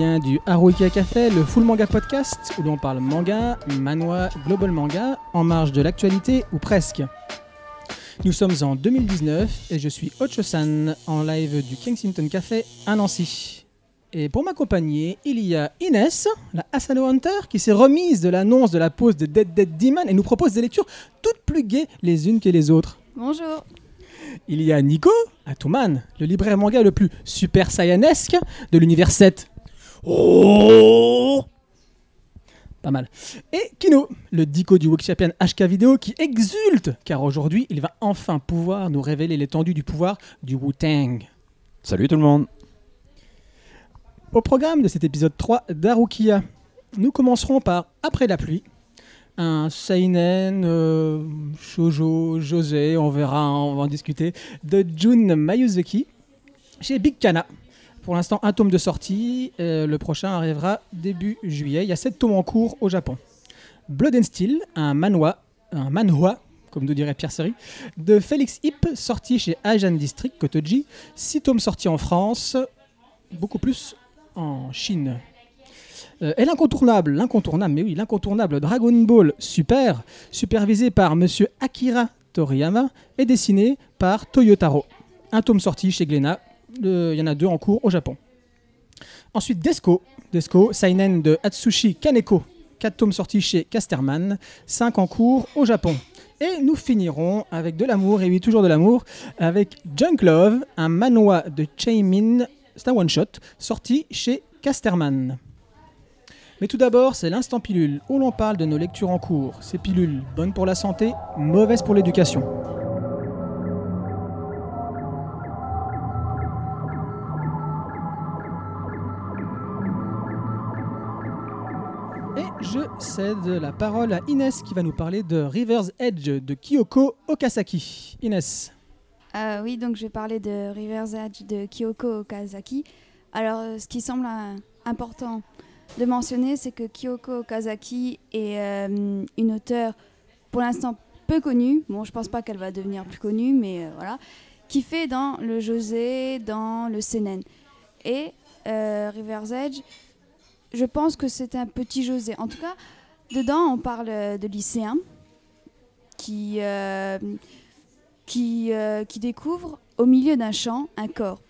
vient du Haruika Café, le Full Manga Podcast, où l'on parle manga, manhwa, global manga, en marge de l'actualité ou presque. Nous sommes en 2019 et je suis Ocho-san en live du Kensington Café à Nancy. Et pour m'accompagner, il y a Inès, la Asano Hunter, qui s'est remise de l'annonce de la pause de Dead Dead Demon et nous propose des lectures toutes plus gaies les unes que les autres. Bonjour. Il y a Nico, Atoman, le libraire manga le plus super saiyanesque de l'univers 7. Oh Pas mal. Et Kino, le dico du Workshopian HK vidéo qui exulte, car aujourd'hui il va enfin pouvoir nous révéler l'étendue du pouvoir du Wu-Tang. Salut tout le monde Au programme de cet épisode 3 d'Arukia, nous commencerons par Après la pluie, un seinen, euh, shoujo, josé, on verra, on va en discuter, de Jun Mayuzuki chez Big Kana. Pour l'instant, un tome de sortie, euh, le prochain arrivera début juillet. Il y a sept tomes en cours au Japon. Blood and Steel, un manhwa, un manhwa, comme nous dirait Pierre Seri, de Félix Hip, sorti chez Asian District Kotoji. Six tomes sortis en France, beaucoup plus en Chine. Euh, et l'incontournable, l'incontournable, mais oui, l'incontournable Dragon Ball Super, supervisé par Monsieur Akira Toriyama et dessiné par Toyotaro. Un tome sorti chez Glénat, il y en a deux en cours au Japon. Ensuite Desco, Desco, Seinen de Atsushi Kaneko, 4 tomes sortis chez Casterman, 5 en cours au Japon. Et nous finirons avec de l'amour, et oui, toujours de l'amour, avec Junk Love, un manhwa de Chaimin, c'est un one-shot, sorti chez Casterman. Mais tout d'abord, c'est l'instant pilule, où l'on parle de nos lectures en cours. Ces pilules, bonnes pour la santé, mauvaises pour l'éducation. Cède la parole à Inès qui va nous parler de River's Edge de Kyoko Okasaki. Inès. Euh, oui, donc je vais parler de River's Edge de Kyoko Okazaki. Alors, euh, ce qui semble euh, important de mentionner, c'est que Kyoko Okazaki est une auteure pour l'instant peu connue. Bon, je pense pas qu'elle va devenir plus connue, mais voilà. Qui fait dans le José, dans le Seinen. Et River's Edge, je pense que c'est un petit José. En tout cas, dedans, on parle euh, de lycéens qui. euh, euh, qui découvrent au milieu d'un champ un corps.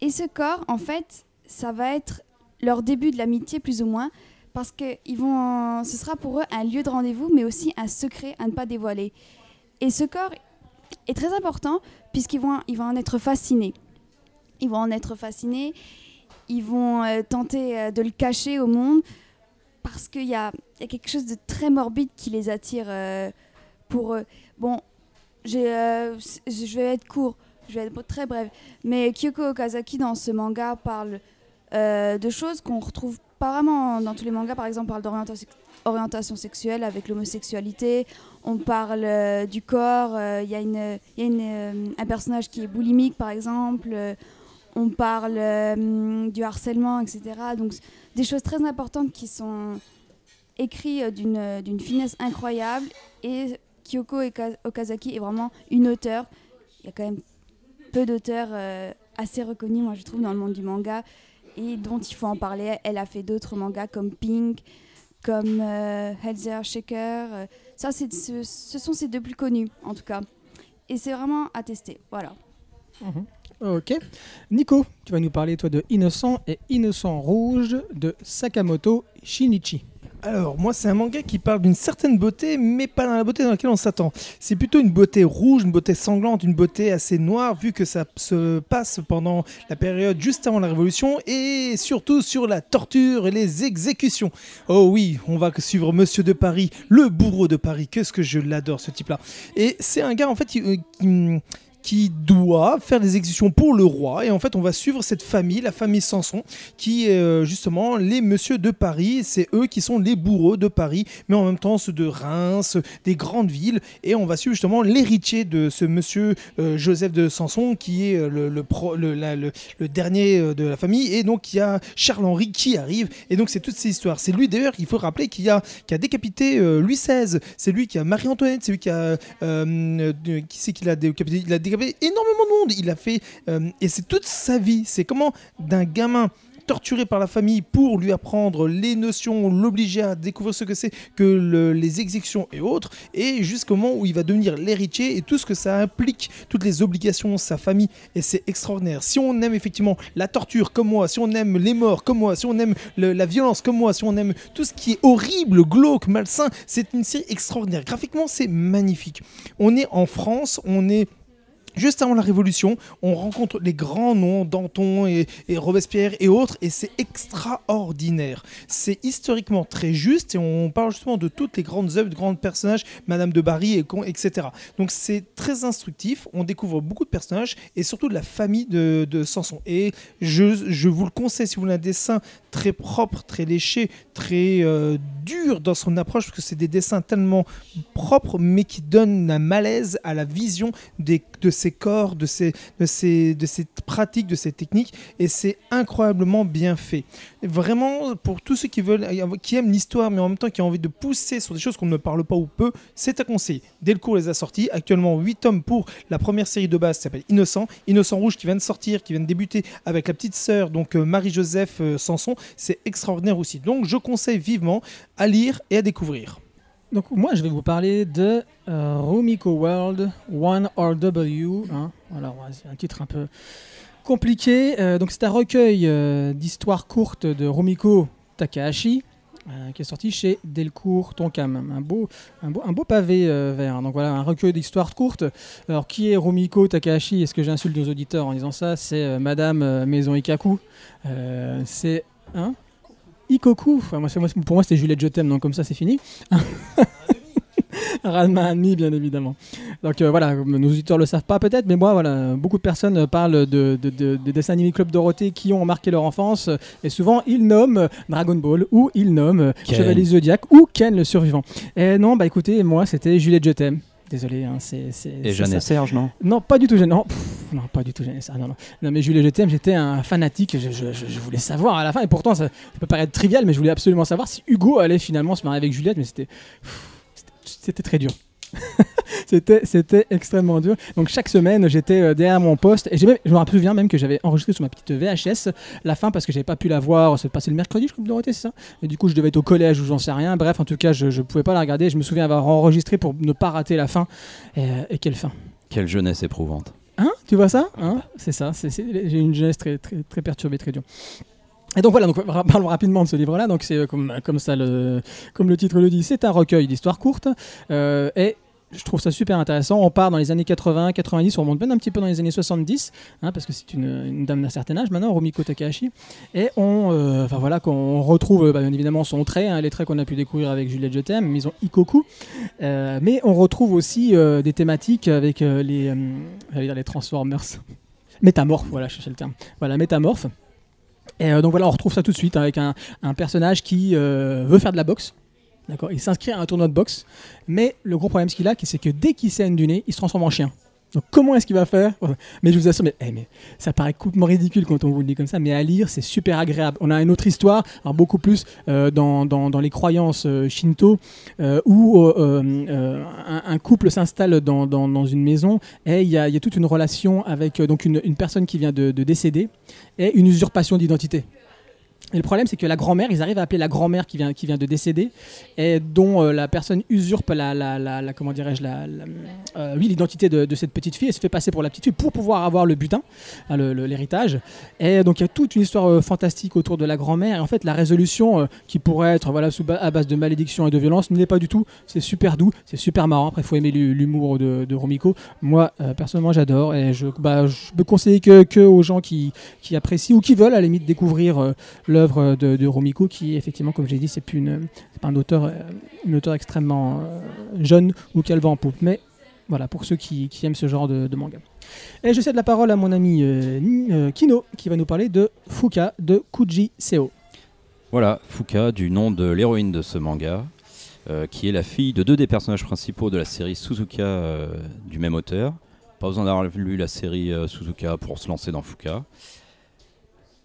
Et ce corps, en fait, ça va être leur début de l'amitié plus ou moins, parce que ils vont, ce sera pour eux un lieu de rendez-vous, mais aussi un secret à ne pas dévoiler. Et ce corps est très important, puisqu'ils vont, ils vont en être fascinés. Ils vont en être fascinés, ils vont euh, tenter euh, de le cacher au monde, parce qu'il y a, quelque chose de très morbide qui les attire euh, pour eux. Bon, je vais être court, je vais être très bref. Mais Kyoko Okazaki dans ce manga parle de choses qu'on retrouve pas vraiment dans tous les mangas. Par exemple, on parle d'orientation orientation sexuelle avec l'homosexualité. On parle du corps. Il y a, un personnage qui est boulimique, par exemple. Euh, on parle euh, du harcèlement, etc. Donc, des choses très importantes qui sont écrites euh, d'une d'une finesse incroyable. Et Kyoko Okazaki est vraiment une auteure. Il y a quand même peu d'auteurs euh, assez reconnus, moi je trouve, dans le monde du manga et dont il faut en parler. Elle a fait d'autres mangas comme Pink, comme euh, Heather Shaker. euh, ça, ce, sont ces deux plus connus, en tout cas. Et c'est vraiment à tester. Voilà. Ok. Nico, tu vas nous parler toi de Innocent et Innocent Rouge de Sakamoto Shinichi. Alors, moi, c'est un manga qui parle d'une certaine beauté, mais pas dans la beauté dans laquelle on s'attend. C'est plutôt une beauté rouge, une beauté sanglante, une beauté assez noire, vu que ça se passe pendant la période juste avant la Révolution, et surtout sur la torture et les exécutions. Oh oui, on va suivre Monsieur de Paris, le bourreau de Paris. Qu'est-ce que je l'adore, ce type-là. Et c'est un gars, en fait, qui... euh, qui- qui doit faire des exécutions pour le roi. Et en fait, on va suivre cette famille, la famille Samson, qui est euh, justement les messieurs de Paris. C'est eux qui sont les bourreaux de Paris, mais en même temps ceux de Reims, des grandes villes. Et on va suivre justement l'héritier de ce monsieur euh, Joseph de Samson, qui est euh, le, dernier de la famille. Et donc, il y a Charles-Henri qui arrive. Et donc, c'est toutes ces histoires. C'est lui d'ailleurs, il faut rappeler, qui a, qui a décapité Louis XVI. C'est lui qui a Marie-Antoinette. C'est lui qui a. qui c'est qu'il a décapité handicapé énormément de monde. Il a fait euh, et c'est toute sa vie. C'est comment d'un gamin torturé par la famille pour lui apprendre les notions, l'obliger à découvrir ce que c'est que le- les exécutions et autres, et jusqu'au moment où il va devenir l'héritier et tout ce que ça implique, toutes les obligations, sa famille, et c'est extraordinaire. Si on aime effectivement la torture comme moi, si on aime les morts comme moi, si on aime la violence comme moi, si on aime tout ce qui est horrible, glauque, malsain, c'est une série extraordinaire. Graphiquement, c'est magnifique. On est en France, on est Juste avant la Révolution, on rencontre les grands noms, Danton et, Robespierre et autres, et c'est extraordinaire. C'est historiquement très juste, et on parle justement de toutes les grandes œuvres, de grands personnages, Madame de Barry, et etc. Donc c'est très instructif, on découvre beaucoup de personnages, et surtout de la famille de, de Samson. Et je, je vous le conseille, si vous voulez un dessin très propre, très léché, très euh, dur dans son approche, parce que c'est des dessins tellement propres, mais qui donnent un malaise à la vision de ces corps, de ces, de, ces, de ces pratiques, de ces techniques, et c'est incroyablement bien fait. Vraiment, pour tous ceux qui veulent, qui aiment l'histoire, mais en même temps qui ont envie de pousser sur des choses qu'on ne parle pas ou peu, c'est à conseiller. Delcourt les a sortis, actuellement 8 tomes pour la première série de base qui s'appelle Innocent, Innocent Rouge qui vient de sortir, qui vient de débuter avec la petite sœur, donc euh, Marie-Joseph euh, Sanson, c'est extraordinaire aussi. Donc je conseille vivement à lire et à découvrir. Donc moi je vais vous parler de euh, Rumiko World 1RW. Hein. Voilà, un titre un peu compliqué. Euh, donc c'est un recueil euh, d'histoires courtes de Rumiko Takahashi. euh, qui est sorti chez Delcourt Tonkam, un beau, un beau, pavé vert. Donc voilà, un recueil d'histoires courtes. Alors qui est Rumiko Takahashi? Est-ce que j'insulte nos auditeurs en disant ça? C'est Madame Maison Ikaku. C'est hein? Ikoku. Pour moi c'était Juliette Je donc comme ça c'est fini. Ranma Anmi, bien évidemment. Donc euh, voilà, nos auditeurs le savent pas peut-être, mais moi, voilà, beaucoup de personnes parlent de, de, de- des dessins animés Club Dorothée qui ont marqué leur enfance, et souvent ils nomment Dragon Ball, ou ils nomment Ken. Chevalier Zodiac, ou Ken le survivant. Et non, bah écoutez, moi c'était Juliette Je t'aime. Désolé, hein, c'est. Et Jeanne et Serge, non? Non, pas du tout Jeanne. Non, pff, non pas du tout Jeanne. Ça, non, non. non, mais Juliette Je t'aime, j'étais un fanatique. Je, je- je- je voulais savoir à la fin, et pourtant ça, ça peut paraître trivial, mais je voulais absolument savoir si Hugo allait finalement se marier avec Juliette, mais c'était. C'était- très dur. c'était, c'était extrêmement dur. Donc chaque semaine, j'étais euh, derrière mon poste et j'ai même, je me souviens même que j'avais enregistré sur ma petite VHS la fin parce que j'avais pas pu la voir. C'est passé le mercredi, je crois, Dorothée, c'est ça? Et du coup, je devais être au collège ou j'en sais rien. Bref, en tout cas, je, je pouvais pas la regarder. Je me souviens avoir enregistré pour ne pas rater la fin. Et, euh, et quelle fin Quelle jeunesse éprouvante. Hein? Tu vois ça? Hein? C'est ça. c'est- c'est- J'ai une jeunesse très, très, très perturbée, très dure. Et donc voilà, parlons rapidement de ce livre-là. Donc c'est euh, comme, comme ça, le, comme le titre le dit, c'est un recueil d'histoires courtes. Euh, et je trouve ça super intéressant. On part dans les années 80, 90, on remonte même un petit peu dans les années 70, hein, parce que c'est une, dame d'un certain âge maintenant, Rumiko Takahashi. Et on, euh, voilà, qu'on retrouve euh, bah, bien évidemment son trait, hein, les traits qu'on a pu découvrir avec Juliette Je t'aime, mais ils ont Ikoku. Euh, mais on retrouve aussi euh, des thématiques avec euh, les, euh, les Transformers. Métamorphes, voilà, je cherchais le terme. Voilà, métamorphes. Et euh, donc voilà, on retrouve ça tout de suite avec un, personnage qui euh, veut faire de la boxe. Il s'inscrit à un tournoi de boxe. Mais le gros problème qu'il a, c'est que dès qu'il saigne du nez, il se transforme en chien. Donc comment est-ce qu'il va faire Mais je vous assure, mais, eh, mais ça paraît complètement ridicule quand on vous le dit comme ça, mais à lire, c'est super agréable. On a une autre histoire, beaucoup plus euh, dans, dans- les croyances euh, shinto, euh, où un, couple s'installe dans, dans- une maison et il y a, toute une relation avec donc une, une personne qui vient de décéder et une usurpation d'identité. Et le problème, c'est que la grand-mère, ils arrivent à appeler la grand-mère qui vient, qui vient de décéder, et dont euh, la personne usurpe la, la, la- comment dirais-je, la, euh, oui, l'identité de, cette petite fille, et se fait passer pour la petite fille pour pouvoir avoir le butin, hein, le- le- l'héritage. Et donc il y a toute une histoire euh, fantastique autour de la grand-mère. Et en fait, la résolution qui pourrait être voilà, à base de malédiction et de violence ne l'est pas du tout. C'est super doux, c'est super marrant. Après, il faut aimer l'hu- l'humour de, Romiko. Moi, personnellement, j'adore, et je, bah, je peux conseiller que, que aux gens qui, qui apprécient ou qui veulent à la limite découvrir euh, l'œuvre de, de Romiko, qui effectivement, comme j'ai dit, c'est pas un auteur, euh, une auteur extrêmement euh, jeune ou qui a le vent en poupe. Mais voilà, pour ceux qui, aiment ce genre de, manga. Et je cède la parole à mon ami euh, Kino, qui va nous parler de Fuka de Kuji Seo. Voilà, Fuka, du nom de l'héroïne de ce manga, qui est la fille de deux des personnages principaux de la série Suzuka du même auteur. Pas besoin d'avoir lu la série Suzuka pour se lancer dans Fuka.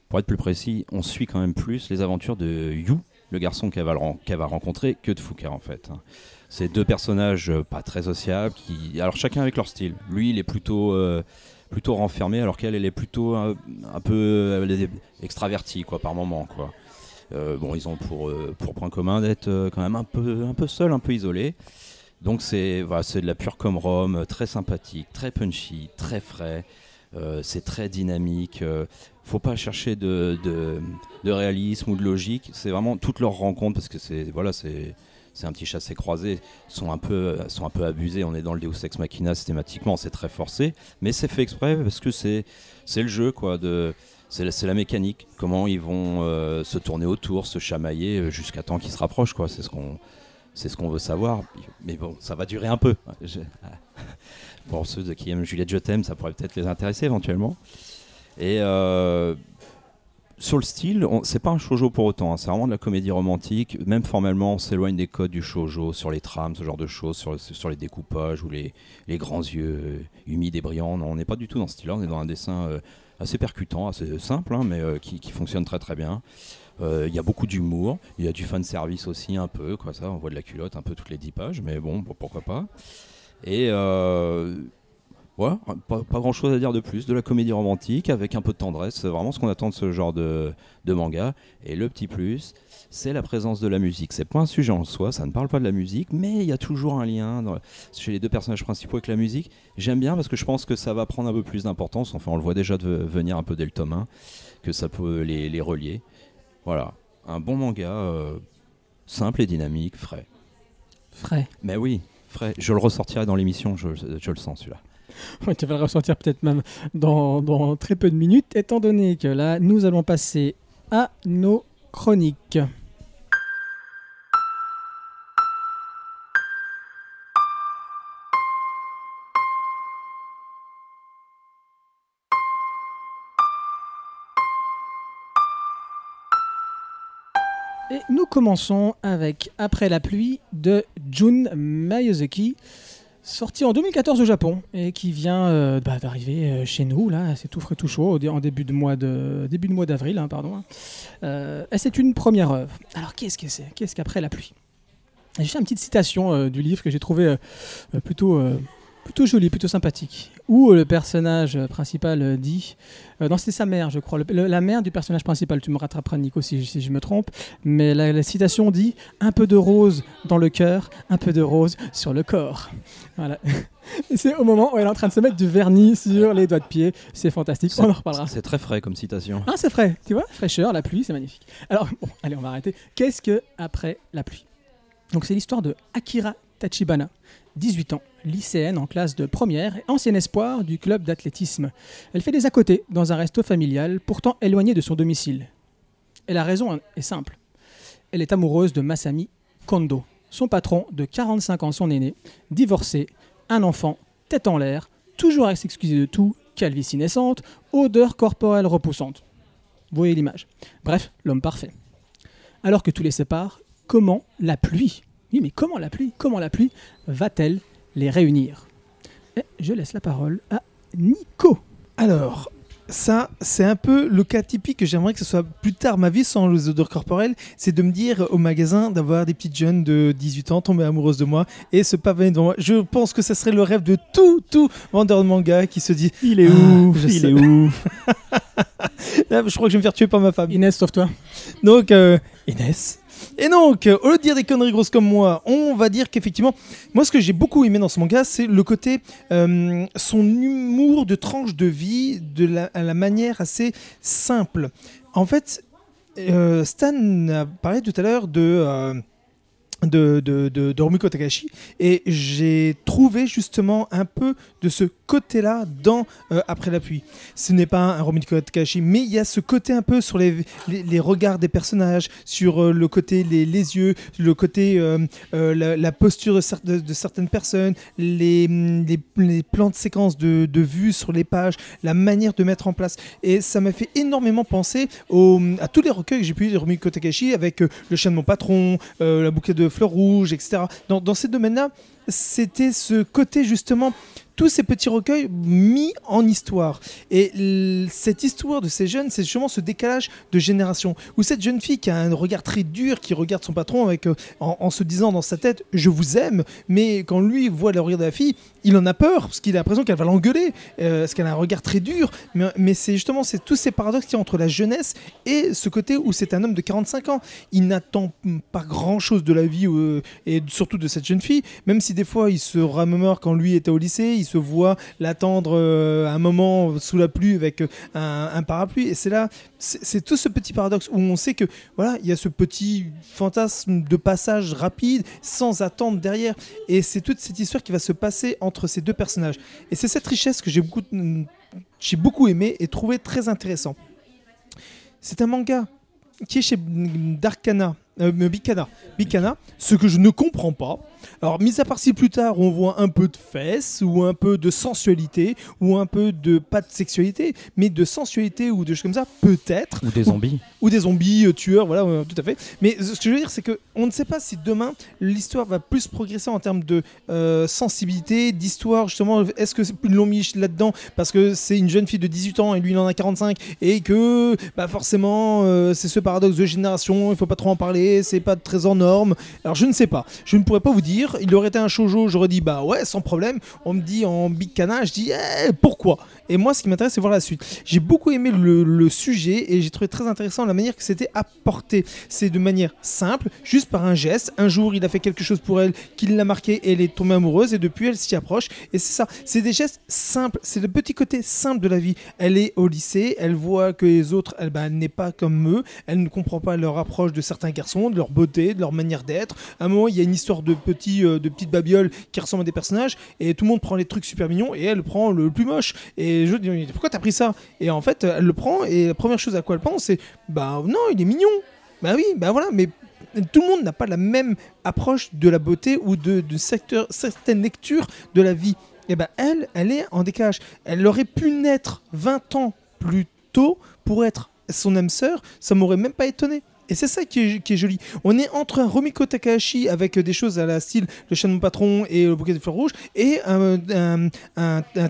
Pour être plus précis, on suit quand même plus les aventures de Yu, le garçon qu'elle va, rencontrer, que de Fuka en fait. c'est deux personnages euh, pas très sociables, qui, alors chacun avec leur style. Lui, il est plutôt, euh, plutôt renfermé, alors qu'elle, elle est plutôt un, peu extravertie, quoi, par moment, quoi. Euh, bon, ils ont pour, pour point commun d'être quand même un peu, un peu seuls, un peu isolés. Donc c'est voilà, c'est de la pure comme euh, très sympathique, très punchy, très frais. C'est très dynamique. Faut pas chercher de, réalisme ou de logique. C'est vraiment toutes leurs rencontres parce que c'est voilà c'est un petit chassé croisé sont un peu sont un peu abusés. On est dans le Deus ex machina systématiquement. C'est très forcé, mais c'est fait exprès parce que c'est le jeu quoi c'est la, mécanique. Comment ils vont euh, se tourner autour, se chamailler euh, jusqu'à temps qu'ils se rapprochent quoi. C'est ce qu'on veut savoir. Mais bon, ça va durer un peu. Je- Pour ceux qui aiment Juliette Je t'aime, ça pourrait peut-être les intéresser éventuellement. Et euh, sur le style, c'est pas un shoujo pour autant. hein. C'est vraiment de la comédie romantique. Même formellement, on s'éloigne des codes du shoujo sur les trames, ce genre de choses, sur, les découpages ou les, grands yeux humides et brillants. Non, on n'est pas du tout dans ce style-là. On est dans un dessin euh, assez percutant, assez simple, hein, mais euh, qui, fonctionne très très bien. Il y a beaucoup d'humour, il y a du fan service aussi un peu, quoi ça, on voit de la culotte un peu toutes les 10 pages, mais bon, bon, pourquoi pas. Et voilà, pas, pas grand chose à dire de plus, de la comédie romantique avec un peu de tendresse, c'est vraiment ce qu'on attend de ce genre de, de manga. Et le petit plus, c'est la présence de la musique. C'est pas un sujet en soi, ça ne parle pas de la musique, mais il y a toujours un lien dans- chez les deux personnages principaux avec la musique. J'aime bien parce que je pense que ça va prendre un peu plus d'importance, enfin on le voit déjà de venir un peu dès le tome 1, que ça peut les, les relier. Voilà, un bon manga euh, simple et dynamique, frais. Frais. Mais oui, frais. Je le ressortirai dans l'émission, je, je le sens celui-là. Tu vas le ressentir peut-être même dans, dans très peu de minutes, étant donné que là, nous allons passer à nos chroniques. Et nous commençons avec Après la pluie de Jun Miyazaki, sorti en 2014 au Japon et qui vient euh, bah, d'arriver euh, chez nous. Là, c'est tout frais, tout chaud, en début de mois de début de mois d'avril, hein, pardon. Euh, et c'est une première œuvre. Alors qu'est-ce que c'est? Qu'est-ce qu'après la pluie? J'ai fait une petite citation euh, du livre que j'ai trouvé euh, euh, plutôt euh, plutôt jolie, plutôt sympathique, où euh, le personnage euh, principal euh, dit, euh, non c'était sa mère, je crois, le- le- la mère du personnage principal. Tu me rattraperas, Nico, si, si je me trompe. Mais la, la citation dit un peu de rose dans le cœur, un peu de rose sur le corps. Voilà. Et c'est au moment où elle est en train de se mettre du vernis sur les doigts de pied. C'est fantastique. On en reparlera. C'est très frais comme citation. Ah, c'est frais, tu vois, fraîcheur, la pluie, c'est magnifique. Alors, bon, allez, on va arrêter. Qu'est-ce que après la pluie? Donc, c'est l'histoire de Akira Tachibana, 18 ans, lycéenne en classe de première et ancien espoir du club d'athlétisme. Elle fait des à côté dans un resto familial, pourtant éloigné de son domicile. Et la raison est simple. Elle est amoureuse de Masami Kondo, son patron de 45 ans, son aîné, divorcé, un enfant, tête en l'air, toujours à s'excuser de tout, calvitie naissante, odeur corporelle repoussante. Vous voyez l'image. Bref, l'homme parfait. Alors que tout les sépare, comment la pluie? Oui, mais comment la pluie? Comment la pluie va-t-elle les réunir Et je laisse la parole à Nico. Alors, ça, c'est un peu le cas typique que j'aimerais que ce soit plus tard ma vie sans les odeurs corporelles. C'est de me dire au magasin d'avoir des petites jeunes de 18 ans tomber amoureuses de moi et se pavaner devant moi. Je pense que ce serait le rêve de tout, tout vendeur de manga qui se dit Il est Ah, ouf, je il sais. est ouf. Là, je crois que je vais me faire tuer par ma femme. Inès, sauve-toi. Donc, euh, Inès. Et donc, euh, au lieu de dire des conneries grosses comme moi, on va dire qu'effectivement, moi, ce que j'ai beaucoup aimé dans ce manga, c'est le côté, euh, son humour de tranche de vie, de la, à la manière assez simple. En fait, euh, Stan a parlé tout à l'heure de. euh, de, de, Takahashi et j'ai trouvé justement un peu de ce côté-là dans euh, Après la pluie. Ce n'est pas un Rumiko Takahashi, mais il y a ce côté un peu sur les, les, regards des personnages, sur euh, le côté les, les yeux, le côté euh, la, posture de, cer- de- de certaines personnes, les, les, plans de séquence de, de vue sur les pages, la manière de mettre en place. Et ça m'a fait énormément penser à tous les recueils que j'ai pu lire de Takahashi avec Le chien de mon patron, La bouquet de fleurs rouges, etc. Dans, dans ces domaines-là, c'était ce côté justement tous ces petits recueils mis en histoire. Et cette histoire de ces jeunes, c'est justement ce décalage de génération. Où cette jeune fille qui a un regard très dur, qui regarde son patron avec, euh, en, se disant dans sa tête Je vous aime, mais quand lui voit le regard de la fille, il en a peur, parce qu'il a l'impression qu'elle va l'engueuler, euh, parce qu'elle a un regard très dur. Mais, c'est justement tous ces paradoxes a entre la jeunesse et ce côté où c'est un homme de 45 ans. Il n'attend pas grand chose de la vie euh, et surtout de cette jeune fille, même si des fois il se remémore quand lui était au lycée, se voit l'attendre euh, un moment sous la pluie avec euh, un, un parapluie. Et c'est là, c'est tout ce petit paradoxe où on sait que voilà, il y a ce petit fantasme de passage rapide sans attendre derrière. Et c'est toute cette histoire qui va se passer entre ces deux personnages. Et c'est cette richesse que j'ai beaucoup, j'ai beaucoup aimé et trouvé très intéressant. C'est un manga qui est chez Darkana, euh, Bikana, Bikana, ce que je ne comprends pas. Alors, mis à part si plus tard on voit un peu de fesses, ou un peu de sensualité, ou un peu de, pas de sexualité, mais de sensualité ou de choses comme ça, peut-être Ou des zombies. ou des zombies euh, tueurs, voilà, euh, tout à fait. Mais ce que je veux dire, c'est que on ne sait pas si demain l'histoire va plus progresser en termes de euh, sensibilité, d'histoire, justement. Est-ce que ils l'ont mis là-dedans parce que c'est une jeune fille de 18 ans et lui il en a 45 et que bah forcément euh, c'est ce paradoxe de génération, il faut pas trop en parler, c'est pas très en norme. Alors je ne sais pas, je ne pourrais pas vous dire. Il aurait été un shoujo, j'aurais dit bah ouais sans problème. On me dit en big cana, je dis eh, pourquoi? Et moi ce qui m'intéresse c'est voir la suite. J'ai beaucoup aimé le, sujet et j'ai trouvé très intéressant la manière que c'était apporté. C'est de manière simple, juste par un geste. Un jour, il a fait quelque chose pour elle, qui l'a marqué elle est tombée amoureuse et depuis, elle s'y approche. Et c'est ça, c'est des gestes simples. C'est le petit côté simple de la vie. Elle est au lycée, elle voit que les autres, elle, ben, elle n'est pas comme eux. Elle ne comprend pas leur approche de certains garçons, de leur beauté, de leur manière d'être. À un moment, il y a une histoire de euh, petites babioles qui ressemblent à des personnages et tout le monde prend les trucs super mignons et elle prend le plus moche. Et je dis, pourquoi t'as pris ça? Et en fait, elle le prend et la première chose à quoi elle pense, c'est bah non, il est mignon. Bah oui, bah voilà, mais tout le monde n'a pas la même approche de la beauté ou de, de secteur, certaines lectures de la vie. Et ben elle, elle est en décalage. Elle aurait pu naître 20 ans plus tôt pour être son âme sœur, ça m'aurait même pas étonné. Et c'est ça qui est, joli. On est entre un Romiko Takahashi avec des choses à la style Le chien de mon patron et Le bouquet de fleurs rouges et un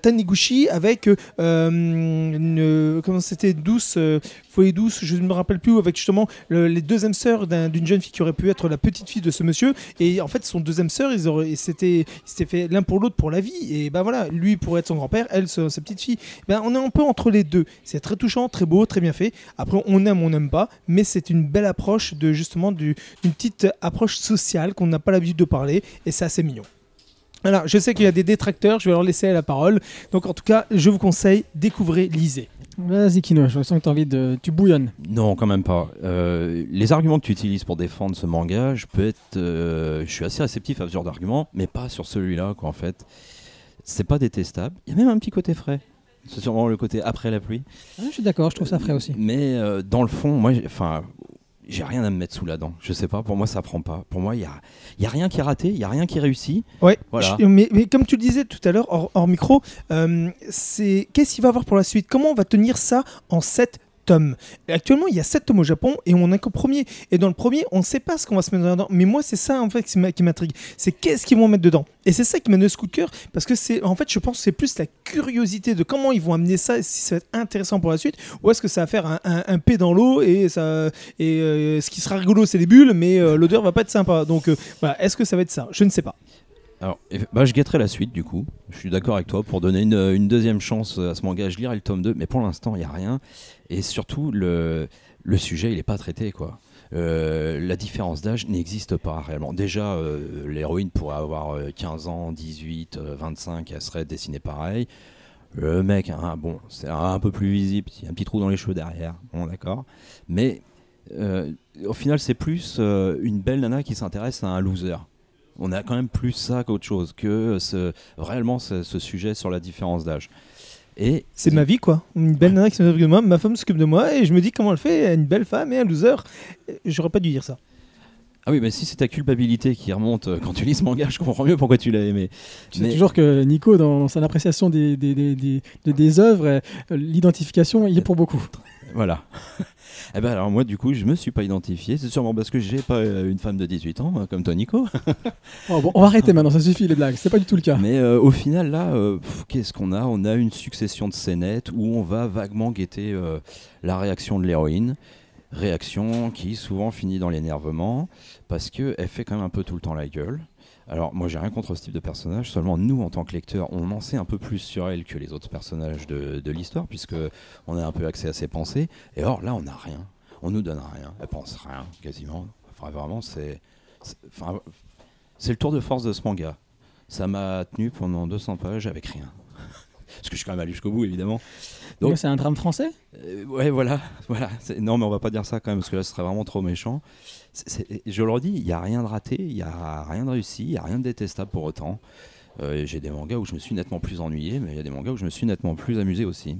Taniguchi avec euh, une, comment c'était douce, euh, je ne me rappelle plus, avec justement le- les deux âmes sœurs d'un- d'une jeune fille qui aurait pu être la petite fille de ce monsieur. Et en fait, son deuxième sœur, ils s'étaient, fait l'un pour l'autre pour la vie. Et ben voilà, lui pourrait être son grand-père, elle sa, petite fille. Ben, on est un peu entre les deux. C'est très touchant, très beau, très bien fait. Après, on aime, on n'aime pas, mais c'est une belle approche de justement du- d'une petite approche sociale qu'on n'a pas l'habitude de parler, et c'est assez mignon. Alors, je sais qu'il y a des détracteurs, je vais leur laisser la parole. Donc, en tout cas, je vous conseille, découvrez, lisez. Vas-y, Kino, je sens que t'as envie de. Tu bouillonnes. Non, quand même pas. Euh, les arguments que tu utilises pour défendre ce manga, je peux être, euh, je suis assez réceptif à ce genre d'arguments, mais pas sur celui-là, quoi. En fait, c'est pas détestable. Il y a même un petit côté frais. C'est sûrement le côté après la pluie. Ah, je suis d'accord, je trouve ça frais aussi. Mais euh, dans le fond, moi, j'ai- enfin, j'ai rien à me mettre sous la dent. Je sais pas. Pour moi, ça prend pas. Pour moi, il y a, il y a rien qui est raté, il y a rien qui réussit. Ouais, Voilà. je- mais, mais comme tu le disais tout à l'heure, hors, hors micro, euh, c'est qu'est-ce qu'il va avoir pour la suite? Comment on va tenir ça en 7 tomes Actuellement, il y a 7 tomes au Japon et on n'a qu'au premier. Et dans le premier, on ne sait pas ce qu'on va se mettre dedans. Mais moi, c'est ça en fait qui m'intrigue. C'est qu'est-ce qu'ils vont mettre dedans Et c'est ça qui m'a donné ce coup de cœur parce que c'est en fait, je pense c'est plus la curiosité de comment ils vont amener ça, et si ça va être intéressant pour la suite, ou est-ce que ça va faire un, un, un P dans l'eau et ça et euh, ce qui sera rigolo, c'est les bulles, mais euh, l'odeur va pas être sympa. Donc euh, voilà, est-ce que ça va être ça? Je ne sais pas. Alors, bah, je guetterai la suite du coup. Je suis d'accord avec toi pour donner une, une deuxième chance à ce manga. Je lirai le tome 2, mais pour l'instant, il n'y a rien. Et surtout, le, sujet, il n'est pas traité quoi. Euh, la différence d'âge n'existe pas réellement. Déjà, euh, l'héroïne pourrait avoir euh, 15 ans, 18, euh, 25, elle serait dessinée pareil. Le mec, hein, bon, c'est un, peu plus visible, il y a un petit trou dans les cheveux derrière, bon d'accord. Mais euh, au final, c'est plus euh, une belle nana qui s'intéresse à un loser. On a quand même plus ça qu'autre chose, que ce, réellement ce, ce sujet sur la différence d'âge. Et C'est ma vie, quoi. Une belle nana qui s'occupe de moi, ma femme s'occupe de moi, et je me dis comment elle fait, une belle femme et un loser. Euh, J'aurais pas dû dire ça. Ah oui, mais si c'est ta culpabilité qui remonte euh, quand tu lis ce manga, je comprends mieux pourquoi tu l'as aimé. Tu sais Mais- toujours que Nico, dans son appréciation des, des, des, des, de- des œuvres, euh, l'identification, il est pour beaucoup. Voilà. Eh ben alors moi du coup je me suis pas identifié, c'est sûrement parce que j'ai pas euh, une femme de 18 ans comme toi Nico. Oh, bon, on va arrêter maintenant, ça suffit les blagues. C'est pas du tout le cas. Mais euh, au final là, euh, qu'est-ce qu'on a? On a une succession de scénettes où on va vaguement guetter euh, la réaction de l'héroïne. Réaction qui souvent finit dans l'énervement parce qu'elle fait quand même un peu tout le temps la gueule. Alors moi j'ai rien contre ce type de personnage, seulement nous en tant que lecteurs on en sait un peu plus sur elle que les autres personnages de, de l'histoire puisque on a un peu accès à ses pensées. Et or là on n'a rien, on nous donne rien, elle pense rien quasiment. Enfin vraiment c'est, c'est- le tour de force de ce manga. Ça m'a tenu pendant 200 pages avec rien. Parce que je suis quand même allé jusqu'au bout évidemment. Donc- c'est un drame français? Euh, ouais, voilà, voilà. Non, mais on va pas dire ça quand même parce que là, ce serait vraiment trop méchant. Je le redis, il y a rien de raté, il y a rien de réussi, il y a rien de détestable pour autant. Euh, J'ai des mangas où je me suis nettement plus ennuyé, mais il y a des mangas où je me suis nettement plus amusé aussi.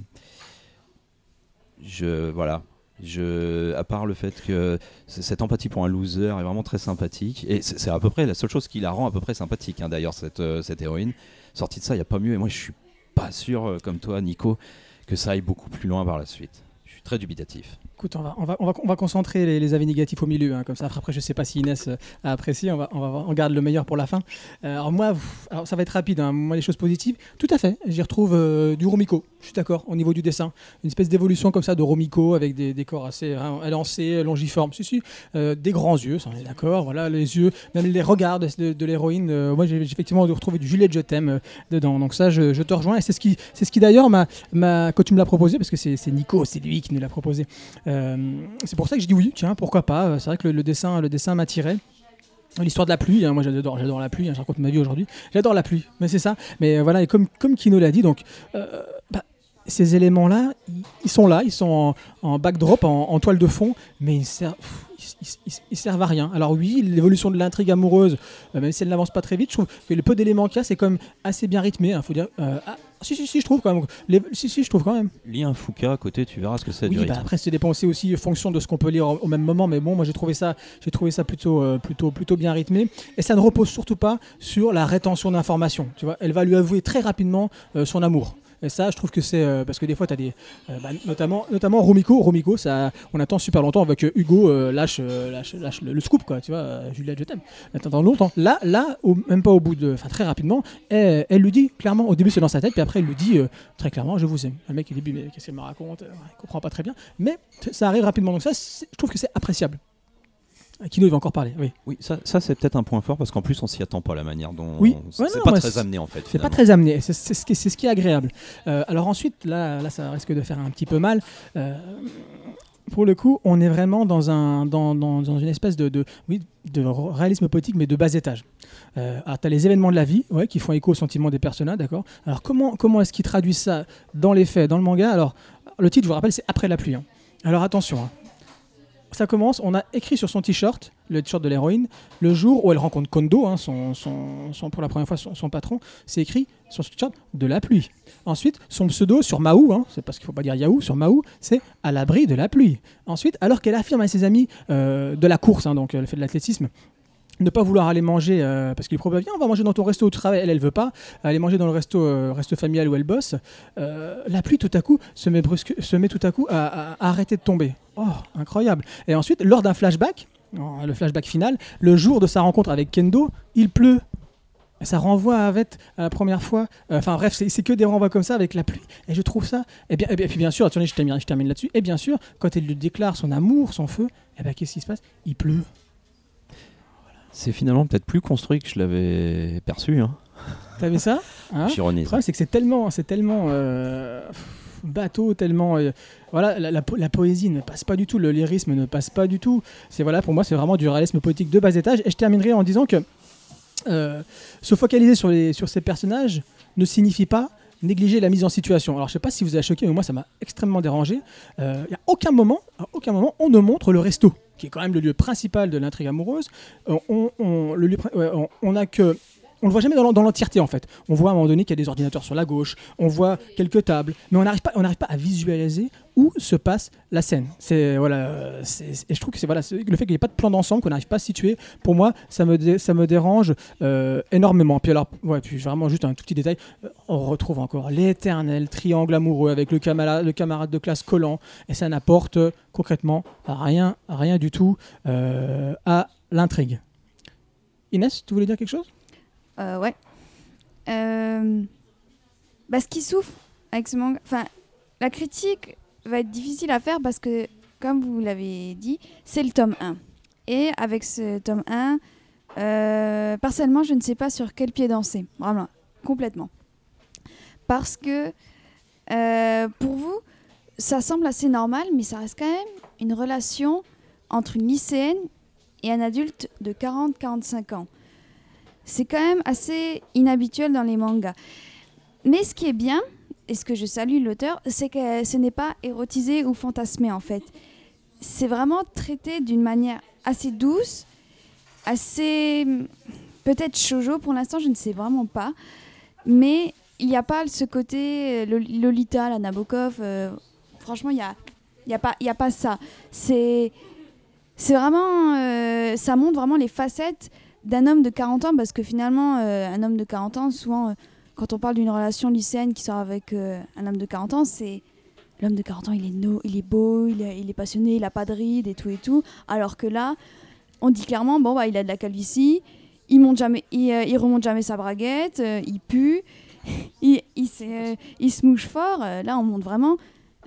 Je voilà. Je, à part le fait que cette empathie pour un loser est vraiment très sympathique, et c'est c'est à peu près la seule chose qui la rend à peu près sympathique, hein, d'ailleurs, cette, euh, cette héroïne. Sortie de ça, il n'y a pas mieux, et moi je suis pas sûr, euh, comme toi, Nico, que ça aille beaucoup plus loin par la suite. Je suis très dubitatif. Écoute, on va, on va, on va, on va concentrer les, avis négatifs au milieu, hein, comme ça. Après, je sais pas si Inès euh, a apprécié. On va, on va, on garde le meilleur pour la fin. Euh, alors moi, ça va être rapide. hein. Moi, les choses positives, tout à fait. J'y retrouve euh, du Romiko. Je suis d'accord. Au niveau du dessin, une espèce d'évolution comme ça de Romiko avec des décors assez hein, élancés, longiformes. Si, si, euh, des grands yeux. Ça, on est d'accord. Voilà, les yeux, même les regards de, l'héroïne. euh, moi, j'ai effectivement retrouvé du Juliette Je t'aime euh, dedans. Donc ça, je, te rejoins. Et c'est ce qui, ce qui d'ailleurs m'a, quand tu me l'as proposé, parce que c'est Nico, c'est lui qui nous l'a proposé. Euh, c'est pour ça que je dis oui, tiens, pourquoi pas. Euh, C'est vrai que le, dessin, le dessin m'attirait. L'histoire de la pluie, hein, moi j'adore, j'adore la pluie, hein, je raconte ma vie aujourd'hui. J'adore la pluie, mais c'est ça. Mais euh, voilà, et comme, comme Kino l'a dit, donc bah, ces éléments-là, ils, sont là, ils sont en, backdrop, en, toile de fond, mais ils servent, servent à rien. Alors oui, l'évolution de l'intrigue amoureuse, même si elle n'avance pas très vite, je trouve que le peu d'éléments qu'il y a, c'est quand même assez bien rythmé. Il faut dire, ah, si, si, si, je trouve quand même. Les- si, si, je trouve quand même. Lis un Fouca à côté, tu verras ce que c'est du Oui, bah après c'est dépensé aussi en fonction de ce qu'on peut lire au, au même moment, mais bon, moi j'ai trouvé ça, j'ai trouvé ça plutôt, euh, plutôt, plutôt bien rythmé. Et ça ne repose surtout pas sur la rétention d'informations. Tu vois, elle va lui avouer très rapidement euh, son amour. Et ça, je trouve que c'est euh, parce que des fois, tu as des, euh, bah, notamment, notamment Romiko, Romiko, ça, on attend super longtemps avec euh, Hugo lâche, lâche, lâche le, le scoop, quoi. Tu vois, Juliette, je t'aime. On attend longtemps. Là, là, même pas au bout de, enfin très rapidement, elle, elle lui dit clairement. Au début, c'est dans sa tête, puis après, elle lui dit très clairement, je vous aime. Le mec, il dit, mais qu'est-ce qu'elle me raconte? Il comprend pas très bien. Mais ça arrive rapidement. Donc ça, je trouve que c'est appréciable. Kino, il va encore parler. Oui. Oui, ça, ça, c'est peut-être un point fort parce qu'en plus on s'y attend pas la manière dont. Oui. c'est Ouais, pas très amené en fait. C'est pas très amené. C'est ce, qui- c'est ce qui est agréable. Euh, alors ensuite, là, là, ça risque de faire un petit peu mal. Euh, pour le coup, on est vraiment dans, un, dans, dans- dans une espèce de, de, oui, de réalisme politique, mais de bas étage. Euh, alors, tu as les événements de la vie ouais, qui font écho au sentiment des personnages, d'accord Alors, comment, comment est-ce qu'ils traduisent ça dans les faits, dans le manga? Alors, le titre, je vous rappelle, c'est Après la pluie. hein. Alors, attention. hein. Ça commence, on a écrit sur son t-shirt, le t-shirt de l'héroïne, le jour où elle rencontre Kondo, hein, son, son- son- pour la première fois son, son patron, c'est écrit sur ce t-shirt de la pluie. Ensuite, son pseudo sur Mahou, hein, c'est parce qu'il faut pas dire Yahoo, sur Mahou, c'est à l'abri de la pluie. Ensuite, alors qu'elle affirme à ses amis euh, de la course, hein, donc elle fait de l'athlétisme, ne pas vouloir aller manger euh, parce qu'il probable, viens, on va manger dans ton resto où tu travailles. Elle, elle veut pas aller manger dans le resto, euh, resto familial où elle bosse. Euh, la pluie, tout à coup, se met, brusque, se met tout à coup à, à- à arrêter de tomber. Oh, incroyable. Et ensuite, lors d'un flashback, oh, le flashback final, le jour de sa rencontre avec Kendo, il pleut. Ça renvoie avec à la première fois. Enfin bref, c'est que des renvois comme ça avec la pluie. Et je trouve ça. Et, bien, et bien- et puis bien sûr, attendez, je termine, je là-dessus. Et bien sûr, quand elle lui déclare son amour, son feu, et ben qu'est-ce qui se passe? Il pleut. C'est finalement peut-être plus construit que je l'avais perçu. Hein. Vu ça Hein? Le problème, c'est que c'est tellement, c'est tellement euh, bateau, tellement. euh, voilà, la, la po- la poésie ne passe pas du tout, le lyrisme ne passe pas du tout. C'est voilà, pour moi, c'est vraiment du réalisme politique de bas étage. Et je terminerai en disant que euh, se focaliser sur, les, sur ces personnages ne signifie pas négliger la mise en situation. Alors je sais pas si vous avez choqué, mais moi ça m'a extrêmement dérangé. Il y a aucun moment, à aucun moment, on ne montre le resto, qui est quand même le lieu principal de l'intrigue amoureuse. Euh, on, on, le que on le voit jamais dans l'entièreté en fait. On voit à un moment donné qu'il y a des ordinateurs sur la gauche, on voit quelques tables, mais on n'arrive pas, on n'arrive pas à visualiser où se passe la scène. C'est voilà, et je trouve que c'est voilà, le fait qu'il n'y ait pas de plan d'ensemble, qu'on n'arrive pas à situer, pour moi, ça me dérange euh, énormément. Puis alors, ouais, puis vraiment juste un tout petit détail, euh, on retrouve encore l'éternel triangle amoureux avec le camarade, de classe collant, et ça n'apporte euh, concrètement rien, rien du tout à l'intrigue. Inès, tu voulais dire quelque chose? Ouais. Bah, ce qui souffre avec ce manga, enfin, la critique va être difficile à faire parce que, comme vous l'avez dit, c'est le tome 1. Et avec ce tome 1, euh, personnellement, je ne sais pas sur quel pied danser. Vraiment, complètement. Parce que, euh, pour vous, ça semble assez normal, mais ça reste quand même une relation entre une lycéenne et un adulte de 40-45 ans. C'est quand même assez inhabituel dans les mangas. Mais ce qui est bien, et ce que je salue l'auteur, c'est que ce n'est pas érotisé ou fantasmé en fait. C'est vraiment traité d'une manière assez douce, assez peut-être shoujo pour l'instant, je ne sais vraiment pas. Mais il n'y a pas ce côté euh, Lol- Lolita, la Nabokov. euh, franchement, il n'y a, pas- ça. C'est vraiment. euh, ça montre vraiment les facettes d'un homme de 40 ans parce que finalement, un homme de 40 ans, souvent, quand on parle d'une relation lycéenne qui sort avec euh, un homme de 40 ans, c'est. L'homme de 40 ans, il est, no, il est beau, il est, passionné, il a pas de rides et tout et tout. Alors que là, on dit clairement, bon, bah, il a de la calvitie, il, monte jamais, il, euh, remonte jamais sa braguette, euh, il pue, il, il, se- mouche fort. Là, on montre vraiment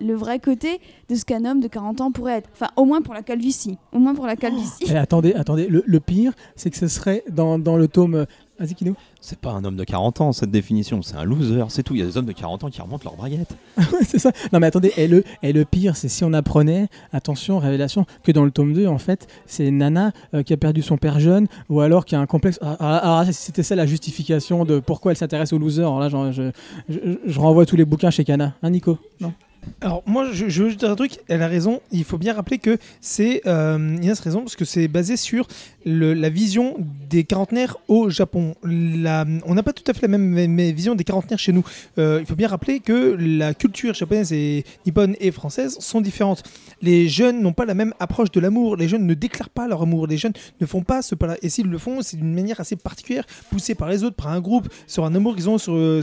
le vrai côté de ce qu'un homme de 40 ans pourrait être. Enfin, au moins pour la calvitie. Au moins pour la calvitie. Eh, Attendez, attendez, le, pire, c'est que ce serait dans, dans le tome. euh, Vas-y, Kino. C'est pas un homme de 40 ans, cette définition, c'est un loser, c'est tout. Il y a des hommes de 40 ans qui remontent leur braguette. C'est ça. Non, mais attendez, et le, et le pire, c'est si on apprenait, attention, révélation, que dans le tome 2, en fait, c'est Nana euh, qui a perdu son père jeune, ou alors qui a un complexe. Ah, ah, Alors, si c'était ça la justification de pourquoi elle s'intéresse aux losers, là, je, renvoie tous les bouquins chez Kana. Hein, Nico? Non? Alors moi, je, veux dire un truc. Elle a raison. Il faut bien rappeler que c'est euh, Inès a raison parce que c'est basé sur la vision des quarantenaires au Japon. On n'a pas tout à fait la même, vision des quarantenaires chez nous. Euh, il faut bien rappeler que la culture japonaise et nippone et française sont différentes. Les jeunes n'ont pas la même approche de l'amour. Les jeunes ne déclarent pas leur amour. Les jeunes ne font pas ce pas-là. Et s'ils le font, c'est d'une manière assez particulière, poussée par les autres, par un groupe, sur un amour qu'ils ont sur, un,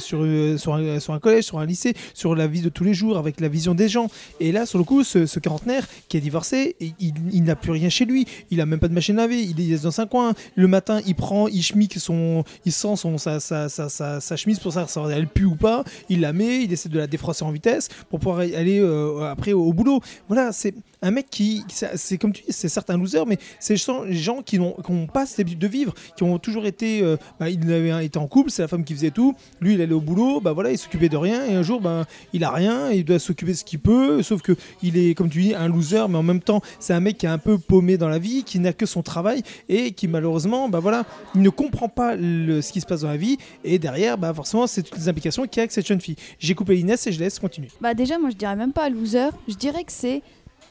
sur un collège, sur un lycée, sur la vie de tous les jours, avec la vision des gens. Et là, sur le coup, ce, ce quarantenaire qui est divorcé, il, il- il n'a plus rien chez lui. Il a même pas de machine à laver. Il est dans un coin. Le matin, il prend, il schmick son, il sent son, sa, sa, sa, chemise pour savoir si elle pue ou pas. Il la met, il essaie de la défroisser en vitesse pour pouvoir aller euh, après au boulot. Voilà, c'est un mec qui, c'est comme tu dis, c'est certains losers, mais c'est les gens qui n'ont pas cette habitude de vivre, qui ont toujours été, euh, bah, il avait été en couple, c'est la femme qui faisait tout. Lui, il allait au boulot, bah voilà, il s'occupait de rien, et un jour, bah, il a rien, il doit s'occuper de ce qu'il peut, sauf que il est, comme tu dis, un loser, mais en même temps, c'est un mec qui est un peu paumé dans la vie, qui n'a que son travail et qui malheureusement, bah voilà, il ne comprend pas ce qui se passe dans la vie, et derrière, bah forcément, c'est toutes les implications qu'il y a avec cette jeune fille. J'ai coupé Inès et je laisse continuer. Bah déjà, moi je dirais même pas loser, je dirais que c'est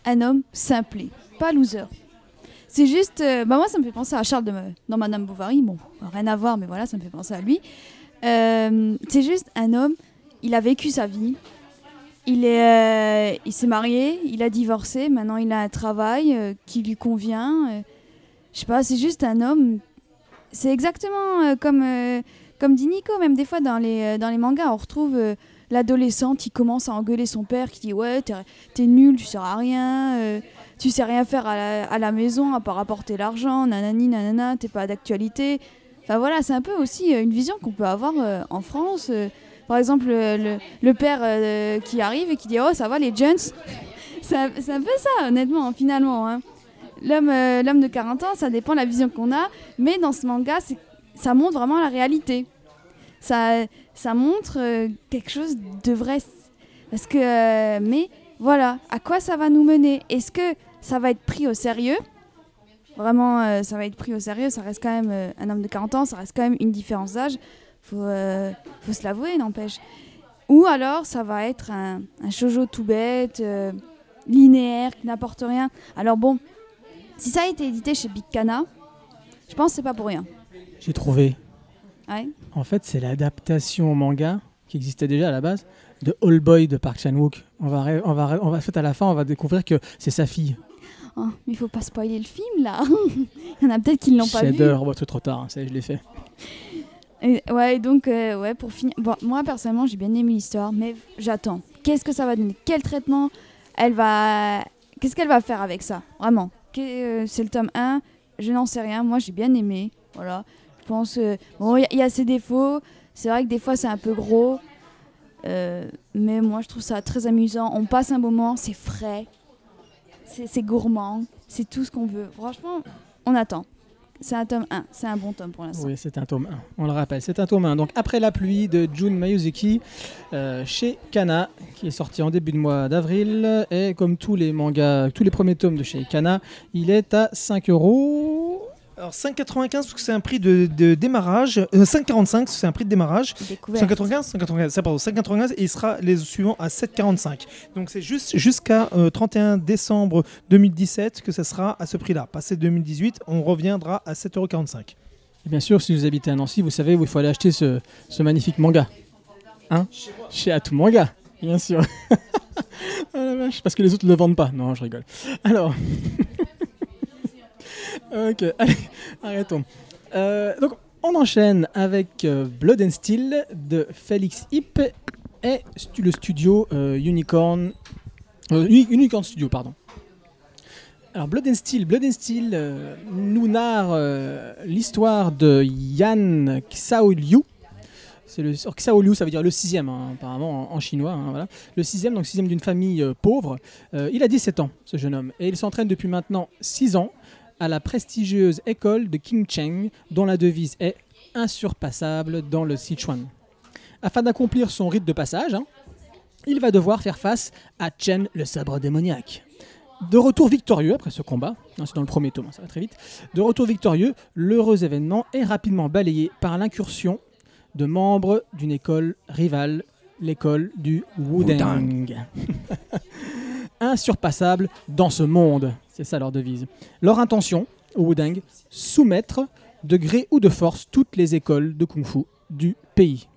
un homme simplé, pas loser. C'est juste, euh, bah moi ça me fait penser à Charles de, dans Madame Bovary, bon, rien à voir, mais voilà, ça me fait penser à lui. Euh, c'est juste un homme, il a vécu sa vie, il est, euh, il s'est marié, il a divorcé, maintenant il a un travail qui lui convient. je sais pas, c'est juste un homme. C'est exactement comme, comme dit Nico, même des fois dans les, dans les mangas, on retrouve l'adolescent qui commence à engueuler son père, qui dit Ouais, t'es nul, tu sers à rien, euh, tu sais rien faire à la, à la maison à part apporter l'argent, nanani, nanana, t'es pas d'actualité. Enfin voilà, c'est un peu aussi euh, une vision qu'on peut avoir euh, en France. euh, par exemple, le, père qui arrive et qui dit Oh, ça va les jeunes C'est un, peu ça, honnêtement, finalement. hein. L'homme de 40 ans, ça dépend de la vision qu'on a, mais dans ce manga, ça montre vraiment la réalité. Ça, ça montre euh, quelque chose de vrai. Parce que, euh, mais voilà, à quoi ça va nous mener? Est-ce que ça va être pris au sérieux? Vraiment, euh, ça va être pris au sérieux. Ça reste quand même un homme de 40 ans, ça reste quand même une différence d'âge. Faut, faut se l'avouer, n'empêche. Ou alors, ça va être un, un shoujo tout bête, linéaire, qui n'apporte rien. Alors bon, si ça a été édité chez Big Cana, je pense que c'est pas pour rien. J'ai trouvé. Ouais. En fait, c'est l'adaptation au manga qui existait déjà à la base de All Boy de Park Chan-wook. On va, on va, on va, en fait, à la fin, on va découvrir que c'est sa fille. Oh, mais il faut pas spoiler le film là. Il y en a peut-être qui ne l'ont pas vu. Oh, c'est trop tard, hein, ça je l'ai fait. Et, ouais, donc, euh, ouais, pour finir. Bon, moi, personnellement, j'ai bien aimé l'histoire, mais j'attends. Qu'est-ce que ça va donner? Quel traitement elle va. Qu'est-ce qu'elle va faire avec ça? Vraiment. Euh, C'est le tome 1. Je n'en sais rien. Moi, j'ai bien aimé. Voilà. Pense. euh, Bon, il y a- ses défauts. C'est vrai que des fois, c'est un peu gros. Euh, mais moi, je trouve ça très amusant. On passe un moment, c'est frais. C'est gourmand. C'est tout ce qu'on veut. Franchement, on attend. C'est un tome 1. C'est un bon tome pour l'instant. Oui, c'est un tome 1. On le rappelle, c'est un tome 1. Donc, après la pluie de Jun Mayuzuki, euh, chez Kana, qui est sorti en début de mois d'avril. Et comme tous les mangas, tous les premiers tomes de chez Kana, il est à 5 euros. Alors 5,95 parce que c'est un prix de, de démarrage. euh, 5,45 parce que c'est un prix de démarrage. Découverte. 195, 195, ça pardon, 595 et il sera les suivants à 7,45. Donc c'est juste jusqu'à euh, 31 décembre 2017 que ça sera à ce prix-là. Passé 2018, on reviendra à 7,45€. Et bien sûr, si vous habitez à Nancy, vous savez où il faut aller acheter ce, ce magnifique manga. Hein? Chez Atout Manga, bien sûr. Ah la vache, parce que les autres ne le vendent pas. Non, je rigole. Alors. ok, arrêtons. Euh, donc, on enchaîne avec euh, Blood and Steel de Félix Hip et le studio euh, Unicorn. Uni- Unicorn Studio, pardon. Alors, Blood and Steel, Blood and Steel nous narre l'histoire de Yan Xiaoliu. C'est le Xiaoliu, ça veut dire le sixième, hein, apparemment en, chinois. hein, voilà. Le sixième, donc sixième d'une famille pauvre. Il a 17 ans, ce jeune homme, et il s'entraîne depuis maintenant 6 ans à la prestigieuse école de King Cheng, dont la devise est insurpassable dans le Sichuan. Afin d'accomplir son rite de passage, hein, il va devoir faire face à Chen, le sabre démoniaque. De retour victorieux après ce combat, hein, c'est dans le premier tome, hein, ça va très vite. De retour victorieux, l'heureux événement est rapidement balayé par l'incursion de membres d'une école rivale, l'école du Wudang. Insurpassable dans ce monde, c'est ça leur devise. Leur intention, au Wudang, soumettre de gré ou de force toutes les écoles de kung-fu du pays.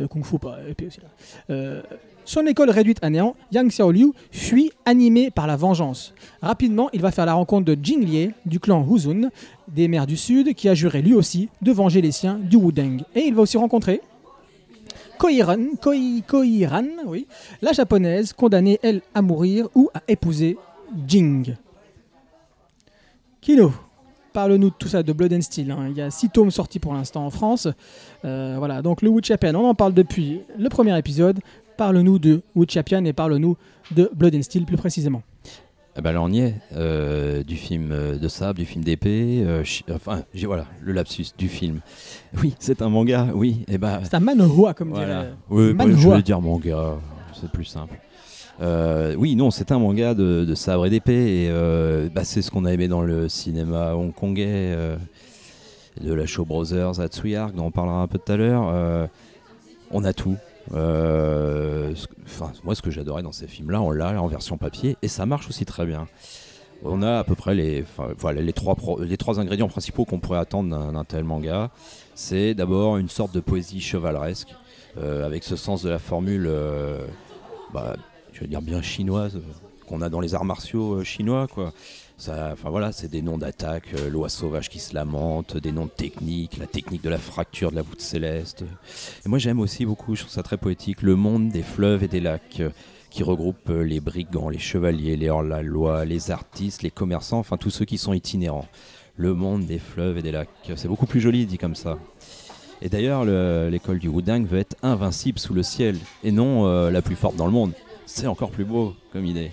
Euh, kung-fu, pas aussi là. Euh, son école réduite à néant, Yang Xiaoliu fuit animé par la vengeance. Rapidement, il va faire la rencontre de Jing Lie du clan Huzun, des mers du Sud, qui a juré lui aussi de venger les siens du Wudang. Et il va aussi rencontrer Koiran, Koi, Koiran, la japonaise condamnée, elle, à mourir ou à épouser Jing. Kino, parle-nous de tout ça, de Blood and Steel. hein. Il y a six tomes sortis pour l'instant en France. Euh, voilà, donc le Wood Champion, on en parle depuis le premier épisode. Parle-nous de Wood Champion et parle-nous de Blood and Steel plus précisément. Bah là on y est, euh, du film euh, de sable, du film d'épée, euh, enfin j'ai voilà le lapsus du film. Oui, c'est un manga, oui, et bah C'est un manhwa, comme voilà. dirait. Oui, bah, je voulais dire manga, c'est plus simple. Euh, oui, non, c'est un manga de, de sabre et d'épée, et bah, c'est ce qu'on a aimé dans le cinéma hongkongais de la Show Brothers à Tsuyark, dont on parlera un peu tout à l'heure. On a tout. Euh, moi, ce que j'adorais dans ces films-là, on l'a en version papier, et ça marche aussi très bien. On a à peu près les, voilà, les, trois, les trois ingrédients principaux qu'on pourrait attendre d'un tel manga. C'est d'abord une sorte de poésie chevaleresque, euh, avec ce sens de la formule, euh, bah, je veux dire bien chinoise, qu'on a dans les arts martiaux chinois, quoi. Enfin voilà, c'est des noms d'attaque, euh, l'oie sauvage qui se lamente, des noms de techniques, la technique de la fracture de la voûte céleste. Et moi j'aime aussi beaucoup, je trouve ça très poétique, le monde des fleuves et des lacs euh, qui regroupe euh, les brigands, les chevaliers, les hors-la-loi, les artistes, les commerçants, enfin tous ceux qui sont itinérants. Le monde des fleuves et des lacs. C'est beaucoup plus joli dit comme ça. Et d'ailleurs, le- l'école du Wudang veut être invincible sous le ciel et non euh, la plus forte dans le monde. C'est encore plus beau comme idée.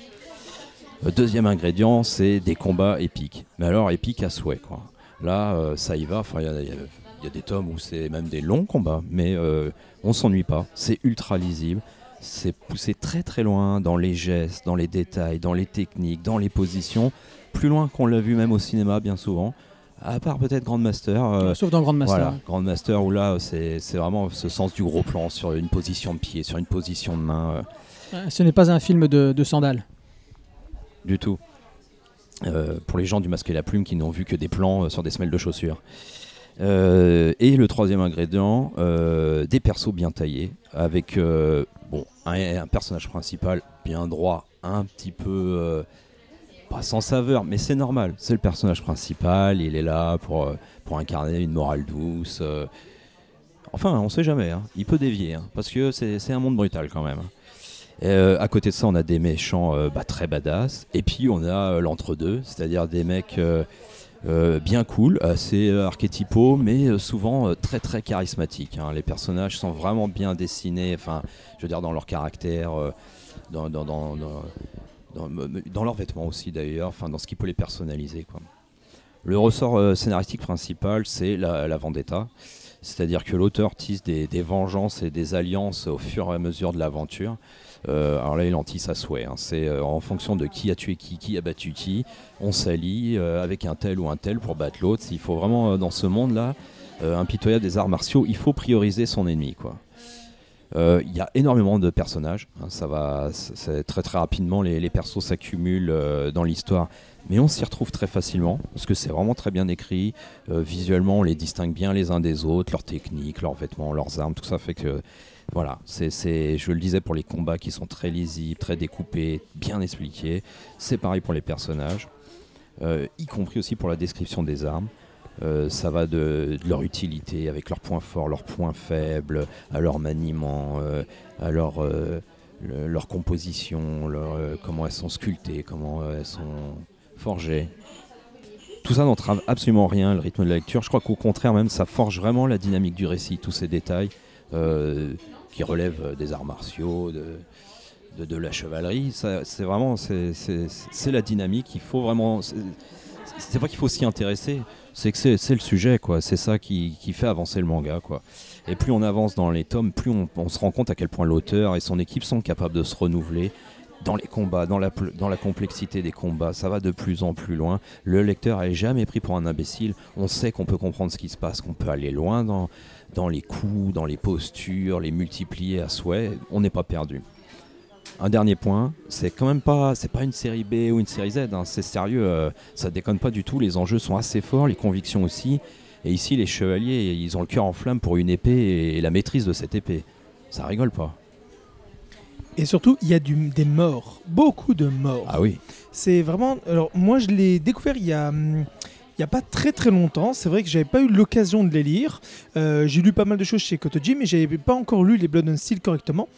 Le deuxième ingrédient, c'est des combats épiques. Mais alors, épiques à souhait, quoi. Là, euh, ça y va. Enfin, il y y, a- il y a des tomes où c'est même des longs combats, mais euh, on s'ennuie pas. C'est ultra lisible. C'est poussé très très loin dans les gestes, dans les détails, dans les techniques, dans les positions. Plus loin qu'on l'a vu même au cinéma, bien souvent. À part peut-être Grandmaster. euh, Sauf dans Grandmaster. voilà, Grandmaster où là, c'est vraiment ce sens du gros plan sur une position de pied, sur une position de main. euh, Euh, Ce n'est pas un film de, de sandales. Du tout. Euh, pour les gens du masque et la plume qui n'ont vu que des plans euh, sur des semelles de chaussures. Euh, et le troisième ingrédient, des persos bien taillés, avec bon, un, personnage principal bien droit, un petit peu pas sans saveur, mais c'est normal. C'est le personnage principal, il est là pour, pour incarner une morale douce. Enfin, on sait jamais, hein. il peut dévier, hein, parce que c'est c'est un monde brutal quand même. Euh, à côté de ça, on a des méchants euh, bah, très badass, et puis on a euh, l'entre-deux, c'est-à-dire des mecs bien cool, assez archétypaux, mais souvent très très charismatiques. hein. Les personnages sont vraiment bien dessinés, enfin, je veux dire dans leur caractère, dans, leurs vêtements aussi d'ailleurs, enfin dans ce qui peut les personnaliser. Le ressort scénaristique principal, c'est la, la vendetta. C'est-à-dire que l'auteur tisse des vengeances et des alliances au fur et à mesure de l'aventure. Euh, alors là, en tisse à souhait. hein. C'est euh, en fonction de qui a tué qui, qui a battu qui. On s'allie euh, avec un tel ou un tel pour battre l'autre. Il faut vraiment, dans ce monde-là, impitoyable des arts martiaux, il faut prioriser son ennemi. quoi. Il y a énormément de personnages. hein. ça va, très très rapidement, les, les persos s'accumulent dans l'histoire. Mais on s'y retrouve très facilement parce que c'est vraiment très bien écrit. Visuellement, on les distingue bien les uns des autres, leurs techniques, leurs vêtements, leurs armes, tout ça fait que voilà, c'est, je le disais pour les combats qui sont très lisibles, très découpés, bien expliqués. C'est pareil pour les personnages, euh, y compris aussi pour la description des armes. Euh, ça va de, leur utilité, avec leurs points forts, leurs points faibles, à leur maniement, euh, à leur, le- leur composition, comment elles sont sculptées, comment elles sont forgées. Tout ça n'entrave absolument rien le rythme de la lecture. Je crois qu'au contraire, même, ça forge vraiment la dynamique du récit, tous ces détails qui euh, des arts martiaux, de, de, la chevalerie. C'est vraiment c'est- la dynamique. Il faut vraiment. c'est- pas qu'il faut s'y intéresser, c'est que c'est le sujet, quoi. C'est ça qui, qui fait avancer le manga, quoi. Et plus on avance dans les tomes, plus on, se rend compte à quel point l'auteur et son équipe sont capables de se renouveler dans les combats, dans la, dans la complexité des combats. Ça va de plus en plus loin. Le lecteur est jamais pris pour un imbécile. On sait qu'on peut comprendre ce qui se passe, qu'on peut aller loin dans, dans les coups, dans les postures, les multiplier à souhait. On n'est pas perdu. Un dernier point, c'est quand même pas, c'est pas une série B ou une série Z. hein. C'est sérieux, euh, ça déconne pas du tout. Les enjeux sont assez forts, les convictions aussi. Et ici, les chevaliers, ils ont le cœur en flamme pour une épée et la maîtrise de cette épée. Ça rigole pas. Et surtout, il y a du- des morts, beaucoup de morts. Ah oui. C'est vraiment. Alors, moi, je l'ai découvert il y a. hum, Il n'y a pas très très longtemps, c'est vrai que j'avais pas eu l'occasion de les lire. Euh, j'ai lu pas mal de choses chez Kotoji, mais j'avais pas encore lu les Blood and Steel correctement.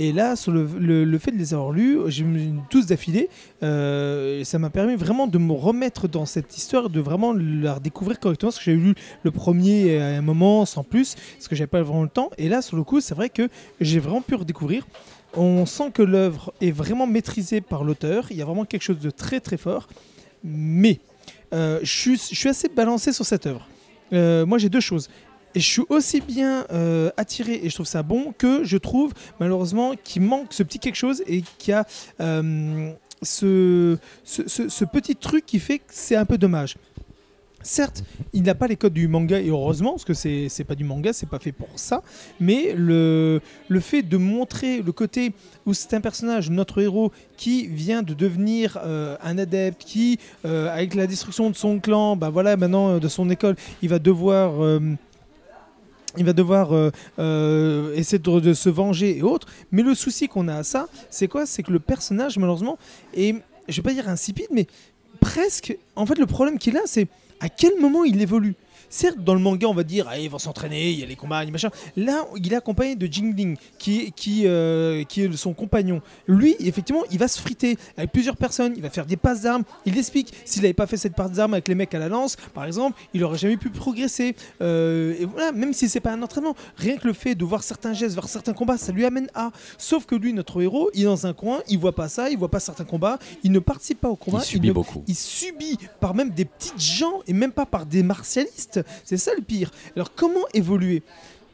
Et là, sur le, le- fait de les avoir lus, j'ai tous d'affilée. euh, ça m'a permis vraiment de me remettre dans cette histoire, de vraiment la redécouvrir correctement. Parce que j'avais lu le premier à un moment sans plus, parce que j'avais pas vraiment le temps. Et là, sur le coup, c'est vrai que j'ai vraiment pu redécouvrir. On sent que l'œuvre est vraiment maîtrisée par l'auteur. Il y a vraiment quelque chose de très très fort. Mais je, suis, je suis assez balancé sur cette œuvre. Euh, moi, j'ai deux choses. Et je suis aussi bien euh, attiré et je trouve ça bon que je trouve malheureusement qu'il manque ce petit quelque chose et qu'il y a euh, ce- ce petit truc qui fait que c'est un peu dommage. Certes, il n'a pas les codes du manga et heureusement parce que c'est c'est pas du manga, c'est pas fait pour ça. Mais le, le fait de montrer le côté où c'est un personnage, notre héros, qui vient de devenir euh, un adepte, qui euh, avec la destruction de son clan, bah voilà maintenant euh, de son école, il va devoir il va devoir essayer de, de se venger et autres. Mais le souci qu'on a à ça, c'est quoi? C'est que le personnage, malheureusement, est, je vais pas dire insipide, mais presque. En fait, le problème qu'il a, c'est à quel moment il évolue? Certes, dans le manga, on va dire, ah, ils vont s'entraîner, il y a les combats, les machins. Là, il est accompagné de Jingling, qui, qui, euh, qui est son compagnon. Lui, effectivement, il va se friter avec plusieurs personnes, il va faire des passes d'armes. Il explique, s'il n'avait pas fait cette passe d'armes avec les mecs à la lance, par exemple, il aurait jamais pu progresser. Euh, et voilà, même si c'est pas un entraînement, rien que le fait de voir certains gestes, voir certains combats, ça lui amène à. Sauf que lui, notre héros, il est dans un coin, il voit pas ça, il voit pas certains combats, il ne participe pas au combat. Il subit ne- beaucoup. il subit par même des petites gens et même pas par des martialistes. C'est ça le pire. Alors comment évoluer?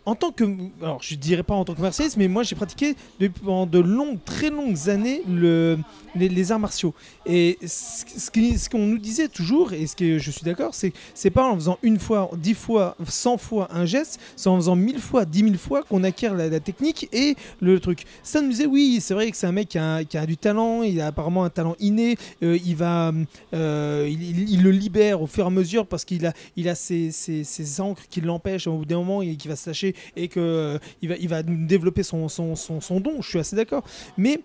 En tant que, alors je dirais pas en tant que martialiste, mais moi j'ai pratiqué depuis pendant de longues, très longues années le, les, arts martiaux. Et ce, qu'on nous disait toujours, et ce que je suis d'accord, c'est c'est pas en faisant une fois, dix fois, cent fois un geste, c'est en faisant mille fois, dix mille fois qu'on acquiert la, technique et le truc. Ça nous disait oui, c'est vrai que c'est un mec qui a, du talent, il a apparemment un talent inné, euh, il va, euh, il le libère au fur et à mesure parce qu'il a, il a ses, ses, ses ancres qui l'empêchent au bout d'un moment et qui va se lâcher et que euh, va, il va développer son, son, son, don. Je suis assez d'accord. Mais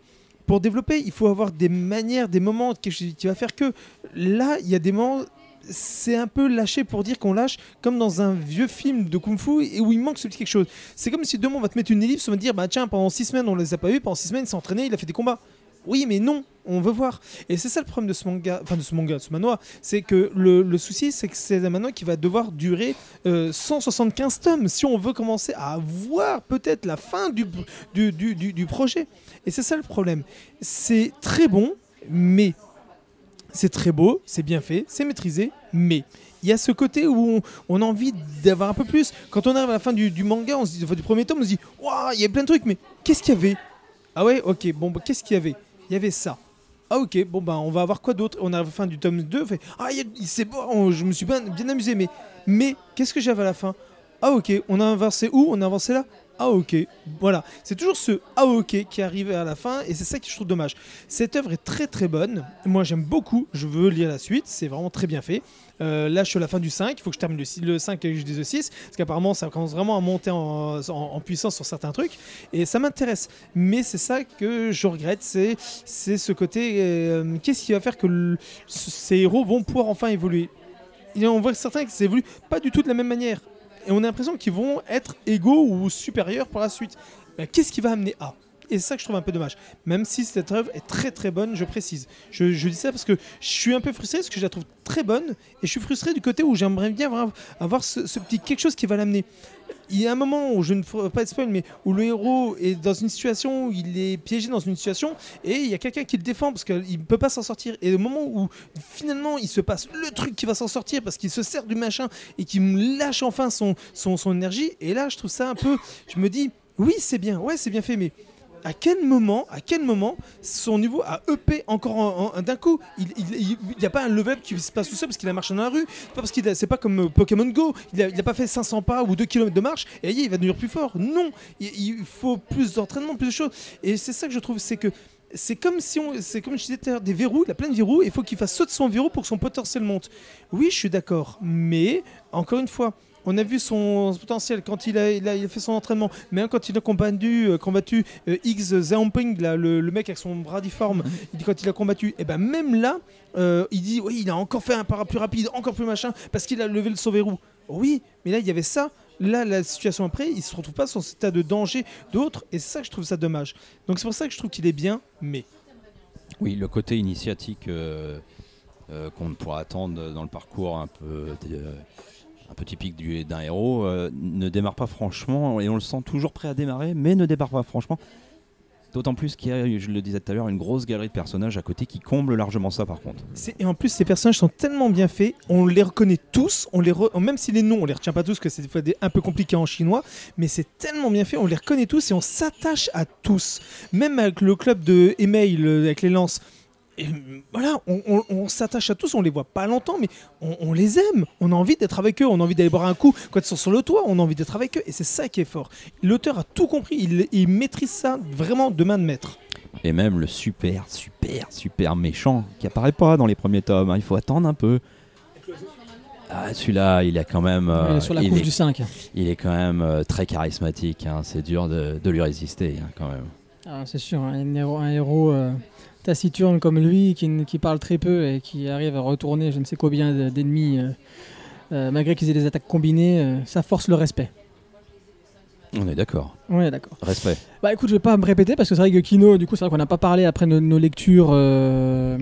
pour développer, il faut avoir des manières, des moments chose qui va faire que là, il y a des moments. C'est un peu lâché pour dire qu'on lâche, comme dans un vieux film de kung fu et où il manque quelque chose. C'est comme si demain on va te mettre une ellipse, on va te dire bah tiens pendant six semaines on les a pas vus, pendant six semaines il s'est entraîné, il a fait des combats. Oui mais non, on veut voir. Et c'est ça le problème de ce manga, enfin de ce manga, de ce manoir, c'est que le, le souci c'est que c'est un manoir qui va devoir durer euh, 175 tomes si on veut commencer à voir peut-être la fin du, du, du, du- projet. Et c'est ça le problème. C'est très bon, mais c'est très beau, c'est bien fait, c'est maîtrisé, mais il y a ce côté où on, on a envie d'avoir un peu plus. Quand on arrive à la fin du, du manga, on se dit, enfin, du premier tome, on se dit, waouh, il y a plein de trucs, mais qu'est-ce qu'il y avait? Ah ouais, ok, bon, bah, qu'est-ce qu'il y avait? Il y avait ça. Ah ok, bon bah on va avoir quoi d'autre? On arrive à la fin du tome 2, on fait Ah c'est bon, je me suis bien, bien amusé, mais, mais qu'est-ce que j'avais à la fin? Ah ok, on a avancé où? On a avancé là? Ah ok, voilà. C'est toujours ce Ah ok qui arrive à la fin et c'est ça que je trouve dommage. Cette œuvre est très très bonne, moi j'aime beaucoup, je veux lire la suite, c'est vraiment très bien fait. Euh, là je suis à la fin du 5, il faut que je termine le, le 5 et que je dise le 6, parce qu'apparemment ça commence vraiment à monter en, puissance sur certains trucs, et ça m'intéresse. Mais c'est ça que je regrette, c'est ce côté, euh, qu'est-ce qui va faire que ces héros vont pouvoir enfin évoluer? On voit certains qui évoluent pas du tout de la même manière. Et on a l'impression qu'ils vont être égaux ou supérieurs par la suite. Ben, Qu'est-ce qui va amener à et ça que je trouve un peu dommage. Même si cette œuvre est très très bonne, je précise. Je, dis ça parce que je suis un peu frustré parce que je la trouve très bonne et je suis frustré du côté où j'aimerais bien avoir, avoir ce, petit quelque chose qui va l'amener. Il y a un moment où je ne ferai pas de spoil, mais où le héros est dans une situation où il est piégé dans une situation et il y a quelqu'un qui le défend parce qu'il ne peut pas s'en sortir. Et au moment où finalement il se passe le truc qui va s'en sortir parce qu'il se sert du machin et qu'il me lâche enfin son, son, son énergie, et là je trouve ça un peu. Je me dis, oui, c'est bien, ouais, c'est bien fait, mais à quel moment, à quel moment son niveau a EP encore en- en- d'un coup Il n'y a pas un level qui se passe tout seul parce qu'il a marché dans la rue. Pas parce qu'il c'est pas comme euh, Pokémon Go. Il a, il a pas fait 500 pas ou 2 km de marche et il va devenir plus fort. Non, il, faut plus d'entraînement, plus de choses. Et c'est ça que je trouve, c'est que c'est comme si on, c'est comme je disais des verrous. Il a plein de verrous. Il faut qu'il fasse sauter son verrou pour que son potentiel monte. Oui, je suis d'accord, mais encore une fois. On a vu son potentiel quand il a, il a- il a fait son entraînement, mais hein, quand il a combattu, euh, combattu euh, X Zamping, là, le, le mec avec son bras difforme, il dit quand il a combattu, et ben même là, euh, il dit oui, il a encore fait un para plus rapide, encore plus machin, parce qu'il a levé le son verrou. Oui, mais là il y avait ça. Là, la situation après, il se retrouve pas sur cet état de danger d'autres, et c'est ça que je trouve ça dommage. Donc c'est pour ça que je trouve qu'il est bien, mais Oui, le côté initiatique qu'on pourra attendre dans le parcours un peu, un peu typique du- d'un héros euh, ne démarre pas franchement et on le sent toujours prêt à démarrer, mais ne démarre pas franchement. D'autant plus qu'il y a, je le disais tout à l'heure, une grosse galerie de personnages à côté qui comble largement ça par contre. Et en plus, ces personnages sont tellement bien faits, on les reconnaît tous, on les même si les noms, on les retient pas tous, que c'est des fois un peu compliqué en chinois, mais c'est tellement bien fait, on les reconnaît tous et on s'attache à tous. Même avec le club de Email, le- avec les lances. Et euh, voilà, on, on- on s'attache à tous, on les voit pas longtemps, mais on, on les aime. On a envie d'être avec eux, on a envie d'aller boire un coup quand ils sont sur le toit, on a envie d'être avec eux, et c'est ça qui est fort. L'auteur a tout compris, il, il maîtrise ça vraiment de main de maître. Et même le super, super, super méchant qui apparaît pas dans les premiers tomes. hein, il faut attendre un peu. Ah, celui-là, il est quand même. euh, Il est sur la il, couche est, du 5. il est quand même euh, très charismatique. hein, C'est dur de, de lui résister hein, quand même. Ah, c'est sûr, hein, un héros, un héros, euh, taciturne comme lui, qui, qui parle très peu et qui arrive à retourner je ne sais combien de- d'ennemis, euh, euh, malgré qu'ils aient des attaques combinées, euh, ça force le respect. On est d'accord. Oui, d'accord. Respect. Bah écoute, je vais pas me répéter parce que c'est vrai que Kino, du coup, c'est vrai qu'on n'a pas parlé après nos, nos lectures de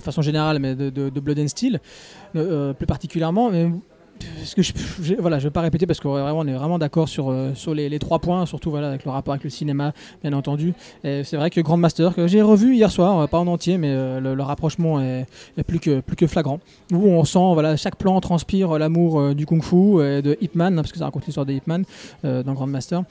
façon générale, mais de, de- de Blood and Steel, euh, plus particulièrement. Mais je, je- voilà, je vais pas répéter parce qu'on est vraiment d'accord sur, euh, les, trois points, surtout avec le rapport avec le cinéma, bien entendu. C'est vrai que Grandmaster, que j'ai revu hier soir, euh, pas en entier, mais euh, le, rapprochement est, plus, que, flagrant. Où on sent, chaque plan transpire l'amour du kung-fu et de Ip Man, hein, parce que ça raconte l'histoire de Ip Man dans Grandmaster.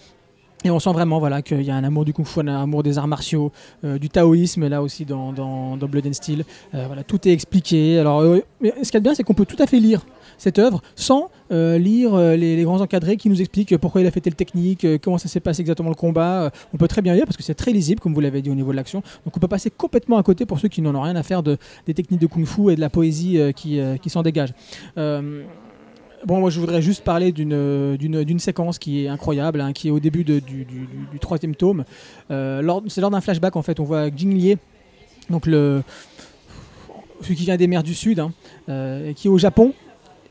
Et on sent vraiment voilà, qu'il y a un amour du kung-fu, un amour des arts martiaux, euh, du taoïsme, là aussi dans, dans, Blood and Steel. Euh, voilà, tout est expliqué. Alors, euh, ce qui est bien, c'est qu'on peut tout à fait lire cette œuvre sans lire les, grands encadrés qui nous expliquent pourquoi il a fait telle technique, comment ça s'est passé exactement le combat. On peut très bien lire parce que c'est très lisible, comme vous l'avez dit au niveau de l'action. Donc on peut passer complètement à côté pour ceux qui n'en ont rien à faire de, des techniques de kung-fu et de la poésie qui, qui s'en dégage. Bon, moi je voudrais juste parler d'une d'une d'une séquence qui est incroyable, hein, qui est au début du, du- troisième tome. Euh, C'est lors d'un flashback en fait, on voit Jing Lié, donc le celui qui vient des mers du Sud, hein, euh, qui est au Japon.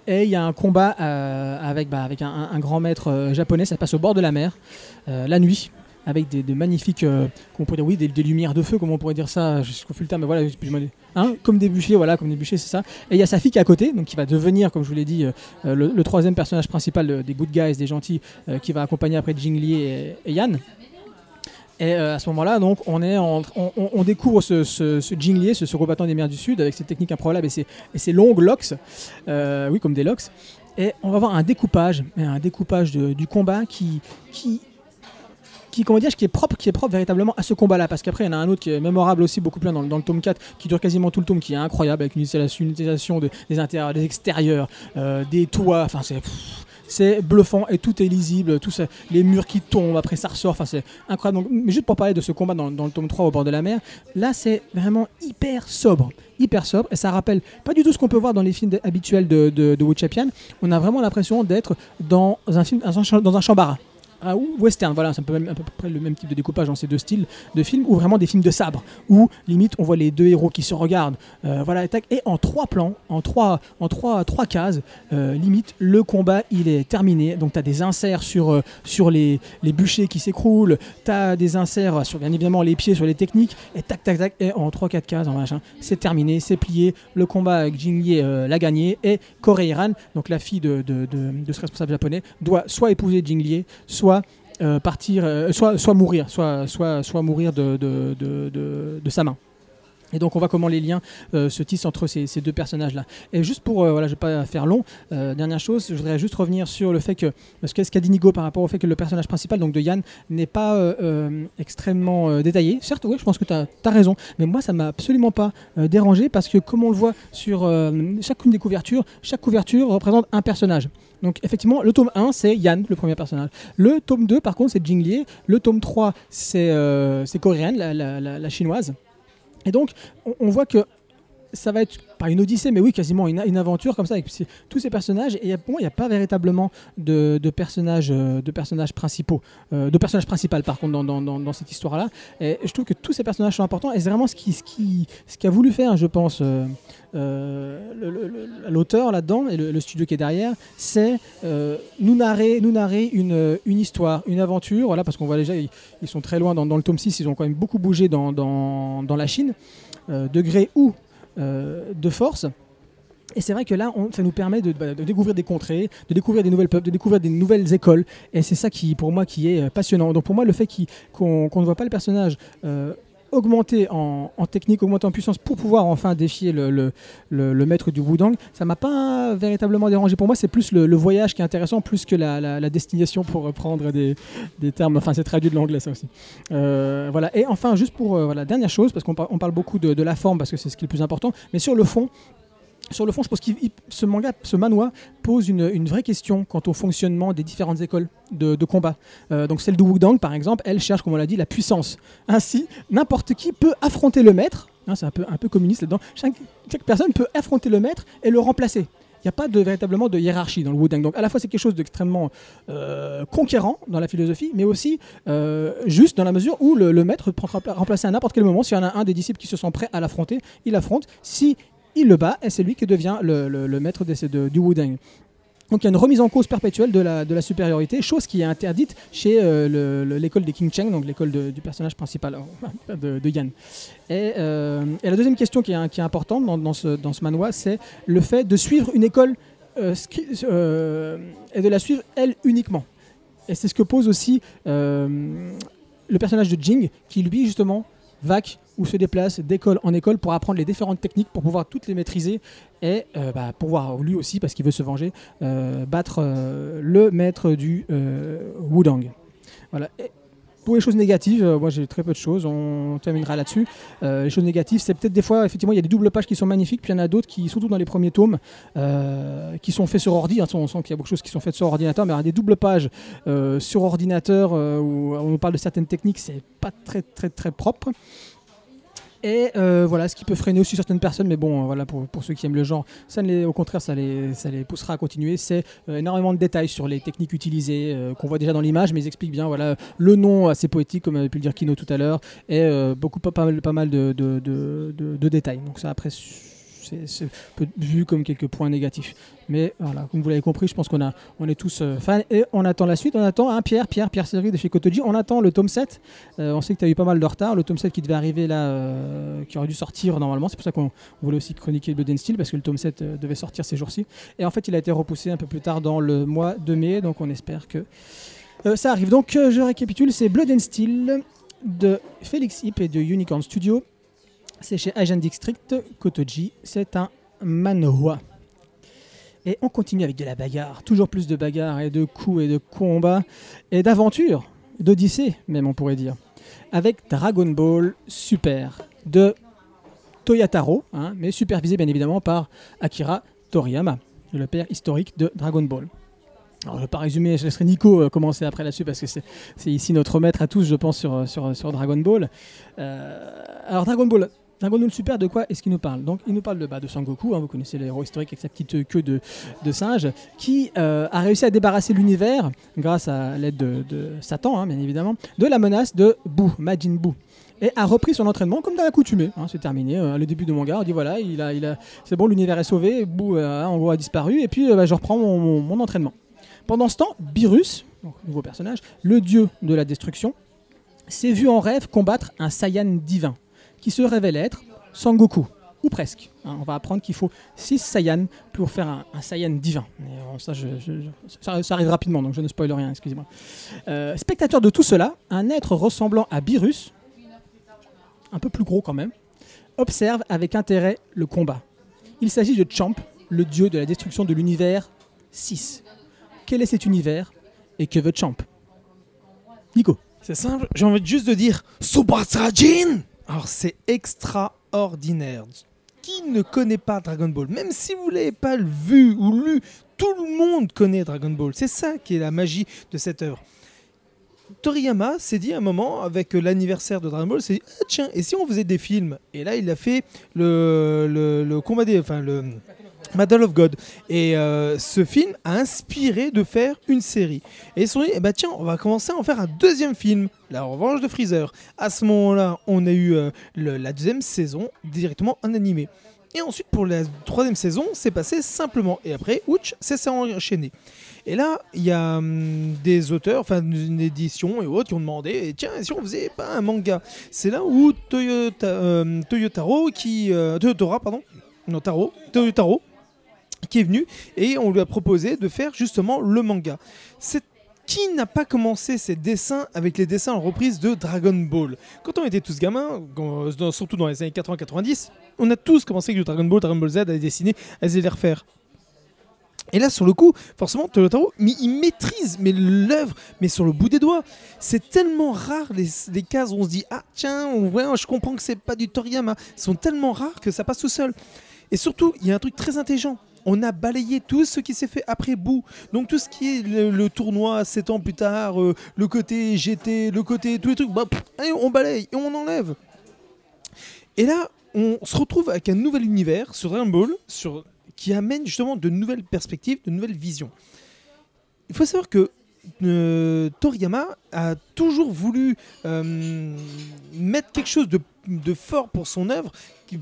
Et il y a un combat euh, avec, bah, avec un, grand maître japonais, ça se passe au bord de la mer, la nuit, avec des, magnifiques, euh, on pourrait dire, oui, des, lumières de feu, comment on pourrait dire ça, je suis le terme, mais voilà, hein, comme des bûchers, voilà, comme des bûchers, c'est ça. Et il y a sa fille qui est à côté, donc qui va devenir, comme je vous l'ai dit, euh, le, troisième personnage principal des good guys, des gentils, euh, qui va accompagner après Jing Li et, et Yan. Et euh, à ce moment-là, donc, on, est on, découvre ce, ce, ce Jing Li, ce, ce des mers du Sud, avec ses techniques improbables et ses, longues locks, oui, comme des locks. Et on va voir un découpage, un découpage du combat qui, qui, qui, comment dire, qui est propre, qui est propre véritablement à ce combat-là. Parce qu'après, il y en a un autre qui est mémorable aussi, beaucoup plus dans, dans le tome 4, qui dure quasiment tout le tome, qui est incroyable, avec une utilisation, des intérieurs, des extérieurs, euh, des toits. Enfin, c'est. bluffant et tout est lisible, tout ça, les murs qui tombent, après ça ressort, enfin c'est incroyable. Mais juste pour parler de ce combat dans, dans le tome 3 au bord de la mer, là c'est vraiment hyper sobre, hyper sobre, et ça rappelle pas du tout ce qu'on peut voir dans les films habituels de, de, de. On a vraiment l'impression d'être dans un film, dans un chambara. Ou western, voilà, c'est un peu, à peu près le même type de découpage dans ces deux styles de films, ou vraiment des films de sabre, où limite on voit les deux héros qui se regardent, euh, voilà, et en trois plans, en trois, trois, cases, euh, limite le combat il est terminé. Donc tu as des inserts sur, euh, les, bûchers qui s'écroulent, tu as des inserts sur bien évidemment les pieds, sur les techniques, et tac tac tac, et en 3-4 cases, en machin, c'est terminé, c'est plié, le combat avec Jing Yi euh, l'a gagné, et Korei-ran, donc la fille de, ce responsable japonais, doit soit épouser Jing Li, soit euh, partir, euh, soit, soit mourir, soit, soit, soit mourir de, de, de, de- sa main. Et donc on voit comment les liens euh, se tissent entre ces, deux personnages-là. Et juste pour, voilà, je ne vais pas faire long, dernière chose, je voudrais juste revenir sur le fait que, ce qu'a dit Nigo par rapport au fait que le personnage principal, donc de Yann, n'est pas extrêmement détaillé. Certes, oui, je pense que tu as, raison, mais moi ça m'a absolument pas dérangé parce que comme on le voit sur chacune des couvertures, chaque couverture représente un personnage. Donc effectivement, le tome 1, c'est Yann, le premier personnage. Le tome 2, par contre, c'est Jing Li. Le tome 3, c'est euh, c'est Coréen, la, la- chinoise. Et donc, on, on voit que ça va être pas une odyssée, mais oui, quasiment une, une aventure comme ça avec tous ces personnages. Et pour moi, il n'y a pas véritablement de, de personnages, euh, de personnages principaux, euh, de personnages principal par contre dans, dans- dans- cette histoire-là. Et je trouve que tous ces personnages sont importants. Et c'est vraiment ce qui, ce qui, ce voulu faire, je pense, euh, l'auteur là-dedans et le, studio qui est derrière, c'est nous narrer, nous narrer une, une histoire, une aventure. Voilà, parce qu'on voit déjà, ils, sont très loin dans, le tome 6, ils ont quand même beaucoup bougé dans, dans, dans la Chine, euh, de gré ou euh, de force. Et c'est vrai que là, ça nous permet de, bah, de découvrir des contrées, de découvrir des nouvelles peuples, de découvrir des nouvelles écoles. Et c'est ça qui, pour moi, qui est euh, passionnant. Donc pour moi, le fait qu'on ne voit pas le personnage euh, augmenter en, technique, augmenter en puissance pour pouvoir enfin défier le, le- maître du Wudang, ça m'a pas véritablement dérangé. Pour moi, c'est plus le, voyage qui est intéressant, plus que la, destination pour reprendre des, des termes. Enfin, c'est traduit de l'anglais, ça aussi. Euh, voilà. Et enfin, juste pour euh, voilà, dernière chose, parce qu'on par- on parle beaucoup de, de la forme, parce que c'est ce qui est le plus important, mais sur le fond, sur le fond, je pense que ce manga, ce manoir pose une, vraie question quant au fonctionnement des différentes écoles de, combat. Euh, donc celle de Wudang, par exemple, elle cherche, comme on l'a dit, la puissance. Ainsi, n'importe qui peut affronter le maître. Hein, c'est un peu, un peu communiste là-dedans. Chaque, personne peut affronter le maître et le remplacer. Il n'y a pas de, véritablement de hiérarchie dans le Wudang. Donc à la fois c'est quelque chose d'extrêmement euh, conquérant dans la philosophie, mais aussi euh, juste dans la mesure où le, maître peut rempla- remplacer à n'importe quel moment. S'il y en a un des disciples qui se sent prêt à l'affronter, il affronte. Si il le bat et c'est lui qui devient le, maître des- de- du Wudang. Donc il y a une remise en cause perpétuelle de la, de supériorité, chose qui est interdite chez euh, le- le- l'école des King Cheng, donc l'école de- du personnage principal euh, de, de Yan. Et, euh, et la deuxième question qui est, importante dans, ce, dans ce manoir, c'est le fait de suivre une école et de la suivre elle uniquement. Et c'est ce que pose aussi le personnage de Jing, qui lui justement vaque ou se déplace d'école en école pour apprendre les différentes techniques, pour pouvoir toutes les maîtriser et euh, bah, pouvoir lui aussi, parce qu'il veut se venger, euh, battre euh, le maître du Wudang. Voilà. Pour les choses négatives, euh, moi j'ai très peu de choses, on terminera là-dessus. Euh, les choses négatives, c'est peut-être des fois, effectivement, il y a des doubles pages qui sont magnifiques, puis il y en a d'autres qui, surtout dans les premiers tomes, euh, qui sont faits sur ordi. hein, on sent qu'il y a beaucoup de choses qui sont faites sur ordinateur, mais des doubles pages sur ordinateur où on nous parle de certaines techniques, c'est pas très très très propre. Et euh, voilà, ce qui peut freiner aussi certaines personnes, mais bon, euh, voilà, pour, ceux qui aiment le genre, ça les, au contraire, ça les, ça les poussera à continuer. C'est euh, énormément de détails sur les techniques utilisées, qu'on voit déjà dans l'image, mais ils expliquent bien voilà, le nom assez poétique, comme avait pu le dire Kino tout à l'heure, et beaucoup, pas, mal, pas mal de- de détails. Donc ça, après, c'est vu comme quelques points négatifs. Mais voilà, comme vous l'avez compris, je pense qu'on a, on est tous euh, fans et on attend la suite. On attend un Pierre, Pierre, Pierre Série de chez Kotoji. On attend le tome 7. Euh, on sait que tu as eu pas mal de retard. Le tome 7 qui devait arriver là, euh, qui aurait dû sortir normalement. C'est pour ça qu'on voulait aussi chroniquer Blood and Steel parce que le tome 7 euh, devait sortir ces jours-ci. Et en fait, il a été repoussé un peu plus tard dans le mois de mai. Donc on espère que ça arrive. Donc je récapitule c'est Blood and Steel de Félix Hip et de Unicorn Studio. C'est chez Agent District Kotoji. C'est un manhwa. Et on continue avec de la bagarre, toujours plus de bagarre et de coups et de combats et d'aventures, d'odyssée même on pourrait dire, avec Dragon Ball Super de Toyotaro, hein, mais supervisé bien évidemment par Akira Toriyama, le père historique de Dragon Ball. Alors, je ne vais pas résumer, je laisserai Nico euh, commencer après là-dessus parce que c'est ici notre maître à tous, je pense, sur, sur, sur Dragon Ball. Euh, alors, Dragon Ball, Dragon Super, de quoi est-ce qu'il nous parle Donc, il nous parle de, bah, de Sangoku, hein, vous connaissez le héros historique avec sa petite queue de, de singe, qui euh, a réussi à débarrasser l'univers, grâce à l'aide de, Satan, hein, bien évidemment, de la menace de Boo, Majin Buu. Et a repris son entraînement comme dans l'accoutumée. Hein, c'est terminé. euh, le début de manga, on dit voilà, il a, il a, c'est bon, l'univers est sauvé, Boo euh, en gros a disparu, et puis euh, bah, je reprends mon, entraînement. Pendant ce temps, Beerus, nouveau personnage, le dieu de la destruction, s'est vu en rêve combattre un Saiyan divin, qui se révèle être Sangoku, ou presque. hein. on va apprendre qu'il faut 6 Saiyans pour faire un, un Saiyan divin. Euh, ça, arrive rapidement, donc je ne spoil rien, excusez-moi. Euh, spectateur de tout cela, un être ressemblant à Beerus, un peu plus gros quand même, observe avec intérêt le combat. Il s'agit de Champ, le dieu de la destruction de l'univers 6. Quel est cet univers et que veut Champ? Nico. C'est simple, j'ai envie juste de dire Super Alors c'est extraordinaire. Qui ne connaît pas Dragon Ball? Même si vous l'avez pas vu ou lu, tout le monde connaît Dragon Ball. C'est ça qui est la magie de cette œuvre. Toriyama s'est dit à un moment, avec l'anniversaire de Dragon Ball, c'est ah, tiens, et si on faisait des films? Et là, il a fait le, le, le combat des. Enfin, le. Battle of God. Et euh, ce film a inspiré de faire une série. Et ils se sont dit, eh ben, tiens, on va commencer à en faire un deuxième film, La Revanche de Freezer. À ce moment-là, on a eu euh, la deuxième saison directement en animé. Et ensuite, pour la troisième saison, c'est passé simplement. Et après, ouch, c'est ça enchaîné. Et là, il y a hum, des auteurs, enfin une édition et autres qui ont demandé, eh, tiens, si on faisait pas un manga? C'est là où Toyota, euh, Toyotaro, qui, euh, Toyotora, pardon, non Taro, Toyotaro, qui est venu et on lui a proposé de faire justement le manga. C'est qui n'a pas commencé ses dessins avec les dessins en reprise de Dragon Ball? Quand on était tous gamins, surtout dans les années 80-90, on a tous commencé avec du Dragon Ball, Dragon Ball Z à les dessiner, à les refaire. Et là, sur le coup, forcément, Toyotaro, mais il maîtrise mais l'œuvre, mais sur le bout des doigts. C'est tellement rare les, les cases où on se dit ah tiens, ouais, je comprends que c'est pas du Toriyama. Ils sont tellement rares que ça passe tout seul. Et surtout, il y a un truc très intelligent. On a balayé tout ce qui s'est fait après Boo. Donc tout ce qui est le, tournoi 7 ans plus tard, euh, le côté GT, le côté tous les trucs, bah, allez, on balaye et on enlève. Et là, on se retrouve avec un nouvel univers sur Dragon Ball, sur, qui amène justement de nouvelles perspectives, de nouvelles visions. Il faut savoir que euh, Toriyama a toujours voulu euh, mettre quelque chose de, fort pour son œuvre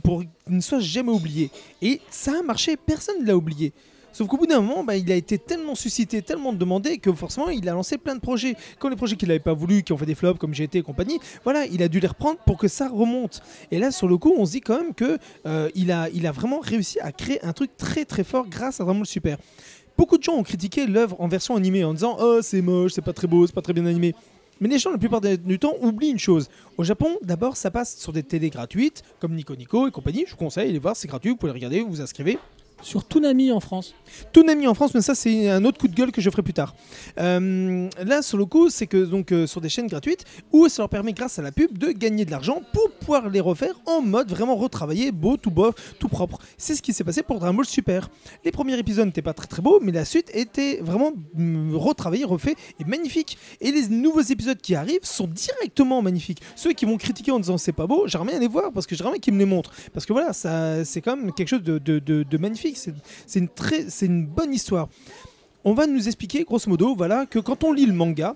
pour qu'il ne soit jamais oublié. Et ça a marché, personne ne l'a oublié. Sauf qu'au bout d'un moment, bah, il a été tellement suscité, tellement demandé que forcément, il a lancé plein de projets. Quand les projets qu'il n'avait pas voulu, qui ont fait des flops comme GT et compagnie, voilà, il a dû les reprendre pour que ça remonte. Et là, sur le coup, on se dit quand même que euh, il, a, a vraiment réussi à créer un truc très très fort grâce à Dragon Ball Super. Beaucoup de gens ont critiqué l'œuvre en version animée en disant Oh, c'est moche, c'est pas très beau, c'est pas très bien animé. Mais les gens, la plupart du temps, oublient une chose. Au Japon, d'abord, ça passe sur des télés gratuites, comme Nico Nico et compagnie. Je vous conseille, allez voir, c'est gratuit, vous pouvez le regarder, vous vous inscrivez. Sur Toonami en France. Toonami en France, mais ça c'est un autre coup de gueule que je ferai plus tard. Euh, là, sur le coup, c'est que donc euh, sur des chaînes gratuites où ça leur permet, grâce à la pub, de gagner de l'argent pour pouvoir les refaire en mode vraiment retravaillé, beau, tout beau, tout propre. C'est ce qui s'est passé pour Dragon Ball Super. Les premiers épisodes n'étaient pas très très beaux, mais la suite était vraiment mm, retravaillée, refait et magnifique. Et les nouveaux épisodes qui arrivent sont directement magnifiques. Ceux qui vont critiquer en disant c'est pas beau, j'aimerais bien les voir parce que j'aimerais qu'ils me les montrent. Parce que voilà, ça, c'est quand même quelque chose de magnifique. C'est, une très, une bonne histoire. On va nous expliquer, grosso modo, voilà, que quand on lit le manga,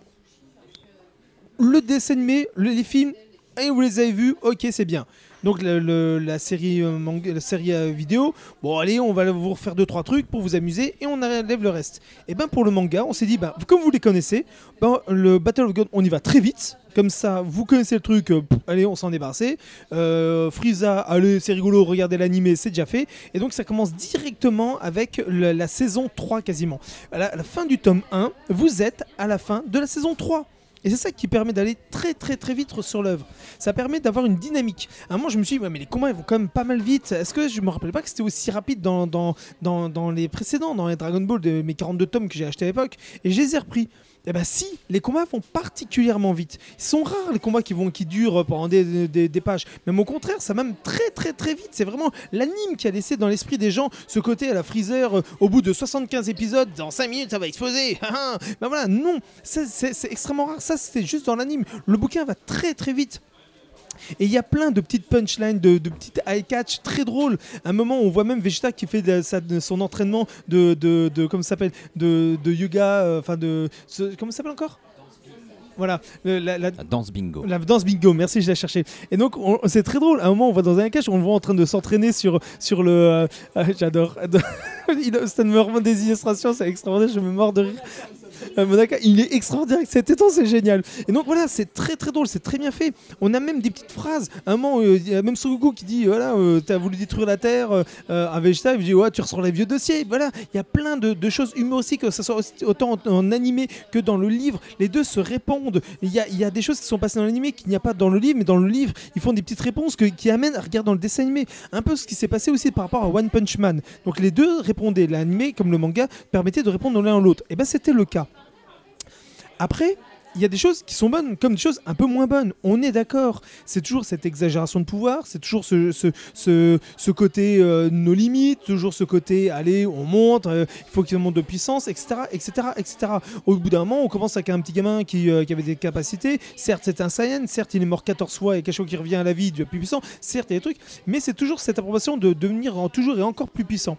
le dessin animé, le- les films, et vous les avez vus, ok, c'est bien. Donc la série, euh, manga- la série euh, vidéo, bon allez, on va vous refaire deux trois trucs pour vous amuser et on enlève le reste. Et ben pour le manga, on s'est dit, bah, comme vous les connaissez, ben, le Battle of God, on y va très vite. Comme ça, vous connaissez le truc, euh, allez, on s'en débarrasse. Euh, Frieza, allez, c'est rigolo, regardez l'animé, c'est déjà fait. Et donc ça commence directement avec la saison 3 quasiment. À la, à la fin du tome 1, vous êtes à la fin de la saison 3. Et c'est ça qui permet d'aller très très très vite sur l'œuvre. Ça permet d'avoir une dynamique. À un moment, je me suis dit, mais les combats ils vont quand même pas mal vite. Est-ce que je me rappelle pas que c'était aussi rapide dans, dans, dans, dans les précédents, dans les Dragon Ball, de mes 42 tomes que j'ai acheté à l'époque? Et je les ai repris. Eh ben si, les combats vont particulièrement vite. Ils sont rares les combats qui vont qui durent pendant des, pages. Même au contraire, ça même très très très vite. C'est vraiment l'anime qui a laissé dans l'esprit des gens ce côté à la Freezer. euh, au bout de 75 épisodes, dans 5 minutes ça va exploser. ben voilà, non, c'est extrêmement rare. Ça c'était juste dans l'anime. Le bouquin va très très vite. Et il y a plein de petites punchlines, de, de petites eye catch très drôles. À un moment, on voit même Vegeta qui fait de, sa- de son entraînement de, de, comment s'appelle, de, de yoga, euh, enfin de, ce- comment ça s'appelle encore? Voilà, le- la, la- La danse bingo. la danse bingo, merci, je l'ai cherché. Et donc, on- c'est très drôle. À un moment, on va dans un cache, on le voit en train de s'entraîner sur, sur le. euh, euh, J'adore. Ça me remonte des illustrations, c'est extraordinaire, je me mords de rire. Euh, Monaka, il est extraordinaire avec cet étang, c'est génial. Et donc voilà, c'est très très drôle, c'est très bien fait. On a même des petites phrases. Un moment, euh, il y a même Son Goku qui dit voilà, euh, t'as voulu détruire la Terre. Euh, euh, un Vegeta, il dit ouais, tu ressors les vieux dossiers. Voilà, il y a plein de, choses humoristiques, que ce soit autant en, animé que dans le livre. Les deux se répondent. Il y a, des choses qui sont passées dans l'animé qu'il n'y a pas dans le livre, mais dans le livre, ils font des petites réponses qui amènent à regarder dans le dessin animé. Un peu ce qui s'est passé aussi par rapport à One Punch Man. Donc les deux répondaient. L'animé comme le manga permettait de répondre l'un à l'autre. Et ben c'était le cas. Après, il y a des choses qui sont bonnes comme des choses un peu moins bonnes. On est d'accord. C'est toujours cette exagération de pouvoir, c'est toujours ce, ce, ce, côté euh, nos limites, toujours ce côté allez, on monte, euh, il faut qu'il monte de puissance, etc., etc., etc. Au bout d'un moment, on commence avec un petit gamin qui, euh, qui avait des capacités. Certes, c'est un Saiyan, certes, il est mort 14 fois et quelque chose qui revient à la vie, devient plus puissant. Certes, il y a des trucs, mais c'est toujours cette approbation de devenir en- toujours et encore plus puissant.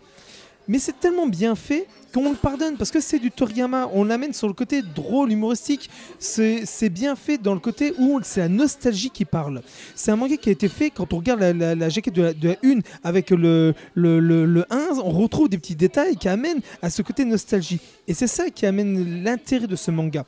Mais c'est tellement bien fait qu'on le pardonne parce que c'est du Toriyama. On l'amène sur le côté drôle, humoristique. C'est bien fait dans le côté où c'est la nostalgie qui parle. C'est un manga qui a été fait quand on regarde la, la- la jaquette de la, de la une avec le, le, le, le 1, on retrouve des petits détails qui amènent à ce côté nostalgie. Et c'est ça qui amène l'intérêt de ce manga.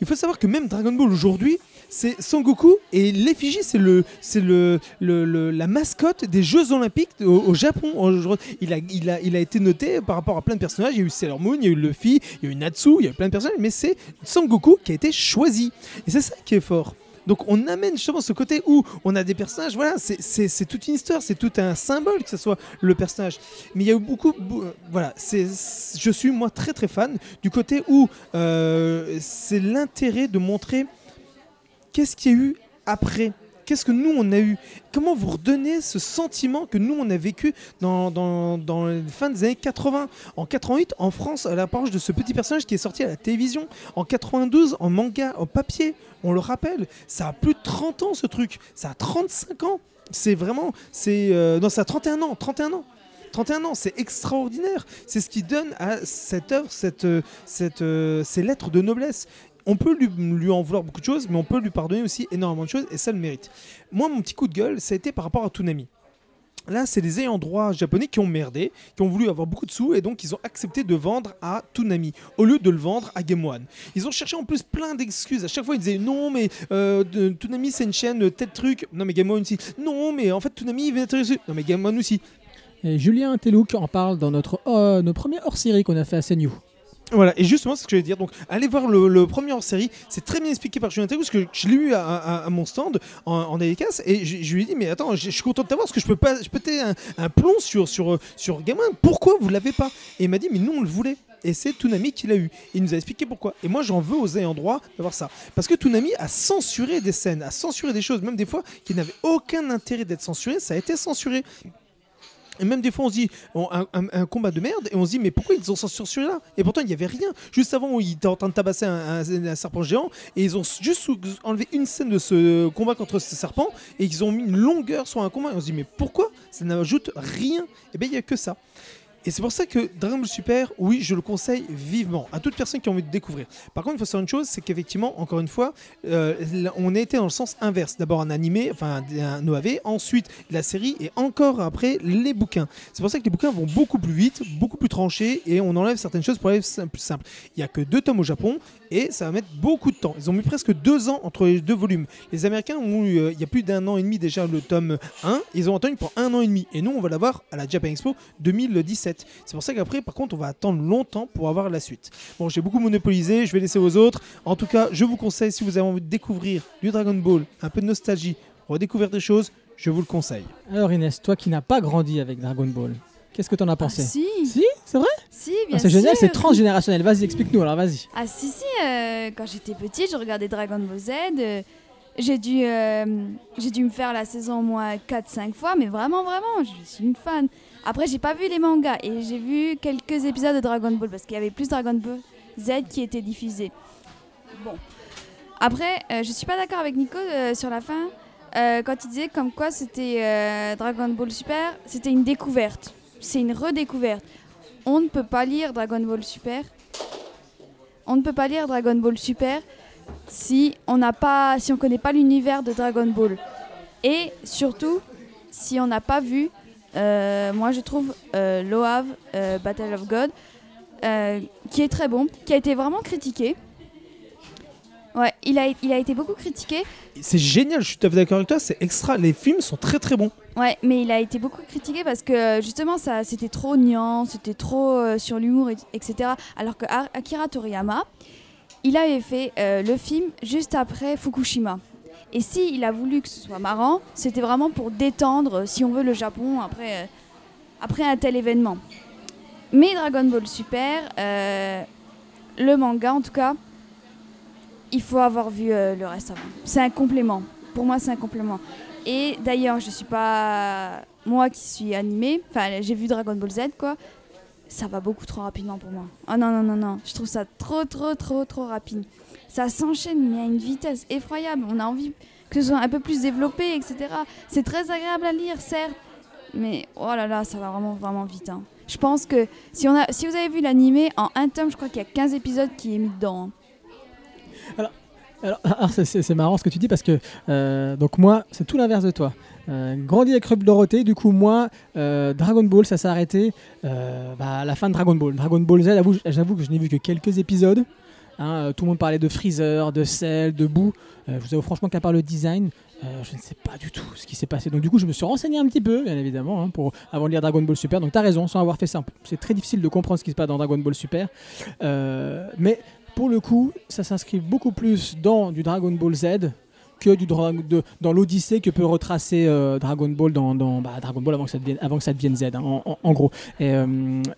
Il faut savoir que même Dragon Ball aujourd'hui, c'est Son Goku et l'effigie, c'est le, c'est le, le- la mascotte des Jeux Olympiques au, Japon. En- Il a, il, a, il a été noté par rapport à plein de personnages. Il y a eu Sailor Moon, il y a eu Luffy, il y a eu Natsu, il y a eu plein de personnages, mais c'est Son Goku qui a été choisi. Et c'est ça qui est fort. Donc on amène justement ce côté où on a des personnages, voilà, c'est- toute une histoire, c'est tout un symbole que ce soit le personnage. Mais il y a eu beaucoup, voilà, c'est, je suis moi très très fan du côté où euh, c'est l'intérêt de montrer qu'est-ce qu'il y a eu après? Qu'est-ce que nous on a eu? Comment vous redonnez ce sentiment que nous on a vécu dans, les fins des années 80 En 88, en France, à l'approche de ce petit personnage qui est sorti à la télévision. En 92, en manga, en papier, on le rappelle. Ça a plus de 30 ans ce truc. Ça a 35 ans. C'est vraiment. c'est euh, Non, ça a 31 ans. 31 ans. 31 ans, c'est extraordinaire. C'est ce qui donne à cette œuvre cette, euh, cette, euh, ces lettres de noblesse. On peut lui, en vouloir beaucoup de choses, mais on peut lui pardonner aussi énormément de choses, et ça le mérite. Moi, mon petit coup de gueule, ça a été par rapport à Toonami. Là, c'est des ayants droit japonais qui ont merdé, qui ont voulu avoir beaucoup de sous et donc ils ont accepté de vendre à Toonami au lieu de le vendre à Game One. Ils ont cherché en plus plein d'excuses. À chaque fois, ils disaient non, mais euh, Toonami c'est une chaîne, euh, tel truc. Non, mais Game One aussi. Non, mais en fait, Toonami il vient intéressé. Non, mais Game One aussi. Et Julien Telouk en parle dans notre, euh, nos premiers hors-série qu'on a fait à CNU. Voilà, et justement, c'est ce que je vais dire. Donc, allez voir le, premier hors série. C'est très bien expliqué par Julien Théo, parce que je l'ai eu à, mon stand en, en dédicace. Et je, lui ai dit, mais attends, je, suis content de t'avoir, parce que je peux pas. Je pétais un, un plomb sur, sur, sur. Pourquoi vous l'avez pas? Et il m'a dit, mais nous, on le voulait. Et c'est Toonami qui l'a eu. Il nous a expliqué pourquoi. Et moi, j'en veux aux ayants droit d'avoir ça. Parce que Toonami a censuré des scènes, a censuré des choses, même des fois qui n'avaient aucun intérêt d'être censurées. Ça a été censuré. Et même des fois, on se dit un, combat de merde, et on se dit mais pourquoi ils ont censuré là Et pourtant, il n'y avait rien. Juste avant, ils étaient en train de tabasser un, un- serpent géant, et ils ont juste enlevé une scène de ce combat contre ce serpent, et ils ont mis une longueur sur un combat. Et on se dit mais pourquoi? Ça n'ajoute rien. Et bien, il n'y a que ça. Et c'est pour ça que Dragon Ball Super, oui, je le conseille vivement à toute personne qui a envie de découvrir. Par contre, il faut savoir une chose, c'est qu'effectivement, encore une fois, euh, on a été dans le sens inverse. D'abord un animé, enfin un OAV, ensuite la série et encore après les bouquins. C'est pour ça que les bouquins vont beaucoup plus vite, beaucoup plus tranchés et on enlève certaines choses pour aller plus simple. Il n'y a que deux tomes au Japon et ça va mettre beaucoup de temps. Ils ont mis presque deux ans entre les deux volumes. Les Américains ont eu, euh, il y a plus d'un an et demi déjà le tome 1, ils ont attendu pour un an et demi. Et nous, on va l'avoir à la Japan Expo 2017. C'est pour ça qu'après, par contre, on va attendre longtemps pour avoir la suite. Bon, j'ai beaucoup monopolisé, je vais laisser aux autres. En tout cas, je vous conseille, si vous avez envie de découvrir du Dragon Ball, un peu de nostalgie, redécouvrir des choses, je vous le conseille. Alors Inès, toi qui n'as pas grandi avec Dragon Ball, qu'est-ce que t'en as Ah, pensé si, Si, c'est vrai si, Ah, bien C'est génial, c'est transgénérationnel. Vas-y, explique-nous alors, vas-y. Ah si si, euh, quand j'étais petite, je regardais Dragon Ball Z. euh, j'ai dû, euh, j'ai dû me faire la saison au moins 4-5 fois, mais vraiment, vraiment, je suis une fan. Après, j'ai pas vu les mangas et j'ai vu quelques épisodes de Dragon Ball parce qu'il y avait plus Dragon Ball Z qui était diffusé. Bon. Après, euh, je suis pas d'accord avec Nico euh, sur la fin euh, quand il disait comme quoi c'était euh, Dragon Ball Super, c'était une découverte. C'est une redécouverte. On ne peut pas lire Dragon Ball Super on ne peut pas lire Dragon Ball Super si on n'a pas, si on connaît pas l'univers de Dragon Ball. Et surtout, si on n'a pas vu, moi je trouve euh, Loav euh, Battle of God, euh, qui est très bon, qui a été vraiment critiqué. Ouais, il a, il a été beaucoup critiqué. C'est génial, je suis tout à fait d'accord avec toi, c'est extra. Les films sont très très bons. Ouais, mais il a été beaucoup critiqué parce que euh, justement, ça, c'était trop niant, c'était trop euh, sur l'humour, et- etc. Alors que Akira Toriyama, il avait fait euh, le film juste après Fukushima. Et si il a voulu que ce soit marrant, c'était vraiment pour détendre, euh, si on veut, le Japon après, euh, après un tel événement. Mais Dragon Ball Super, euh, le manga en tout cas, il faut avoir vu le reste avant. C'est un complément. Pour moi, c'est un complément. Et d'ailleurs, je suis pas moi qui suis animée. Enfin, j'ai vu Dragon Ball Z, quoi. Ça va beaucoup trop rapidement pour moi. Oh non non non non, je trouve ça trop trop trop trop rapide. Ça s'enchaîne mais à une vitesse effroyable. On a envie que ce soit un peu plus développé, etc. C'est très agréable à lire, certes, mais oh là là, ça va vraiment vraiment vite. hein. Je pense que si on a, si vous avez vu l'animé en un tome, je crois qu'il y a 15 épisodes qui est mis dedans. hein. Alors, alors, c'est- marrant ce que tu dis parce que euh, donc moi c'est tout l'inverse de toi. Euh, grandi avec Club Dorothée, du coup moi euh, Dragon Ball ça s'est arrêté bah, à la fin de Dragon Ball. Dragon Ball Z, j'avoue que je n'ai vu que quelques épisodes. Hein, euh, tout le monde parlait de Freezer, de Cell, de Boo. Euh, je vous avoue franchement qu'à part le design, euh, je ne sais pas du tout ce qui s'est passé. Donc du coup je me suis renseigné un petit peu, bien évidemment, hein, pour avant de lire Dragon Ball Super. Donc tu as raison, sans avoir fait ça, c'est très difficile de comprendre ce qui se passe dans Dragon Ball Super. Mais pour le coup, ça s'inscrit beaucoup plus dans du Dragon Ball Z que dans l'Odyssée que peut retracer Dragon Ball dans, bah, Dragon Ball avant que ça devienne, Z, hein, en, gros. Bah,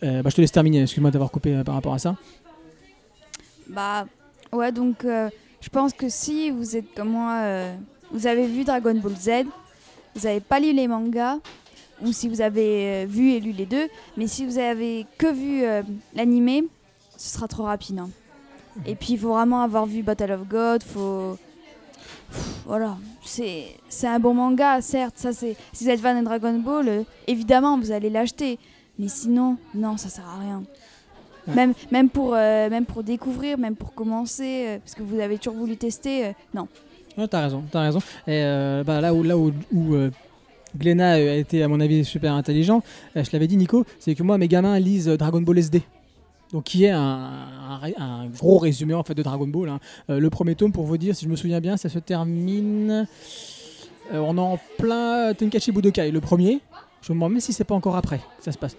je te laisse terminer, excuse-moi d'avoir coupé par rapport à ça. Bah ouais, donc euh, je pense que si vous êtes comme moi, euh, vous avez vu Dragon Ball Z, vous n'avez pas lu les mangas, ou si vous avez euh, vu et lu les deux, mais si vous avez que vu l'animé, ce sera trop rapide. hein. Et puis il faut vraiment avoir vu Battle of God, faut... Voilà, c'est c'est un bon manga, certes, ça c'est... Si vous êtes fan de Dragon Ball, euh, évidemment vous allez l'acheter, mais sinon, non, ça sert à rien. Ouais. Même, même, pour, euh, même pour découvrir, même pour commencer, euh, parce que vous avez toujours voulu tester, euh, non. Ouais, t'as raison, t'as raison. Et euh, bah, là où, là où, où, Glenna a été, à mon avis, super intelligent. Je l'avais dit, Nico, c'est que moi, mes gamins lisent Dragon Ball SD. Donc, qui est un, un ré- un gros résumé en fait de Dragon Ball. hein. Le premier tome, pour vous dire, si je me souviens bien, ça se termine. on est en plein Tenkachi Budokai, le premier. Je me demande même si c'est pas encore après ça se passe.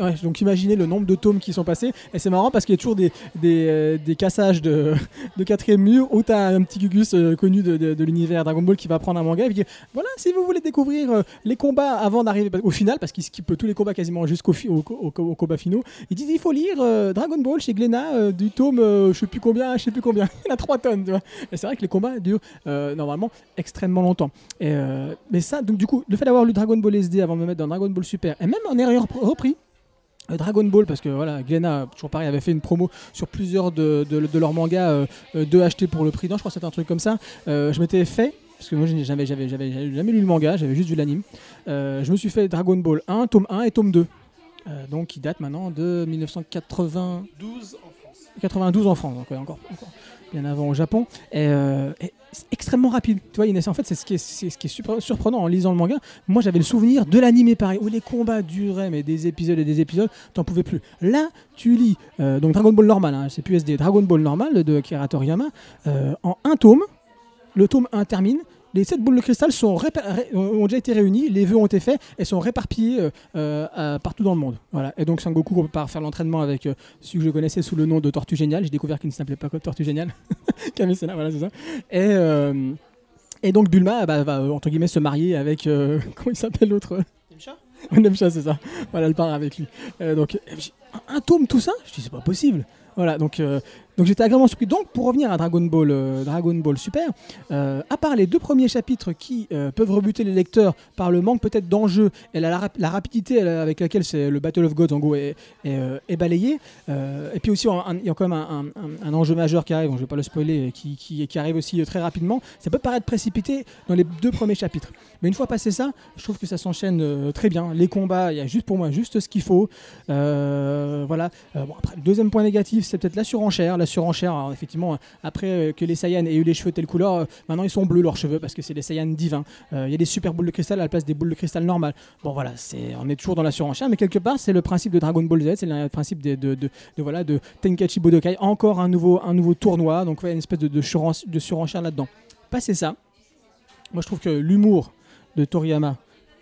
Ouais, donc imaginez le nombre de tomes qui sont passés. Et c'est marrant parce qu'il y a toujours des, des, euh, des cassages de, de quatrième mur où tu as un petit Gugus euh, connu de, de- l'univers Dragon Ball qui va prendre un manga et qui dit voilà, si vous voulez découvrir euh, les combats avant d'arriver au final, parce qu'il skippe tous les combats quasiment jusqu'au au, au, au- combat finaux, il dit il faut lire euh, Dragon Ball chez Glénat euh, du tome euh, je sais plus combien, je sais plus combien. Il a 3 tonnes, tu vois. Et c'est vrai que les combats durent euh, normalement extrêmement longtemps. Et, euh, mais ça, donc du coup, le fait d'avoir lu Dragon Ball SD avant me mettre dans Dragon Ball Super, et même en ayant repris euh, Dragon Ball, parce que voilà, Glenna, toujours pareil, avait fait une promo sur plusieurs de, de, de leurs mangas, euh, euh, deux pour le prix d'un, je crois que c'était un truc comme ça. Euh, je m'étais fait, parce que moi j'avais jamais, jamais lu le manga, j'avais juste vu l'anime. Euh, je me suis fait Dragon Ball 1, tome 1 et tome 2. Euh, donc qui date maintenant de 1980. 12 en France. 92 en France, encore, encore bien avant au Japon. Et, euh, et c'est extrêmement rapide. Tu vois, Inès, en fait, c'est ce qui est, c'est ce est surprenant en lisant le manga. Moi, j'avais le souvenir de l'animé pareil, où les combats duraient, mais des épisodes et des épisodes, t'en pouvais plus. Là, tu lis euh, donc Dragon Ball normal, hein, c'est plus SD, Dragon Ball normal de Akira Toriyama, euh, en un tome. Le tome 1 termine. Les 7 boules de cristal sont ont déjà été réunies, les vœux ont été faits et sont réparpillés euh, euh, partout dans le monde. Voilà. Et donc Sangoku part faire l'entraînement avec euh, celui que je connaissais sous le nom de Tortue Géniale. J'ai découvert qu'il ne s'appelait pas Tortue Géniale. Camille Sena, voilà, c'est ça. Et, et donc Bulma bah, va, entre guillemets, se marier avec. comment il s'appelle l'autre? Nemcha, c'est ça. Voilà, elle part avec lui. Euh, donc, un, un tome, tout ça? Je dis, c'est pas possible. Voilà, donc, euh, donc j'étais agréablement surpris. Donc, pour revenir à Dragon Ball, euh, Dragon Ball Super, euh, à part les deux premiers chapitres qui euh, peuvent rebuter les lecteurs par le manque peut-être d'enjeu et la, la rap- la rapidité avec laquelle le Battle of Gods en gros est, balayé, et puis aussi il y a quand même un, enjeu majeur qui arrive, je vais pas le spoiler, qui, arrive aussi très rapidement, ça peut paraître précipité dans les deux premiers chapitres. Mais une fois passé ça, je trouve que ça s'enchaîne très bien. Les combats, il y a juste pour moi juste ce qu'il faut. Voilà. Bon, après, le deuxième point négatif, c'est peut-être la surenchère. Surenchère, effectivement, après euh, que les Saiyans aient eu les cheveux telle couleur, euh, maintenant ils sont bleus leurs cheveux parce que c'est des Saiyans divins. Euh, Il y a des super boules de cristal à la place des boules de cristal normales. Bon voilà, c'est, on est toujours dans la surenchère, mais quelque part c'est le principe de Dragon Ball Z, c'est le principe de, de, voilà de Tenkaichi Budokai. Encore un nouveau, un nouveau tournoi, donc ouais, une espèce de, de, suren- de surenchère là-dedans. Passé ça, moi je trouve que l'humour de Toriyama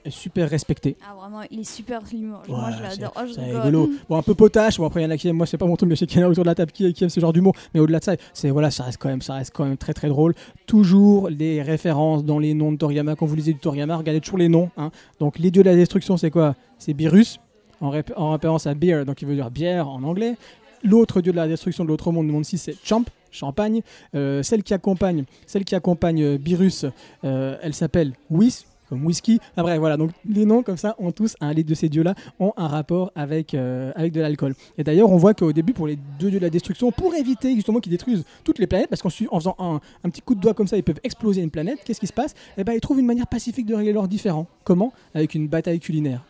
est super respecté. Ah, vraiment, il est super l'humour. Moi, je l'adore. Oh, C'est rigolo. Bon, un peu potache. Bon, après, il y en a qui aiment. Moi, c'est pas mon truc, mais je sais qu'il y en a autour de la table qui, qui aiment ce genre d'humour. Mais au-delà de ça, c'est voilà, ça reste quand même, ça reste quand même très très drôle. Toujours les références dans les noms de Toriyama. Quand vous lisez du Toriyama, regardez toujours les noms. hein. Donc, les dieux de la destruction, c'est quoi? C'est Beerus, en, référence à beer, donc il veut dire bière en anglais. L'autre dieu de la destruction de l'autre monde, le monde 6, c'est Champ, champagne. Euh, celle qui accompagne, celle qui accompagne euh, Beerus, euh, elle s'appelle Whis, comme whisky. Ah, bref, voilà. Donc les noms comme ça ont tous un les de ces dieux-là ont un rapport avec euh, avec de l'alcool. Et d'ailleurs, on voit qu'au début, pour les deux dieux de la destruction, pour éviter justement qu'ils détruisent toutes les planètes, parce qu'en en faisant un, un petit coup de doigt comme ça, ils peuvent exploser une planète. Qu'est-ce qui se passe? Eh ben, ils trouvent une manière pacifique de régler leurs différends. Comment? Avec une bataille culinaire.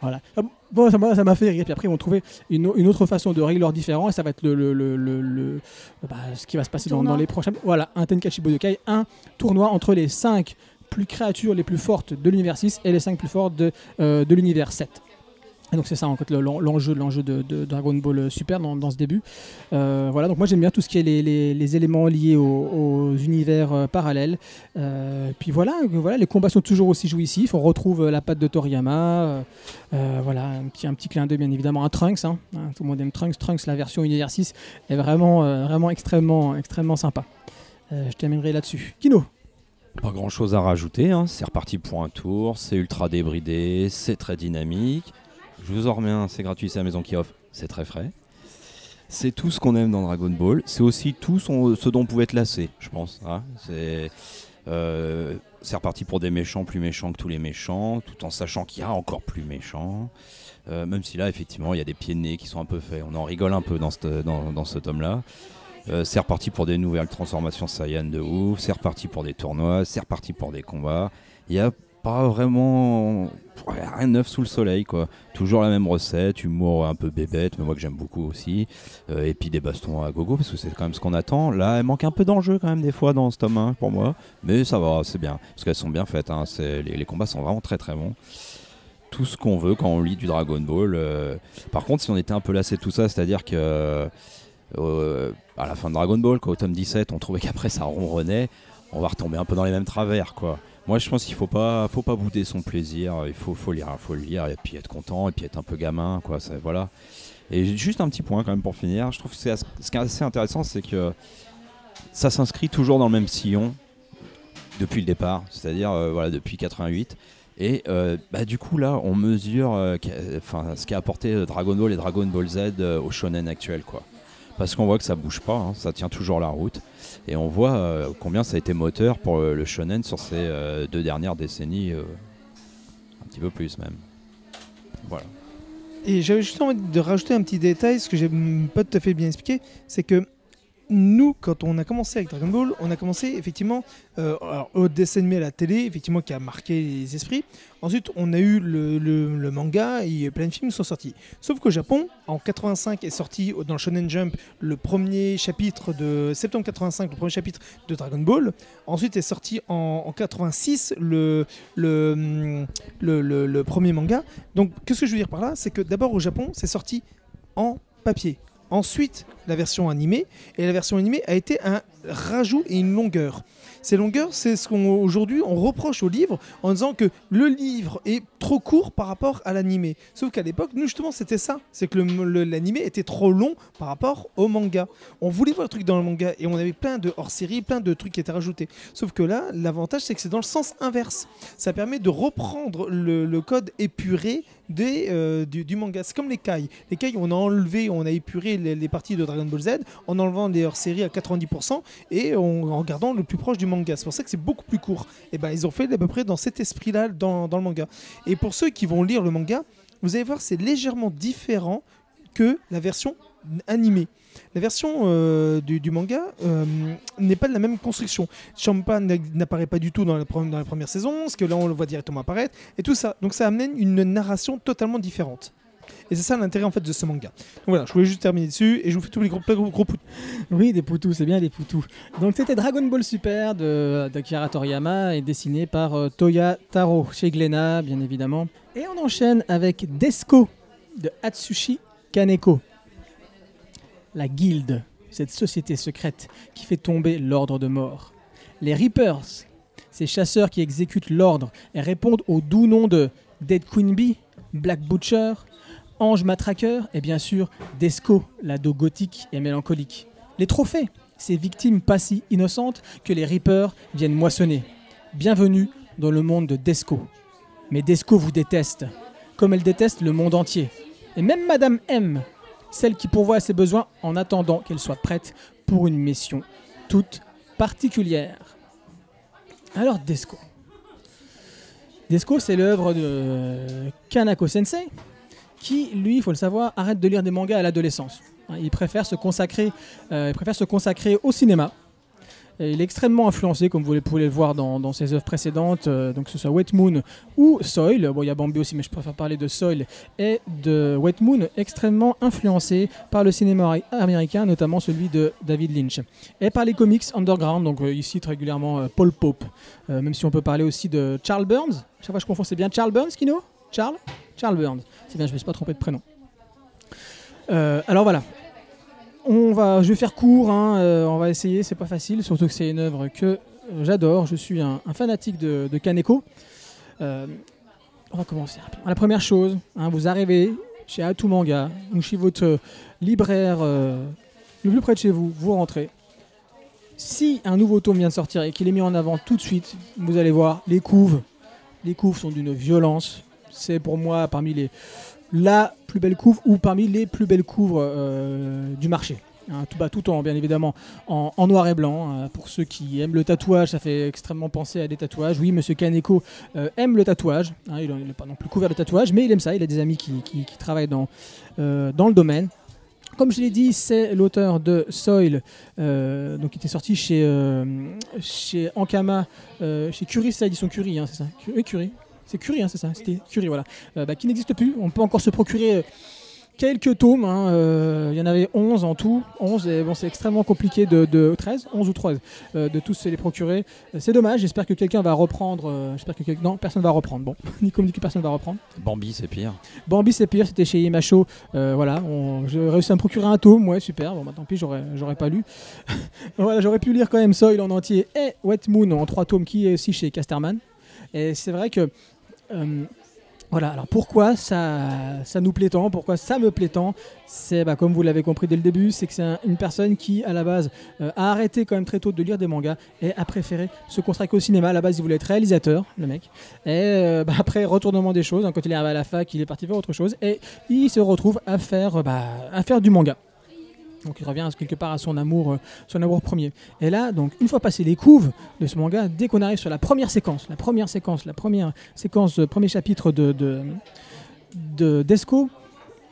Voilà. Ah bon, ça m'a fait rire. Puis après, ils vont trouver une, une autre façon de régler leurs différends. Et ça va être le, le, le, bah, ce qui va se passer dans, les prochains. Voilà, un Tenkaichi Budokai, un tournoi entre les 5 plus créatures les plus fortes de l'univers 6 et les 5 plus fortes de, euh, de l'univers 7. Et donc c'est ça en fait le- l'en- l'enjeu de, Dragon Ball Super dans, dans ce début. Euh, voilà donc moi j'aime bien tout ce qui est les, les- éléments liés aux, univers euh, parallèles. Puis voilà voilà les combats sont toujours aussi jouissifs. On retrouve la patte de Toriyama. voilà un petit un petit clin d'œil bien évidemment à Trunks. hein. Hein, tout le monde aime Trunks. Trunks la version univers 6 est vraiment vraiment extrêmement extrêmement sympa. Je terminerai là-dessus. Kino. Pas grand chose à rajouter, hein. c'est reparti pour un tour, c'est ultra débridé, c'est très dynamique. Je vous en remets un, c'est gratuit, c'est la maison qui offre, c'est très frais. C'est tout ce qu'on aime dans Dragon Ball, c'est aussi tout ce dont on pouvait être lassé, je pense. hein. C'est euh, c'est reparti pour des méchants plus méchants que tous les méchants, tout en sachant qu'il y a encore plus méchants. Euh, même si là, effectivement, il y a des pieds de nez qui sont un peu faits. On en rigole un peu dans ce tome-là. Euh, c'est reparti pour des nouvelles transformations Saiyan de ouf, c'est reparti pour des tournois, c'est reparti pour des combats. Il y a pas vraiment rien de neuf sous le soleil quoi. Toujours la même recette, humour un peu bébête, mais moi que j'aime beaucoup aussi. Euh, et puis des bastons à gogo parce que c'est quand même ce qu'on attend. Là, elle manque un peu d'enjeu quand même des fois dans ce tome 1 pour moi, mais ça va, c'est bien parce qu'elles sont bien faites. hein. Les combats sont vraiment très très bons. Tout ce qu'on veut quand on lit du Dragon Ball. euh. Par contre, si on était un peu lassé de tout ça, c'est-à-dire que euh, à la fin de Dragon Ball, quoi, au tome 17, on trouvait qu'après ça ronronnait, on va retomber un peu dans les mêmes travers, quoi. Moi, je pense qu'il faut pas, faut pas bouder son plaisir. Il faut, faut lire, faut le lire et puis être content et puis être un peu gamin, quoi. Voilà. Et juste un petit point quand même pour finir. Je trouve que c'est ce qui est assez intéressant, c'est que ça s'inscrit toujours dans le même sillon depuis le départ, c'est-à-dire euh, voilà depuis 88. Et euh, bah, du coup là, on mesure enfin, ce qu'a apporté Dragon Ball et Dragon Ball Z au shonen actuel, quoi. Parce qu'on voit que ça bouge pas, hein, ça tient toujours la route. Et on voit euh, combien ça a été moteur pour euh, le shonen sur ces euh, deux dernières décennies, un petit peu plus même. Voilà. Et j'avais juste envie de rajouter un petit détail, ce que j'ai pas tout à fait bien expliqué, c'est que nous, quand on a commencé avec Dragon Ball, on a commencé effectivement euh, au dessin animé à la télé, effectivement qui a marqué les esprits. Ensuite, on a eu le, manga et plein de films sont sortis. Sauf qu'au Japon, en 85 est sorti dans Shonen Jump le premier chapitre de septembre 85, le premier chapitre de Dragon Ball. Ensuite est sorti en, en 86 le, le, hum, le, le- le premier manga. Donc, qu'est-ce que je veux dire par là? C'est que d'abord au Japon, c'est sorti en papier. Ensuite, la version animée. Et la version animée a été un rajout et une longueur. Ces longueurs, c'est ce qu'on aujourd'hui on reproche au livre en disant que le livre est trop court par rapport à l'animé. Sauf qu'à l'époque, nous justement, c'était ça. C'est que l'animé était trop long par rapport au manga. On voulait voir le truc dans le manga et on avait plein de hors-série, plein de trucs qui étaient rajoutés. Sauf que là, l'avantage, c'est que c'est dans le sens inverse. Ça permet de reprendre le code épuré euh, du, manga. C'est comme les cailles. Les cailles, on a enlevé, on a épuré les, parties de Dragon Ball Z en enlevant les hors-séries à 90% et en, en gardant le plus proche du manga. C'est pour ça que c'est beaucoup plus court. Et ben, ils ont fait à peu près dans cet esprit-là dans le manga. Et pour ceux qui vont lire le manga, vous allez voir, c'est légèrement différent que la version animée. La version euh, du, manga euh, n'est pas de la même construction. Champa n'a- n'apparaît pas du tout dans la, première saison, parce que là on le voit directement apparaître, et tout ça. Donc ça amène une narration totalement différente. Et c'est ça l'intérêt en fait de ce manga. Donc voilà, je voulais juste terminer dessus, et je vous fais tous les gros, gros, poutous. Oui, des poutous, c'est bien des poutous. Donc c'était Dragon Ball Super de d'Akira Toriyama et dessiné par euh, Toya Taro chez Glénat, bien évidemment. Et on enchaîne avec Desco de Atsushi Kaneko. La guilde, cette société secrète qui fait tomber l'ordre de mort. Les Reapers, ces chasseurs qui exécutent l'ordre et répondent au doux nom de Dead Queen Bee, Black Butcher, Ange Matraqueur et bien sûr Desco, l'ado gothique et mélancolique. Les trophées, ces victimes pas si innocentes que les Reapers viennent moissonner. Bienvenue dans le monde de Desco. Mais Desco vous déteste, comme elle déteste le monde entier. Et même Madame M, celle qui pourvoit à ses besoins en attendant qu'elle soit prête pour une mission toute particulière. Alors Desco. Desco, c'est l'œuvre de Kanako Sensei, qui, lui, il faut le savoir, arrête de lire des mangas à l'adolescence. Il euh, il préfère se consacrer au cinéma. Il est extrêmement influencé, comme vous pouvez le voir dans, ses œuvres précédentes, euh, donc que ce soit Wet Moon ou Soil. Bon, il y a Bambi aussi, mais je préfère parler de Soil et de Wet Moon, extrêmement influencé par le cinéma américain, notamment celui de David Lynch, et par les comics underground. Donc, euh, il cite régulièrement euh, Paul Pope, Euh, même si on peut parler aussi de Charles Burns. Chaque fois, je confonds, c'est bien Charles Burns, Kino? Charles? Charles Burns. C'est bien, je ne me suis pas trompé de prénom. Alors voilà. On va, je vais faire court, hein, euh, on va essayer, c'est pas facile, surtout que c'est une œuvre que euh, j'adore. Je suis un, fanatique de, Kaneko. Euh, on va commencer. La première chose, hein, vous arrivez chez Atu Manga ou chez votre libraire le plus près de chez vous, vous rentrez. Si un nouveau tome vient de sortir et qu'il est mis en avant tout de suite, vous allez voir les couves. Les couves sont d'une violence. C'est pour moi parmi les plus belle couve ou parmi les plus belles couves euh, du marché. Hein, tout, en, bien évidemment, en, noir et blanc. hein. pour ceux qui aiment le tatouage, ça fait extrêmement penser à des tatouages. Oui, Monsieur Kaneko euh, aime le tatouage. hein, il n'est pas non plus couvert de tatouage, mais il aime ça. Il a des amis qui, travaillent dans, euh, dans le domaine. Comme je l'ai dit, c'est l'auteur de Soil, euh, donc qui était sorti chez, chez Ankama, chez Curie, c'est l'édition Curie, c'est ça? Curie, Curie. C'est Curie, hein, c'est ça C'était Curie, voilà. Euh, bah, qui n'existe plus. On peut encore se procurer quelques tomes. hein, euh, il y en avait 11 en tout. 11, et bon, c'est extrêmement compliqué de, de 13, 11 ou 13, euh, de tous se les procurer. Euh, c'est dommage, j'espère que quelqu'un va reprendre. euh, j'espère que quelqu'un- Non, personne va reprendre. Bon, Nico me dit que personne va reprendre. Bambi, c'est pire. Bambi, c'est pire, c'était chez Imacho. Euh, voilà, on- j'ai réussi à me procurer un tome, ouais, super. Bon, bah tant pis, j'aurais, j'aurais pas lu. voilà, j'aurais pu lire quand même Soil en entier et Wet Moon en trois tomes qui est aussi chez Casterman. Et c'est vrai que. Euh, voilà, alors pourquoi ça, nous plaît tant, pourquoi ça me plaît tant C'est, bah, comme vous l'avez compris dès le début, c'est que c'est un- une personne qui, à la base, euh, a arrêté quand même très tôt de lire des mangas et a préféré se consacrer au cinéma. À la base, il voulait être réalisateur, le mec. Et euh, bah, après, retournement des choses, hein, quand il est arrivé à la fac, il est parti faire autre chose et il se retrouve à faire, bah, à faire du manga. Donc il revient quelque part à son amour, euh, son amour premier. Et là, donc une fois passé les couves de ce manga, dès qu'on arrive sur la première séquence, la première séquence, la première séquence, premier chapitre de, de, de Desco,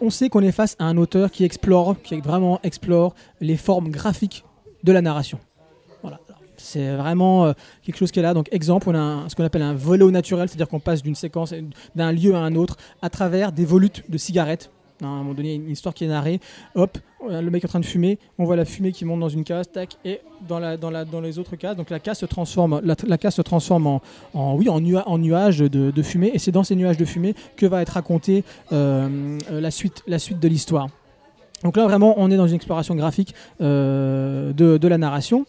on sait qu'on est face à un auteur qui explore, qui vraiment explore les formes graphiques de la narration. Voilà. C'est vraiment euh, quelque chose qui est là. Donc, exemple, on a ce qu'on appelle un volet naturel, c'est-à-dire qu'on passe d'une séquence, d'un lieu à un autre, à travers des volutes de cigarettes. À un moment donné, une histoire qui est narrée. Hop, euh, le mec est en train de fumer. On voit la fumée qui monte dans une case, tac, et dans, la, dans, la, dans les autres cases. Donc la case se transforme, la, case se transforme en, en, oui, en, en nuages de, fumée. Et c'est dans ces nuages de fumée que va être racontée euh, euh, la, suite, la suite de l'histoire. Donc là, vraiment, on est dans une exploration graphique de, de la narration.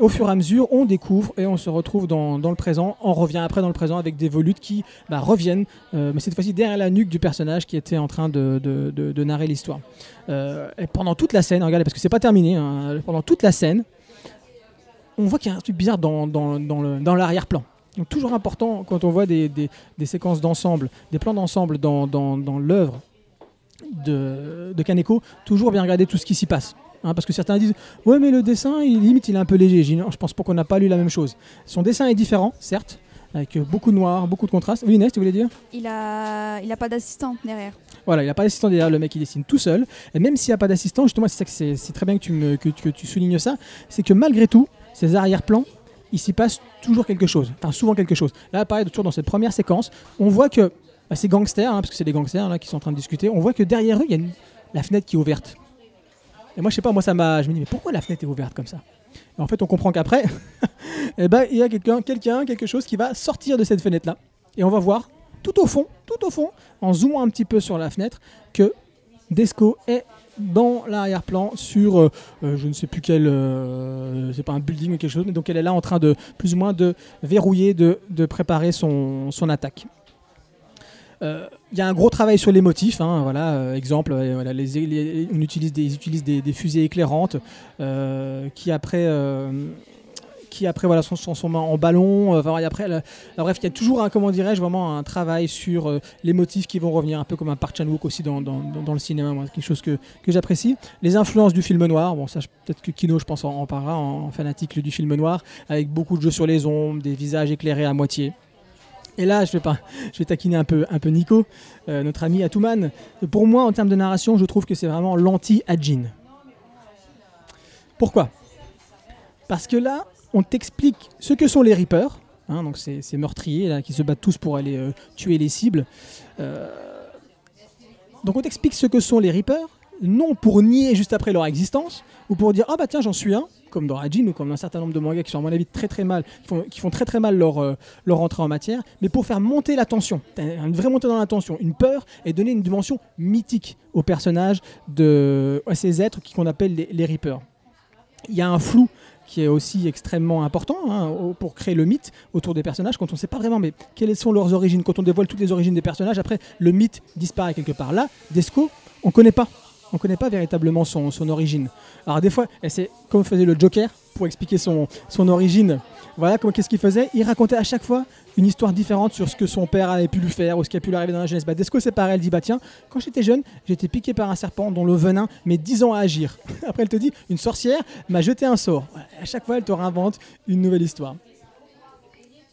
Au fur et à mesure, on découvre et on se retrouve dans, le présent. On revient après dans le présent avec des volutes qui bah, reviennent, euh, mais cette fois-ci derrière la nuque du personnage qui était en train de, narrer l'histoire. Euh, et pendant toute la scène, regardez, parce que c'est pas terminé, hein, pendant toute la scène, on voit qu'il y a un truc bizarre dans, l'arrière-plan. Toujours important quand on voit des, séquences d'ensemble, des plans d'ensemble dans l'œuvre de, de Kaneko, toujours bien regarder tout ce qui s'y passe. Hein, parce que certains disent ouais mais le dessin il limite il est un peu léger. Je dis, non, je pense pas qu'on n'a pas lu la même chose. Son dessin est différent, certes, avec beaucoup de noir, beaucoup de contrastes. Oui Inès, tu voulais dire? Il a, il a pas d'assistant derrière. Voilà, il n'a pas d'assistant derrière, le mec il dessine tout seul. Et même s'il n'y a pas d'assistant, justement, c'est ça que c'est c'est très bien que tu, me, que, que tu soulignes ça, c'est que malgré tout, ces arrière-plans, il s'y passe toujours quelque chose. Enfin, souvent quelque chose. Là, pareil, toujours dans cette première séquence, on voit que bah, ces gangsters, hein, parce que c'est des gangsters là, qui sont en train de discuter, on voit que derrière eux, il y a une- la fenêtre qui est ouverte. Et moi, je sais pas, moi, ça m'a. Je me dis, mais pourquoi la fenêtre est ouverte comme ça? Et en fait, on comprend qu'après, eh ben, il y a quelqu'un, quelqu'un, quelque chose qui va sortir de cette fenêtre-là. Et on va voir tout au fond, tout au fond, en zoomant un petit peu sur la fenêtre, que Desco est dans l'arrière-plan sur euh, euh, je ne sais plus quel euh, c'est pas un building ou quelque chose mais donc elle est là en train de plus ou moins de verrouiller de, de préparer son, son attaque il y a un gros travail sur les motifs hein, voilà euh, exemple euh, on utilise des, ils utilisent des, fusées éclairantes euh, qui après euh, qui après voilà sont, en ballon euh, enfin, après bref, il y a toujours un, comment dirais-je, vraiment un travail sur euh, les motifs qui vont revenir, un peu comme un Park Chan-wook aussi dans, le cinéma, quelque chose que, j'apprécie. Les influences du film noir, bon peut-être que Kino, je pense, en, en parlera en, en fanatique du film noir, avec beaucoup de jeux sur les ombres, des visages éclairés à moitié. Et là, je vais pas, je vais taquiner un peu, un peu Nico, euh, notre ami Atuman. Pour moi, en termes de narration, je trouve que c'est vraiment l'anti-Ajin. Pourquoi? Parce que là, on t'explique ce que sont les Reapers, hein, donc ces, ces meurtriers là, qui se battent tous pour aller euh, tuer les cibles. Euh, donc on t'explique ce que sont les Reapers, non pour nier juste après leur existence, ou pour dire ah bah tiens j'en suis un, comme dans Hajin ou comme dans un certain nombre de mangas qui sont à mon avis très très mal, qui font, très très mal leur, euh, leur entrée en matière, mais pour faire monter la tension, une vraie montée dans la tension, une peur, et donner une dimension mythique au personnage de à ces êtres qu'on appelle les, les Reapers. Il y a un flou qui est aussi extrêmement important hein, pour créer le mythe autour des personnages quand on ne sait pas vraiment mais quelles sont leurs origines? Quand on dévoile toutes les origines des personnages, après le mythe disparaît quelque part. Là, Desco, on ne connaît pas. On connaît pas véritablement son, son origine. Alors des fois, c'est comme faisait le Joker pour expliquer son, son origine. Voilà, qu'est-ce qu'il faisait Il racontait à chaque fois une histoire différente sur ce que son père avait pu lui faire ou ce qui a pu lui arriver dans la jeunesse. Bah, Desco, c'est pareil, elle dit bah tiens, quand j'étais jeune, été piqué par un serpent dont le venin met 10 ans à agir. Après, elle te dit une sorcière m'a jeté un sort. À chaque fois, elle te réinvente une nouvelle histoire.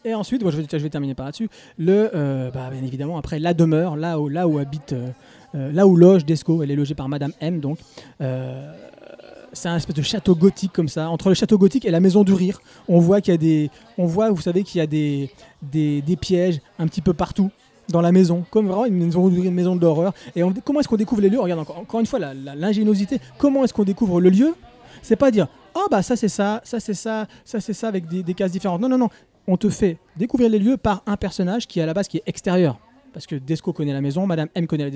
Et ensuite, je, vais, terminer par là-dessus. Le, euh, bah, bien évidemment, après la demeure, là où, là où habite, euh, là où loge Desco. Elle est logée par Madame M, donc. Euh, c'est un espèce de château gothique comme ça. Entre le château gothique et la maison du rire, on voit qu'il y a des, on voit, vous savez qu'il y a des, des, pièges un petit peu partout dans la maison, comme vraiment une maison, une maison de l'horreur. Et on- comment est-ce qu'on découvre les lieux? Regarde encore, encore une fois l'ingéniosité. Comment est-ce qu'on découvre le lieu? C'est pas dire oh bah ça c'est ça, ça c'est ça, ça c'est ça avec des, des cases différentes. Non non non, on te fait découvrir les lieux par un personnage qui à la base qui est extérieur. Parce que Desco connaît la maison, Madame M connaît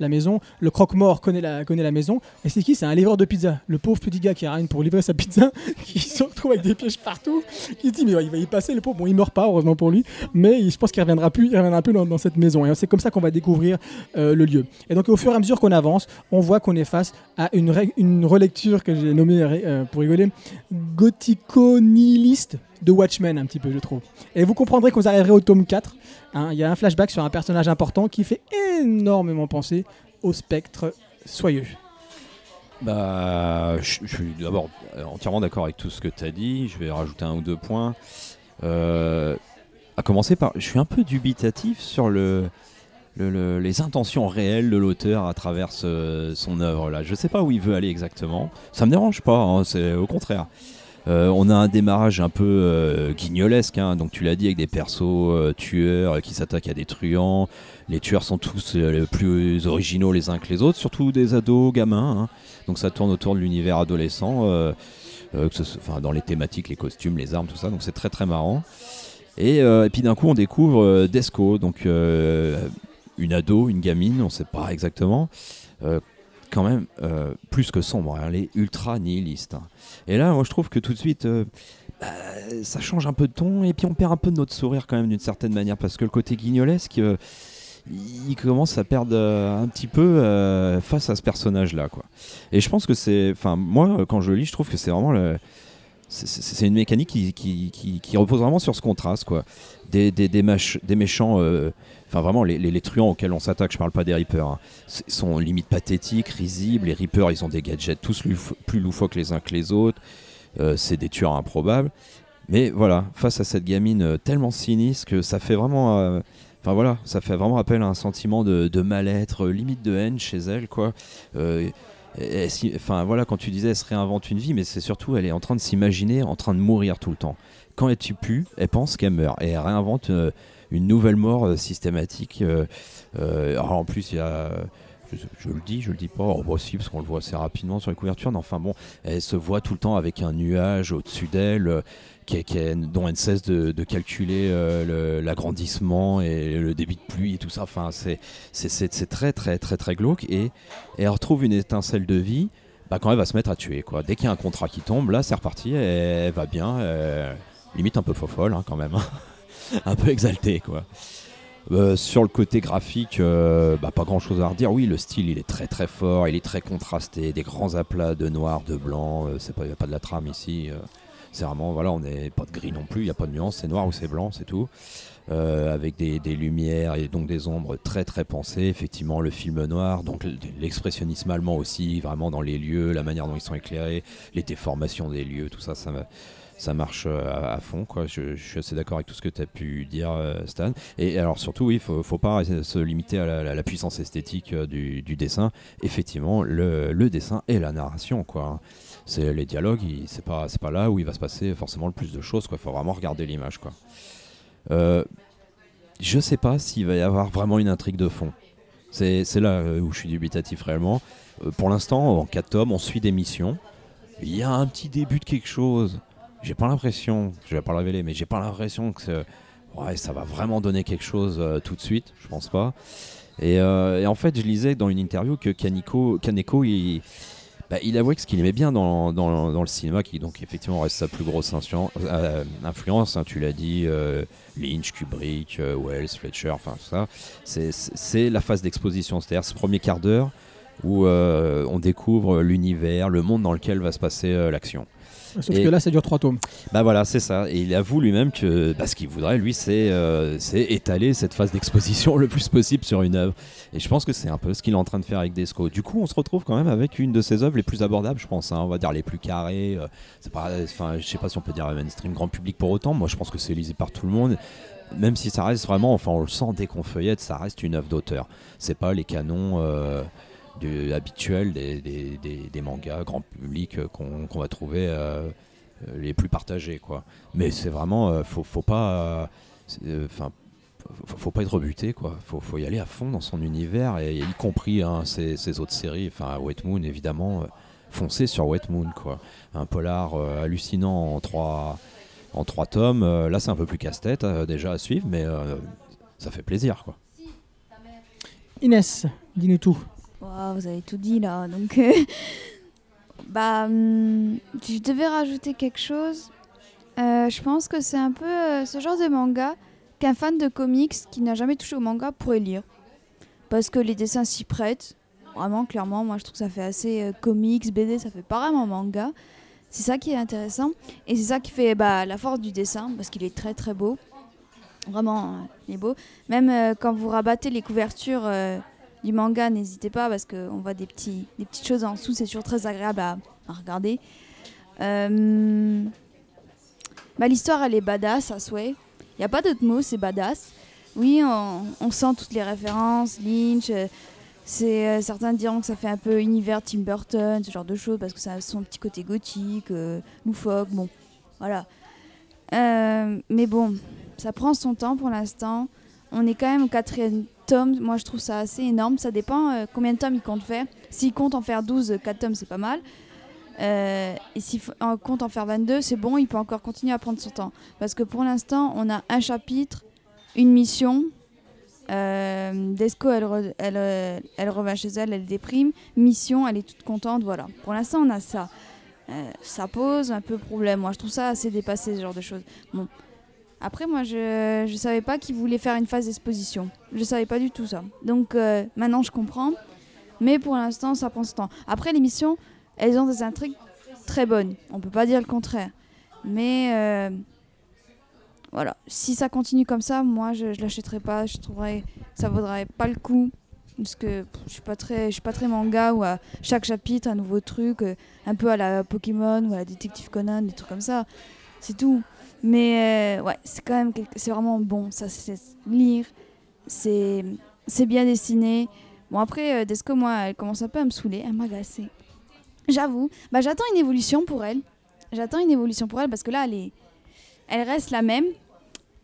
la, maison, le croque-mort connaît la, connaît la maison. Et c'est qui? C'est un livreur de pizza. Le pauvre petit gars qui a rien pour livrer sa pizza, qui se retrouve avec des pièges partout, qui se dit mais il va y passer le pauvre. Bon, il meurt pas heureusement pour lui, mais je pense qu'il reviendra plus, il reviendra plus dans, dans cette maison. Et c'est comme ça qu'on va découvrir euh, le lieu. Et donc au fur et à mesure qu'on avance, on voit qu'on est face à une, une relecture que j'ai nommée euh, pour rigoler, gothico-nihiliste de Watchmen un petit peu je trouve. Et vous comprendrez qu'on arriverait au tome 4. hein. Il y a un flashback sur un personnage important qui fait énormément penser au spectre soyeux. Bah, je, suis d'abord euh, entièrement d'accord avec tout ce que tu as dit. Je vais rajouter un ou deux points. Euh, à commencer par, je suis un peu dubitatif sur le, le- le- les intentions réelles de l'auteur à travers son œuvre là. Je sais pas où il veut aller exactement. Ça me dérange pas, hein, c'est au contraire. Euh, on a un démarrage un peu euh, guignolesque, hein, donc tu l'as dit avec des persos euh, tueurs qui s'attaquent à des truands. Les tueurs sont tous plus originaux les uns que les autres, surtout des ados, gamins. hein. Donc ça tourne autour de l'univers adolescent, dans les thématiques, les costumes, les armes, tout ça. Donc c'est très très marrant. Et, et puis d'un coup on découvre Desco, donc une ado, une gamine, on sait pas exactement. Quand même euh, plus que sombre, hein, elle est ultra nihiliste. hein. Et là, moi je trouve que tout de suite, euh, bah, ça change un peu de ton, et puis on perd un peu de notre sourire quand même d'une certaine manière, parce que le côté guignolesque, euh, il commence à perdre euh, un petit peu face à ce personnage-là. quoi. Et je pense que c'est, enfin moi quand je lis, je trouve que c'est vraiment le... c'est- une mécanique qui, repose vraiment sur ce contraste, quoi. Des, méchants, enfin vraiment les, les, truands auxquels on s'attaque, je parle pas des Reapers, hein, sont limite pathétiques, risibles. Les Reapers, ils ont des gadgets tous plus loufoques les uns que les autres. Euh, c'est des tueurs improbables. Mais voilà, face à cette gamine euh, tellement sinistre que ça fait vraiment. euh, Enfin voilà, ça fait vraiment appel à un sentiment de, mal-être, limite de haine chez elle, quoi. Enfin voilà, quand tu disais elle se réinvente une vie, mais c'est surtout elle est en train de s'imaginer en train de mourir tout le temps. Quand elle tue elle pense qu'elle meurt et elle réinvente une nouvelle mort euh, systématique. euh, euh, en plus il y a je, le dis, je le dis pas, oh, bah parce qu'on le voit assez rapidement sur les couvertures, mais enfin bon, elle se voit tout le temps avec un nuage au-dessus d'elle, qui dont elle ne cesse de, calculer le- l'agrandissement et le débit de pluie et tout ça. Enfin, c'est très très très très glauque et, elle retrouve une étincelle de vie bah, quand elle va se mettre à tuer. Quoi. Dès qu'il y a un contrat qui tombe, là c'est reparti, elle, va bien, limite un peu fofolle hein, quand même, un peu exaltée quoi. Euh, sur le côté graphique, euh, bah, pas grand chose à redire. Oui, le style il est très très fort, il est très contrasté, des grands aplats de noir, de blanc. euh, c'est pas, n'y a pas de la trame ici. euh, c'est vraiment, voilà, on n'est pas de gris non plus, il n'y a pas de nuance, c'est noir ou c'est blanc, c'est tout. Avec des, des lumières et donc des ombres très très pensées. Effectivement, le film noir, donc l'expressionnisme allemand aussi, vraiment dans les lieux, la manière dont ils sont éclairés, les déformations des lieux, tout ça, ça, me- ça marche euh, à, fond. Quoi. Je, suis assez d'accord avec tout ce que tu as pu dire, euh, Stan. Et alors surtout, oui, il faut, faut pas se limiter à la, puissance esthétique euh, du, dessin. Effectivement, le, dessin et la narration, quoi. C'est les dialogues, il- c'est pas pas là où il va se passer forcément le plus de choses. Quoi. Faut vraiment regarder l'image, quoi. Euh, je sais pas s'il va y avoir vraiment une intrigue de fond. C'est là où je suis dubitatif réellement. Pour l'instant, en 4 tomes, on suit des missions. Il y a un petit début de quelque chose. J'ai pas l'impression, je vais pas le révéler, mais j'ai pas l'impression que ouais, ça va vraiment donner quelque chose euh, tout de suite. Je pense pas. Et, euh, et en fait, je lisais dans une interview que Kaneko, Kaneko il, bah, il avouait que ce qu'il aimait bien dans, le cinéma, qui donc effectivement reste sa plus grosse influence, euh, hein, tu l'as dit, Lynch, Kubrick, Wells, Fletcher, enfin tout ça, c'est- la phase d'exposition, c'est-à-dire ce premier quart d'heure où on découvre l'univers, le monde dans lequel va se passer l'action. Sauf Et- que là, ça dure trois tomes. Bah voilà, c'est ça. Et il avoue lui-même que bah, ce qu'il voudrait, lui, c'est euh, étaler cette phase d'exposition le plus possible sur une œuvre. Et je pense que c'est un peu ce qu'il est en train de faire avec Desco. Du coup, on se retrouve quand même avec une de ses œuvres les plus abordables, je pense. hein. on va dire les plus carrées. euh, c'est pas, enfin, je sais pas si on peut dire mainstream grand public pour autant. Moi, je pense que c'est lisé par tout le monde. même si ça reste vraiment, enfin on le sent dès qu'on feuillette, ça reste une œuvre d'auteur. C'est pas les canons euh, habituels des, des- des- mangas grand public euh, qu'on va trouver euh, euh, les plus partagés, quoi. Mais c'est vraiment, faut, faut pas, enfin. faut, pas être rebuté quoi, faut, faut y aller à fond dans son univers et y compris hein, ces, ces autres séries, enfin Wet Moon évidemment, euh, foncez sur Wet Moon quoi, un polar hallucinant en trois, en trois tomes, là c'est un peu plus casse-tête déjà à suivre mais ça fait plaisir quoi. Inès, dis-nous tout. Vous avez tout dit là, donc euh, bah, hum, je devais rajouter quelque chose, euh, je pense que c'est un peu euh, ce genre de manga qu'un fan de comics qui n'a jamais touché au manga pourrait lire, parce que les dessins s'y prêtent. Vraiment, clairement, moi je trouve que ça fait assez comics, BD, ça fait pas vraiment manga. C'est ça qui est intéressant et c'est ça qui fait bah, la force du dessin parce qu'il est très très beau. Vraiment, il est beau. Même quand vous rabattez les couvertures du manga, n'hésitez pas parce qu'on voit des, petits, des petites choses en dessous, c'est toujours très agréable à, regarder. Euh, bah, L'histoire, elle est badass à souhait. Il n'y a pas d'autre mot, c'est badass. Oui, on, sent toutes les références, Lynch. euh, euh, certains diront que ça fait un peu univers Tim Burton, ce genre de choses, parce que ça a son petit côté gothique, loufoque, bon, voilà. Mais bon, ça prend son temps pour l'instant. On est quand même au quatrième Moi, je trouve ça assez énorme. Ça dépend euh, combien de tomes il compte faire. S'il compte en faire 12, 4 tomes, c'est pas mal. Euh, et s'il compte en faire 22, c'est bon, il peut encore continuer à prendre son temps. Parce que pour l'instant, on a un chapitre, une mission. Euh, Desco, elle, elle, revient chez elle, elle déprime. Mission, elle est toute contente, voilà. Pour l'instant, on a ça. Ça pose un peu problème. Moi, je trouve ça assez dépassé, ce genre de choses. Bon. Après, moi, je ne savais pas qu'il voulait faire une phase d'exposition. Je savais pas du tout ça. Donc, euh, maintenant, je comprends. Mais pour l'instant, ça prend son temps. Après, les missions, elles ont des intrigues très bonnes. On peut pas dire le contraire. Mais euh, voilà, si ça continue comme ça, moi, je, je l'achèterai pas. Je trouverais ça vaudrait pas le coup. Parce que je suis suis pas très manga où à chaque chapitre un nouveau truc, euh, un peu à la Pokémon ou à la Détective Conan, des trucs comme ça. C'est tout. Mais euh, ouais, c'est quand même, c'est vraiment bon. Ça, c'est lire, c'est, c'est bien dessiné. Bon après, euh, Desco, moi, elle commence un peu à me saouler, à m'agacer. J'avoue. Bah, j'attends une évolution pour elle. J'attends une évolution pour elle parce que là, elle est, elle reste la même.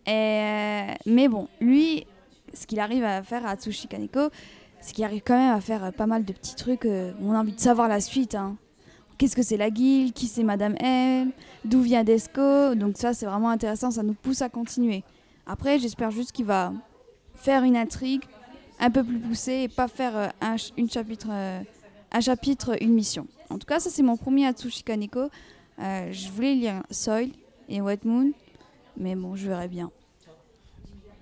Et, euh, mais bon, lui, ce qu'il arrive à faire à Atsushi Kaneko, c'est qu'il arrive quand même à faire euh, pas mal de petits trucs. on a envie de savoir la suite. hein. Qu'est-ce que c'est la guilde? Qui c'est Madame M? D'où vient Desco? Donc ça, c'est vraiment intéressant. Ça nous pousse à continuer. Après, j'espère juste qu'il va faire une intrigue un peu plus poussée et pas faire euh, un, chapitre, euh, un chapitre, une mission. En tout cas, ça, c'est mon premier Atsushi Kaneko. Euh, je voulais lire Soil et Wet Moon, mais bon, je verrai bien.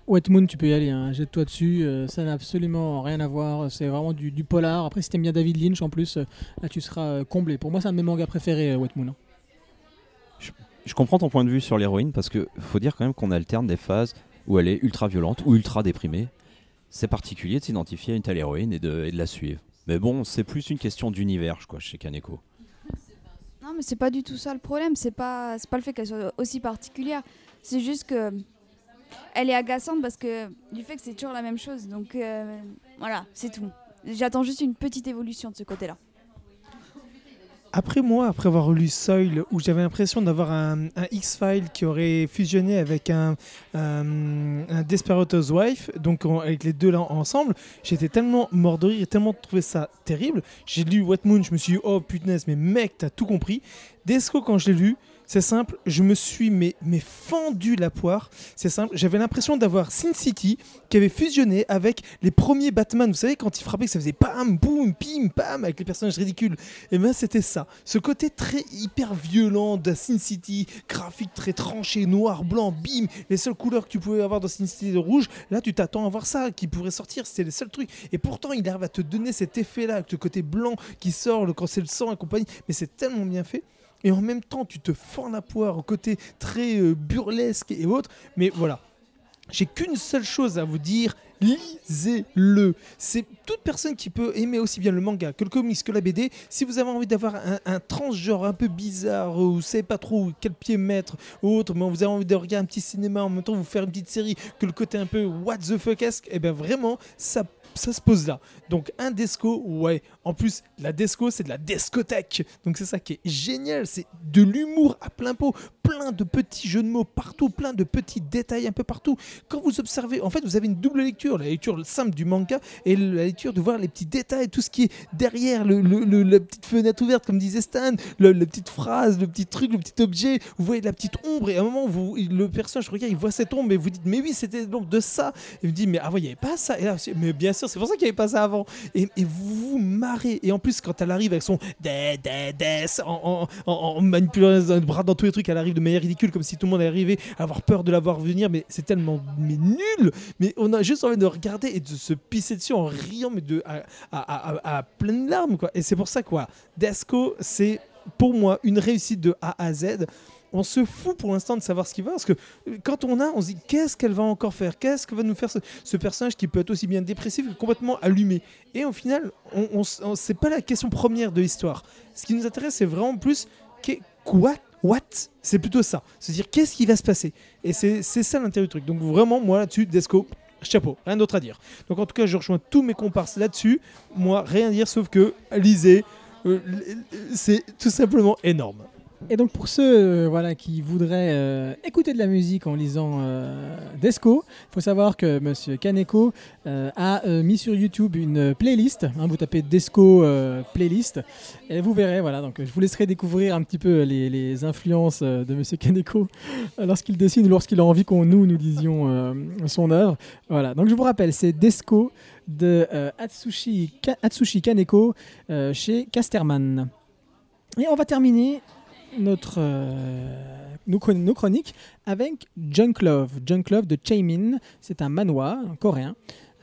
Wet Moon, tu peux y aller, hein, jette-toi dessus, euh, ça n'a absolument rien à voir, c'est vraiment du, du polar. Après, si t'aimes bien David Lynch en plus, euh, là tu seras euh, comblé. Pour moi, c'est un de mes mangas préférés, euh, Wet Moon. hein. Je comprends ton point de vue sur l'héroïne parce que faut dire quand même qu'on alterne des phases où elle est ultra violente ou ultra déprimée. C'est particulier de s'identifier à une telle héroïne et de, et de la suivre. Mais bon, c'est plus une question d'univers, je crois, chez Kaneko. Non, mais c'est pas du tout ça le problème. C'est pas, c'est pas le fait qu'elle soit aussi particulière. C'est juste que elle est agaçante parce que du fait que c'est toujours la même chose. Donc euh, voilà, c'est tout. J'attends juste une petite évolution de ce côté-là. Après moi, après avoir lu Soil, où j'avais l'impression d'avoir un, X-File qui aurait fusionné avec un, un, un Desperate Housewife, donc avec les deux là ensemble, j'étais tellement mort de tellement trouvé ça terrible. J'ai lu Wet Moon, je me suis dit, oh punaise, mais mec, t'as tout compris. Desco, quand je l'ai lu, c'est simple, je me suis mais, mais fendu la poire. C'est simple, j'avais l'impression d'avoir Sin City qui avait fusionné avec les premiers Batman. Vous savez, quand il frappait, que ça faisait pam, boum, pim, pam, avec les personnages ridicules. Et ben c'était ça. Ce côté très hyper violent de Sin City, graphique très tranché, noir, blanc, bim. Les seules couleurs que tu pouvais avoir dans Sin City de rouge, là tu t'attends à voir ça qui pourrait sortir. C'était les seuls trucs. Et pourtant, il arrive à te donner cet effet-là, avec le côté blanc qui sort, le, quand c'est le sang et compagnie. Mais c'est tellement bien fait. Et en même temps, tu te fends la poire au côté très euh, burlesque et autres. Mais voilà. J'ai qu'une seule chose à vous dire. lisez-le. C'est toute personne qui peut aimer aussi bien le manga que le comics, que la BD. Si vous avez envie d'avoir un, transgenre un peu bizarre, ou vous savez pas trop quel pied mettre, ou autre, mais vous avez envie de regarder un petit cinéma en même temps, vous faire une petite série, que le côté un peu what the fuck-esque, et bien vraiment, ça ça se pose là. Donc un desco, ouais. En plus, la desco, c'est de la discothèque. Donc c'est ça qui est génial. C'est de l'humour à plein pot. Plein de petits jeux de mots partout. Plein de petits détails un peu partout. Quand vous observez, en fait, vous avez une double lecture. La lecture simple du manga et la lecture de voir les petits détails. Tout ce qui est derrière le, le- le- la petite fenêtre ouverte, comme disait Stan. Le, la petite phrase, le petit truc, le petit objet. Vous voyez la petite ombre. Et à un moment, le personnage regarde, il voit cette ombre. Et vous dites, mais oui, c'était l'ombre de ça. Et vous dites, mais avant, il n'y avait pas ça. Et là, mais bien sûr, c'est pour ça qu'il n'y avait pas ça avant. Et, vous vous marrez. Et en plus, quand elle arrive avec son des, des, des, en, manipulant un bras dans tous les trucs, elle arrive de manière ridicule, comme si tout le monde arrivait à avoir peur de la voir venir. Mais c'est tellement mais nul. Mais on a juste envie de regarder et de se pisser dessus en riant, mais de, à, à, à, pleines larmes. Quoi. Et c'est pour ça, quoi. Desco, c'est pour moi une réussite de A à Z. On se fout pour l'instant de savoir ce qu'il va, parce que euh, quand on a, on se dit qu'est-ce qu'elle va encore faire, qu'est-ce que va nous faire ce, ce personnage qui peut être aussi bien dépressif que complètement allumé? Et au final, on, on, c'est pas la question première de l'histoire. Ce qui nous intéresse, c'est vraiment plus qu'est- quoi, what, c'est plutôt ça. Se dire qu'est-ce qui va se passer? Et c'est ça l'intérêt du truc. Donc vraiment, moi là-dessus, Desco, chapeau, rien d'autre à dire. Donc en tout cas, je rejoins tous mes comparses là-dessus. Moi, rien à dire sauf que lisez, euh, c'est tout simplement énorme. Et donc pour ceux euh, voilà, qui voudraient euh, écouter de la musique en lisant euh, Desco, il faut savoir que Monsieur Kaneko a mis sur YouTube une playlist. hein, vous tapez Desco playlist et vous verrez. Voilà, donc je vous laisserai découvrir un petit peu les, influences de Monsieur Kaneko lorsqu'il dessine ou lorsqu'il a envie qu'on nous nous disions son œuvre. Voilà. Donc je vous rappelle, c'est Desco de Atsushi, Atsushi Kaneko chez Casterman. Et on va terminer notre, euh, nos, chron- nos chroniques avec Junk Love. Junk Love de Chaemin, c'est un manhwa un coréen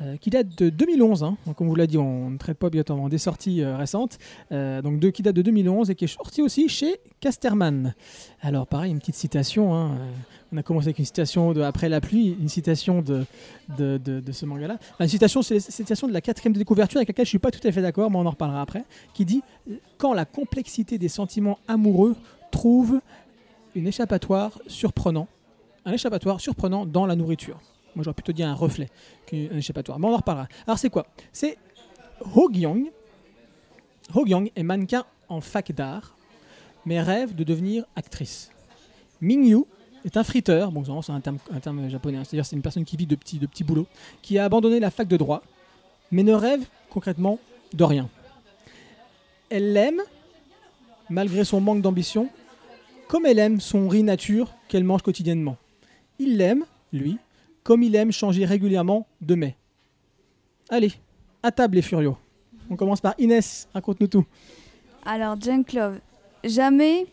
euh, qui date de 2011. hein. Donc, comme vous l'a dit, on ne traite pas obligatoirement des sorties euh, récentes. Donc de, qui date de 2011 et qui est sorti aussi chez Casterman. Alors pareil, une petite citation. hein. On a commencé avec une citation de Après la pluie, une citation de, de, de- ce manga-là. Une citation, c'est citation de la quatrième de couverture avec laquelle je suis pas tout à fait d'accord, mais on en reparlera après, qui dit Quand la complexité des sentiments amoureux trouve une échappatoire surprenant, un échappatoire surprenant dans la nourriture. Moi, j'aurais plutôt dit un reflet qu'un échappatoire. Mais on en reparlera. Alors, c'est quoi? C'est Ho Gyong. Ho Gyong est mannequin en fac d'art, mais rêve de devenir actrice. Ming Yu est un friteur, bon, c'est un terme, un terme japonais, hein, c'est-à-dire c'est une personne qui vit de petits, de petits boulots, qui a abandonné la fac de droit, mais ne rêve concrètement de rien. Elle l'aime, malgré son manque d'ambition, comme elle aime son riz nature qu'elle mange quotidiennement. Il l'aime, lui, comme il aime changer régulièrement de mets. Allez, à table les furios. On commence par Inès, raconte-nous tout. Alors, Junk Love, jamais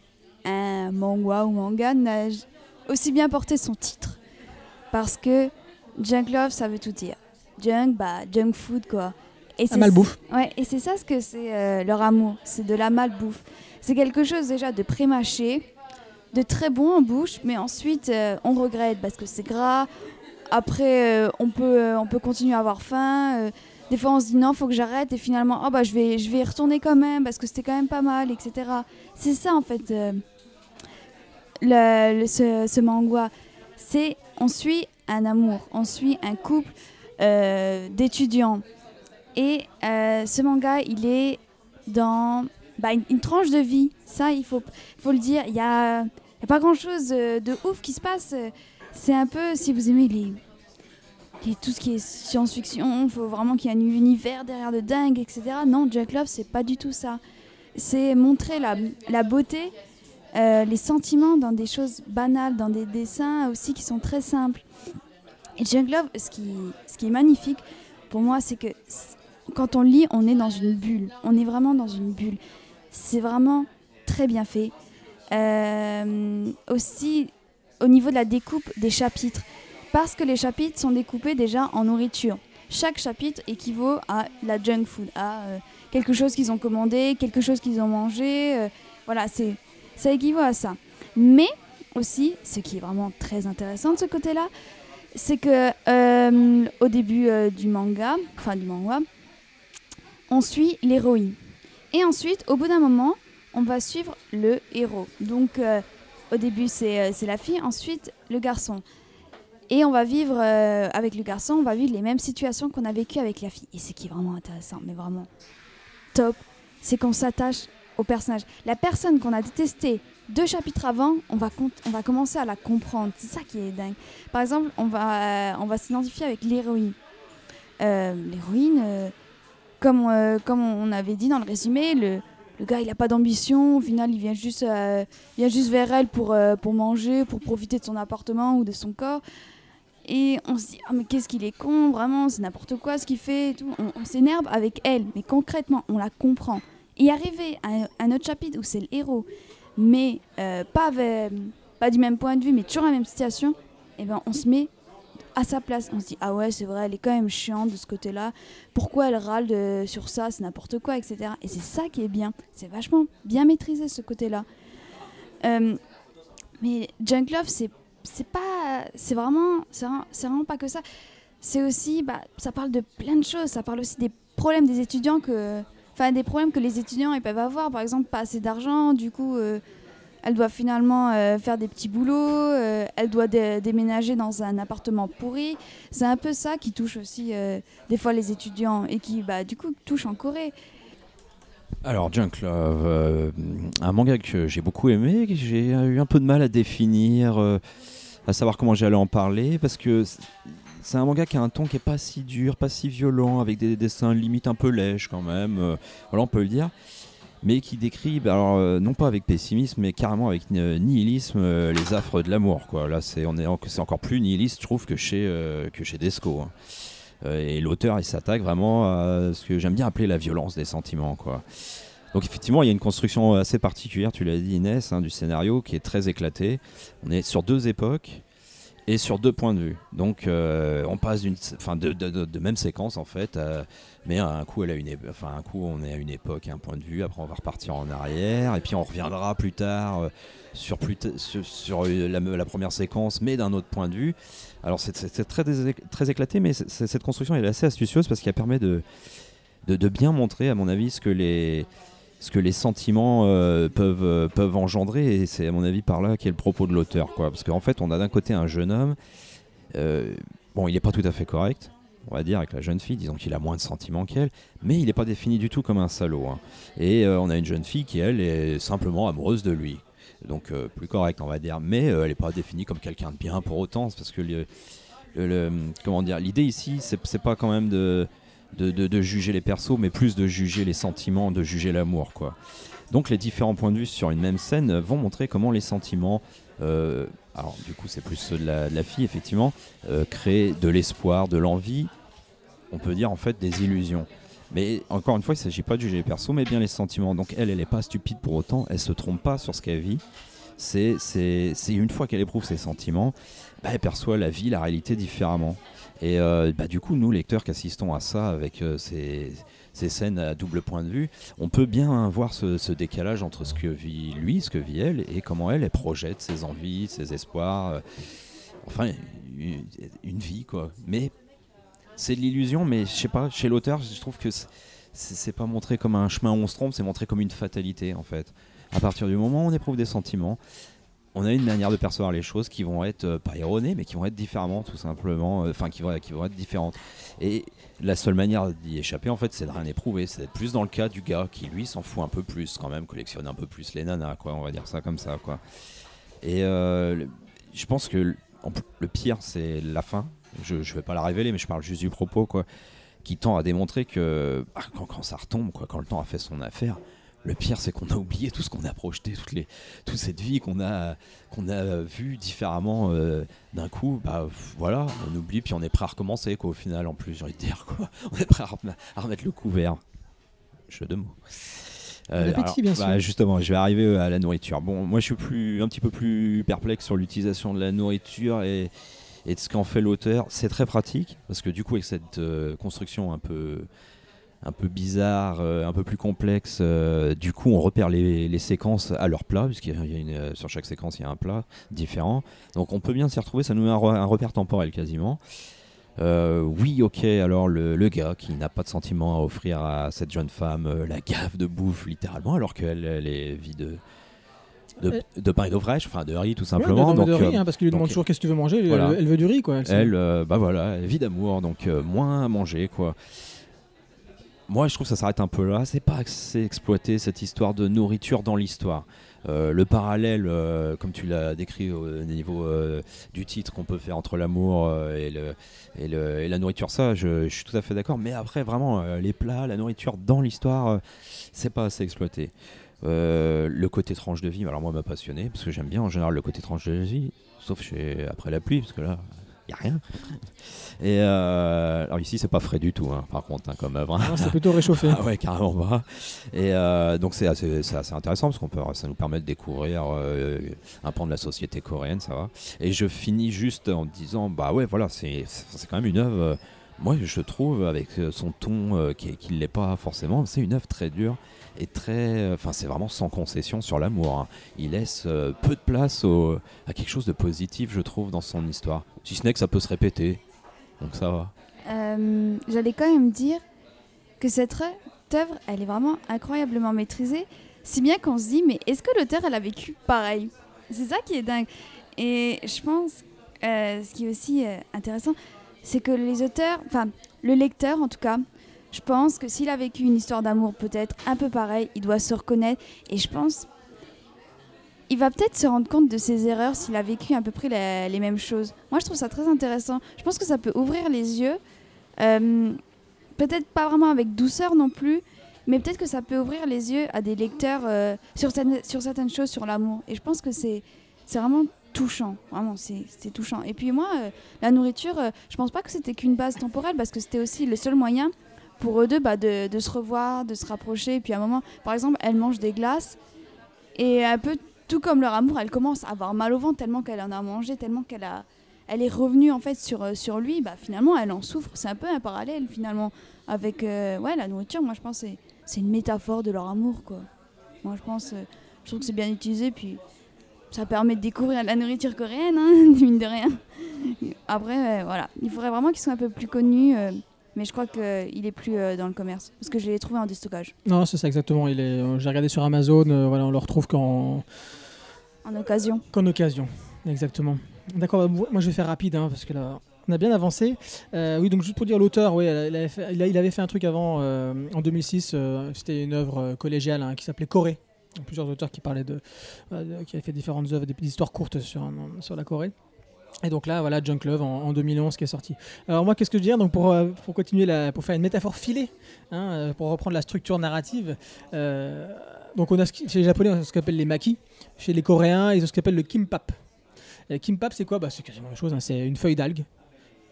un manga ou manga n'a aussi bien porté son titre. Parce que Junk Love, ça veut tout dire. Junk, bah, junk food, quoi. Et La malbouffe. Ouais, et c'est ça ce que c'est euh, leur amour. C'est de la malbouffe. C'est quelque chose déjà de pré-mâché, de très bon en bouche, mais ensuite euh, on regrette parce que c'est gras. Après, euh, on, peut, euh, on peut continuer à avoir faim. des fois, on se dit non, faut que j'arrête. Et finalement, oh, bah, je, vais, je vais y retourner quand même parce que c'était quand même pas mal, etc. C'est ça, en fait, le, ce, manga. C'est, on suit un amour, on suit un couple d'étudiants. Et ce manga, il est dans bah, une, une tranche de vie. Ça, il faut, faut le dire. Il n'y a, il pas grand-chose de, de ouf qui se passe. C'est un peu, si vous aimez tout ce qui est science-fiction, il faut vraiment qu'il y ait un univers derrière de dingue, etc. Non, Jack Love, c'est pas du tout ça. C'est montrer la, beauté, euh, les sentiments dans des choses banales, dans des dessins aussi qui sont très simples. Et Jack Love, ce qui, est magnifique pour moi, c'est que quand on lit, on est dans une bulle. On est vraiment dans une bulle. C'est vraiment très bien fait. Euh, aussi, au niveau de la découpe des chapitres, parce que les chapitres sont découpés déjà en nourriture. Chaque chapitre équivaut à la junk food, à euh, quelque chose qu'ils ont commandé, quelque chose qu'ils ont mangé. euh, voilà, c'est ça équivaut à ça. Mais aussi, ce qui est vraiment très intéressant de ce côté-là, c'est que au début du manga, enfin du manga, on suit l'héroïne. Et ensuite, au bout d'un moment, on va suivre le héros. Donc euh, au début, c'est euh, c'est la fille, ensuite le garçon. Et on va vivre euh, avec le garçon, on va vivre les mêmes situations qu'on a vécues avec la fille. Et ce qui est vraiment intéressant, mais vraiment top, c'est qu'on s'attache au personnage. La personne qu'on a détestée deux chapitres avant, on va, on va commencer à la comprendre. C'est ça qui est dingue. Par exemple, on va, va s'identifier avec l'héroïne. L'héroïne, comme, comme on avait dit dans le résumé, le, le gars, il n'a pas d'ambition. Au final, il vient juste, euh, vient juste vers elle pour, euh, pour manger, pour profiter de son appartement ou de son corps. Et on se dit, ah mais qu'est-ce qu'il est con, vraiment, c'est n'importe quoi ce qu'il fait. On, s'énerve avec elle, mais concrètement, on la comprend. Et arriver à un, autre chapitre où c'est le héros, mais euh, pas, pas du même point de vue, mais toujours la même situation, et ben on se met à sa place. On se dit, ah ouais, c'est vrai, elle est quand même chiante de ce côté-là. Pourquoi elle râle sur ça, c'est n'importe quoi, etc. Et c'est ça qui est bien. C'est vachement bien maîtrisé ce côté-là. Euh, mais Junk Love, c'est pas c'est vraiment vraiment, vraiment pas que ça c'est aussi bah, ça parle de plein de choses ça parle aussi des problèmes des étudiants que enfin des problèmes que les étudiants peuvent avoir par exemple pas assez d'argent du coup euh, elle doit finalement euh, faire des petits boulots euh, elle doit dé- déménager dans un appartement pourri. C'est un peu ça qui touche aussi euh, des fois les étudiants et qui bah, du coup touche en Corée. Alors, Junk Love, un manga que j'ai beaucoup aimé, que j'ai eu un peu de mal à définir, à savoir comment j'allais en parler, parce que c'est un manga qui a un ton qui est pas si dur, pas si violent, avec des dessins limite un peu lèches quand même, voilà, on peut le dire, mais qui décrit, alors, euh, non pas avec pessimisme, mais carrément avec euh, nihilisme, euh, les affres de l'amour. Quoi. Là, c'est, on est, c'est encore plus nihiliste, je trouve, que chez, que chez Desco. hein. Et l'auteur, il s'attaque vraiment à ce que j'aime bien appeler la violence des sentiments. Quoi. Donc effectivement, il y a une construction assez particulière, tu l'as dit Inès, hein, du scénario qui est très éclaté. On est sur deux époques et sur deux points de vue. Donc euh, on passe d'une, enfin de, même séquence en fait, euh, mais un coup elle a une, enfin un coup on est à une époque, un point de vue. Après on va repartir en arrière et puis on reviendra plus tard euh, sur plus sur, la, la première séquence, mais d'un autre point de vue. Alors c'est, très très éclaté, mais cette construction elle est assez astucieuse parce qu'elle permet de bien montrer, à mon avis, ce que les ce que les sentiments euh, peuvent, euh, peuvent engendrer, et c'est à mon avis par là qu'est le propos de l'auteur. quoi. Parce qu'en fait, on a d'un côté un jeune homme, euh, bon, il n'est pas tout à fait correct, on va dire, avec la jeune fille, disons qu'il a moins de sentiments qu'elle, mais il n'est pas défini du tout comme un salaud. hein. Et on a une jeune fille qui, elle, est simplement amoureuse de lui. Donc plus correct, on va dire, mais elle n'est pas définie comme quelqu'un de bien pour autant, parce que le- comment dire, l'idée ici, c'est c'est pas quand même de, de, de- juger les persos, mais plus de juger les sentiments, de juger l'amour, quoi. Donc les différents points de vue sur une même scène vont montrer comment les sentiments, euh, alors du coup c'est plus ceux de la, fille effectivement, euh, créent de l'espoir, de l'envie, on peut dire en fait des illusions. Mais encore une fois, il ne s'agit pas de juger les persos, mais bien les sentiments. Donc elle, elle n'est pas stupide pour autant, elle se trompe pas sur ce qu'elle vit. C'est une fois qu'elle éprouve ses sentiments, bah, elle perçoit la vie, la réalité différemment. Et euh, bah, du coup, nous, lecteurs qui assistons à ça avec euh, ces, ces scènes à double point de vue, on peut bien voir ce, décalage entre ce que vit lui, ce que vit elle, et comment elle, elle projette ses envies, ses espoirs. euh, enfin, une, une vie, quoi. Mais c'est de l'illusion, mais je sais pas, chez l'auteur, je trouve que c'est pas montré comme un chemin où on se trompe, c'est montré comme une fatalité, en fait. À partir du moment où on éprouve des sentiments, on a une manière de percevoir les choses qui vont être euh, pas erronées, mais qui vont être différemment, tout simplement. euh, Enfin, qui, vont, être différentes. Et la seule manière d'y échapper, en fait, c'est de rien éprouver. C'est d'être plus dans le cas du gars qui, lui, s'en fout un peu plus, quand même, collectionne un peu plus les nanas, quoi. On va dire ça comme ça, quoi. Et euh, je pense que le- pire, c'est la fin. Je ne vais pas la révéler, mais je parle juste du propos, quoi. Qui tend à démontrer que ah, quand, quand ça retombe, quoi, quand le temps a fait son affaire, le pire, c'est qu'on a oublié tout ce qu'on a projeté, toutes les, toute cette vie qu'on a, qu'on a vue différemment euh, d'un coup. Bah voilà, on oublie, puis on est prêt à recommencer, quoi, au final, en plus, j'ai envie de dire, quoi. On est prêt à, rem- à remettre le couvert. Jeu de mots. Euh, bien sûr. bah, justement, je vais arriver à la nourriture. Bon, moi, je suis plus, un petit peu plus perplexe sur l'utilisation de la nourriture et, et de ce qu'en fait l'auteur. C'est très pratique parce que du coup, avec cette euh, construction un peu, un peu bizarre, euh, un peu plus complexe. euh, du coup, on repère les, les séquences à leur plat, puisqu'il y a une, euh, sur chaque séquence, il y a un plat différent. Donc on peut bien s'y retrouver, ça nous met un, re- un repère temporel quasiment. Euh, oui, ok, alors le, le gars qui n'a pas de sentiments à offrir à cette jeune femme, euh, la gaffe de bouffe littéralement, alors qu'elle elle est vide de, pain et d'eau fraîche, enfin de riz tout Ouais, simplement. de, donc, de riz, hein, parce qu'il lui demande donc, toujours qu'est-ce que tu veux manger. elle- voilà. Elle, veut du riz, quoi. elle, euh, bah voilà, vie d'amour, donc euh, moins à manger, quoi. Moi, je trouve que ça s'arrête un peu là. C'est pas assez exploité cette histoire de nourriture dans l'histoire. Euh, le parallèle, euh, comme tu l'as décrit au niveau euh, du titre qu'on peut faire entre l'amour et, la nourriture, ça, je, suis tout à fait d'accord. Mais après, vraiment, les plats, la nourriture dans l'histoire, c'est pas assez exploité. Le côté tranche de vie, alors moi, m'a passionné parce que j'aime bien en général le côté tranche de vie, sauf après la pluie, parce que là, y a rien. Et euh, alors ici, c'est pas frais du tout, hein, par contre, hein, comme œuvre. hein. C'est plutôt réchauffé. Ah ouais, carrément. Et euh, donc c'est assez, intéressant parce qu'on peut, ça nous permet de découvrir euh, un pan de la société coréenne, ça va. Et je finis juste en disant, bah ouais, voilà, c'est quand même une œuvre. euh, moi, je trouve avec son ton qui, qui l'est pas forcément, c'est une œuvre très dure et très, enfin, c'est vraiment sans concession sur l'amour. hein. Il laisse euh, peu de place à quelque chose de positif, je trouve, dans son histoire. Si ce n'est que ça peut se répéter, donc ça va. Euh, J'allais quand même dire que cette re- œuvre, elle est vraiment incroyablement maîtrisée, si bien qu'on se dit, mais est-ce que l'auteur, elle a vécu pareil? C'est ça qui est dingue. Et je pense, euh, ce qui est aussi euh, intéressant, c'est que les auteurs, enfin, le lecteur en tout cas, je pense que s'il a vécu une histoire d'amour peut-être un peu pareil, il doit se reconnaître. Et je pense, il va peut-être se rendre compte de ses erreurs s'il a vécu à peu près les mêmes choses. Moi, je trouve ça très intéressant. Je pense que ça peut ouvrir les yeux. Euh, peut-être pas vraiment avec douceur non plus, mais peut-être que ça peut ouvrir les yeux à des lecteurs euh, sur, certaines, choses, sur l'amour. Et je pense que c'est vraiment touchant. Vraiment, c'est touchant. Et puis moi, euh, la nourriture, euh, je pense pas que c'était qu'une base temporelle, parce que c'était aussi le seul moyen pour eux deux bah, de, de se revoir, de se rapprocher. Et puis à un moment, par exemple, elle mange des glaces, et un peu tout comme leur amour, elle commence à avoir mal au ventre tellement qu'elle en a mangé, tellement qu'elle a elle est revenue en fait sur, euh, sur lui, bah, finalement elle en souffre. C'est un peu un parallèle finalement avec euh, ouais, la nourriture. Moi je pense que c'est- une métaphore de leur amour. quoi. Moi je pense, euh, je trouve que c'est bien utilisé. Puis ça permet de découvrir la nourriture coréenne, hein, mine de rien. Après, voilà, il faudrait vraiment qu'ils soient un peu plus connus. Euh, mais je crois qu'il est plus euh, dans le commerce parce que je l'ai trouvé en déstockage, Non, c'est ça exactement. Il est. euh, J'ai regardé sur Amazon. euh, voilà, on le retrouve qu'en en occasion. qu'en occasion. Exactement. D'accord. bah, moi, je vais faire rapide hein, parce que là, on a bien avancé. Euh, oui, donc juste pour dire l'auteur, oui, avait fait- il, avait fait un truc avant euh, en 2006. euh, C'était une œuvre euh, collégiale hein, qui s'appelait Corée. Plusieurs auteurs qui parlaient de, euh, qui avaient fait différentes œuvres, des histoires courtes sur, sur la Corée. Et donc là, voilà, Junk Love en, en 2011 qui est sorti. Alors moi, qu'est-ce que je veux dire Donc pour, euh, pour continuer, pour faire une métaphore filée, hein, euh, pour reprendre la structure narrative, euh, donc on a chez les Japonais, on a ce qu'on appelle les makis. Chez les Coréens, ils ont ce qu'on appelle le kimbap. Kimbap, c'est quoi? Bah, C'est quasiment la même chose. hein, c'est une feuille d'algue,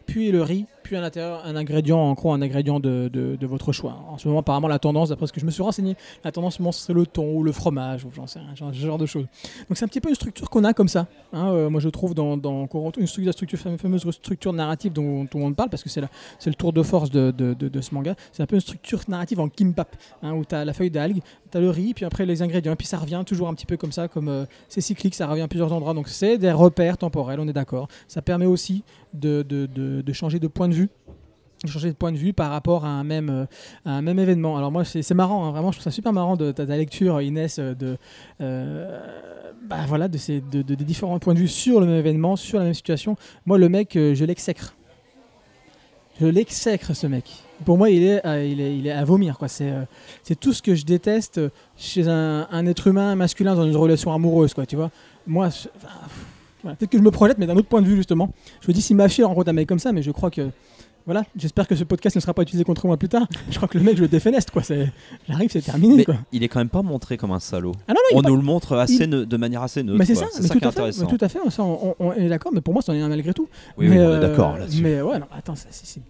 puis le riz, puis à l'intérieur un ingrédient, en gros un ingrédient de, de- votre choix. En ce moment, apparemment, la tendance, d'après ce que je me suis renseigné, la tendance, c'est le thon ou le fromage, j'en sais rien, ce genre de choses. Donc c'est un petit peu une structure qu'on a comme ça. hein, euh, moi, je trouve dans, dans une structure, fameuse structure narrative dont tout le monde parle, parce que c'est le tour de force de, de- ce manga. C'est un peu une structure narrative en kimbap, hein, où tu as la feuille d'algue, tu as le riz, puis après les ingrédients, puis ça revient toujours un petit peu comme ça, comme euh, c'est cyclique, ça revient à plusieurs endroits. Donc c'est des repères temporels, on est d'accord. Ça permet aussi de, de- de- changer de point de vue changer de point de vue par rapport à un même, euh, un même événement. Alors moi, c'est marrant, hein, vraiment, je trouve ça super marrant de ta, lecture, Inès, euh, de, euh, bah, voilà, de ces de, de- des différents points de vue sur le même événement, sur la même situation. Moi, le mec, je l'exècre. Je l'exècre, ce mec. Pour moi, il est, il est, il est à vomir. C'est tout ce que je déteste chez un, un être humain masculin dans une relation amoureuse. Quoi, tu vois moi, je- voilà. peut-être que je me projette, mais d'un autre point de vue, justement. Je me dis, si ma fille rencontre un mec comme ça, mais je crois que voilà, j'espère que ce podcast ne sera pas utilisé contre moi plus tard. Je crois que le mec, je le défeneste, quoi. J'arrive, c'est terminé, Mais quoi. il est quand même pas montré comme un salaud. Ah non, non, On pas- nous le montre assez ne- de manière assez neutre. mais c'est ça, c'est mais ça tout qui est fait, intéressant. tout à fait. On, on- on est d'accord, mais pour moi, c'en est un malgré tout. Oui, mais, oui, on est euh, d'accord là-dessus. Mais ouais, non, attends, c'est, c'est-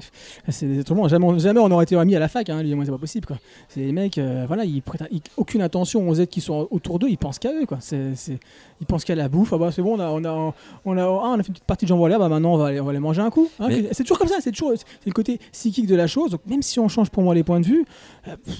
c'est- ouais, c'est autrement, jamais, jamais on aurait été amis à la fac, hein, lui c'est pas possible. Quoi. C'est des mecs, euh, voilà, ils prêtent ils- aucune attention aux aides qui sont autour d'eux, ils pensent qu'à eux. Quoi. C'est, ils pensent qu'à la bouffe, ah bah, c'est bon, on a, on, a, on, a, ah, on a fait une petite partie de jambon à l'air, bah maintenant on va, aller, on va aller manger un coup. hein. Mais- C'est toujours comme ça, c'est toujours c'est le côté psychique de la chose. Donc même si on change pour moi les points de vue, euh, pff,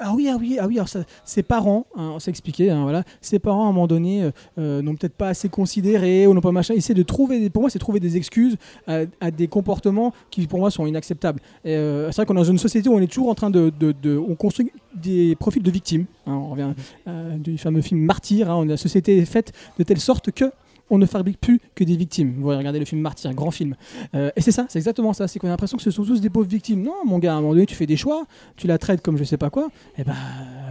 ah oui, ah oui, ah oui, alors ça, ses parents, hein, on s'est expliqué, hein, voilà, ses parents à un moment donné euh, euh, n'ont peut-être pas assez considéré ou n'ont pas machin, essaient de trouver, des- pour moi c'est trouver des excuses à, à des comportements qui pour moi sont inacceptables. Euh, c'est vrai qu'on est dans une société où on est toujours en train de, de- de- on construit des profils de victimes. hein, on revient euh, du fameux film Martyr. on- la société est faite de telle sorte que on ne fabrique plus que des victimes. Vous regardez le film Martyr, grand film. Euh, et c'est ça, c'est exactement ça. C'est qu'on a l'impression que ce sont tous des pauvres victimes. Non, mon gars, à un moment donné, tu fais des choix, tu la traites comme je sais pas quoi. Et ben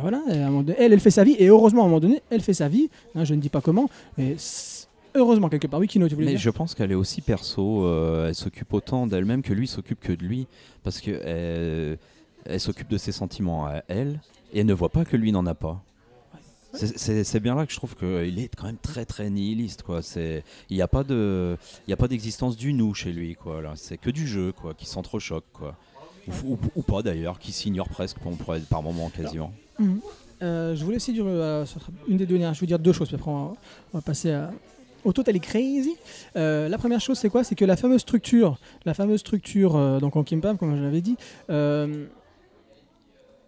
voilà, et à un moment donné, elle, elle fait sa vie. Et heureusement, à un moment donné, elle fait sa vie. hein, je ne dis pas comment, mais heureusement quelque part. Oui, Kino, tu voulais Mais dire je pense qu'elle est aussi perso, euh, elle s'occupe autant d'elle-même que lui s'occupe que de lui, parce que elle, elle s'occupe de ses sentiments à elle, et elle ne voit pas que lui n'en a pas. C'est- bien là que je trouve qu'il est quand même très très nihiliste quoi. C'est il n'y a pas de il a pas d'existence du nous chez lui quoi. C'est que du jeu quoi qui s'entrechoque quoi. Ou, pas d'ailleurs, qui s'ignore presque par moment quasiment. Mhm. Euh, je voulais aussi dire euh, une des deux dernières. Je vais dire deux choses, après on va, passer à, au total est crazy. Euh, la première chose, c'est quoi? C'est que la fameuse structure, la fameuse structure euh, donc en Kimpam, comme je l'avais dit,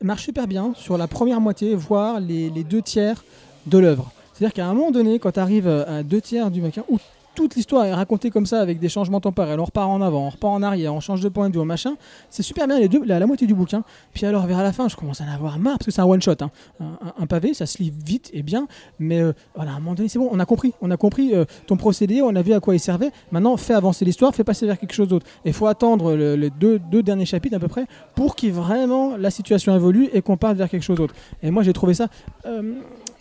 marche super bien sur la première moitié, voire les, deux tiers de l'œuvre. C'est-à-dire qu'à un moment donné, quand tu arrives à deux tiers du bouquin, où toute l'histoire est racontée comme ça, avec des changements temporels, on repart en avant, on repart en arrière, on change de point de vue, machin, c'est super bien les deux, la, moitié du bouquin. Puis alors, vers la fin, je commence à en avoir marre, parce que c'est un one-shot, hein. un, pavé, ça se lit vite et bien, mais euh, voilà, à un moment donné, c'est bon, on a compris, on a compris euh, ton procédé, on a vu à quoi il servait, maintenant, fais avancer l'histoire, fais passer vers quelque chose d'autre. Et il faut attendre le- les deux, derniers chapitres à peu près, pour qu'il vraiment la situation évolue et qu'on parte vers quelque chose d'autre. Et moi, j'ai trouvé ça... euh,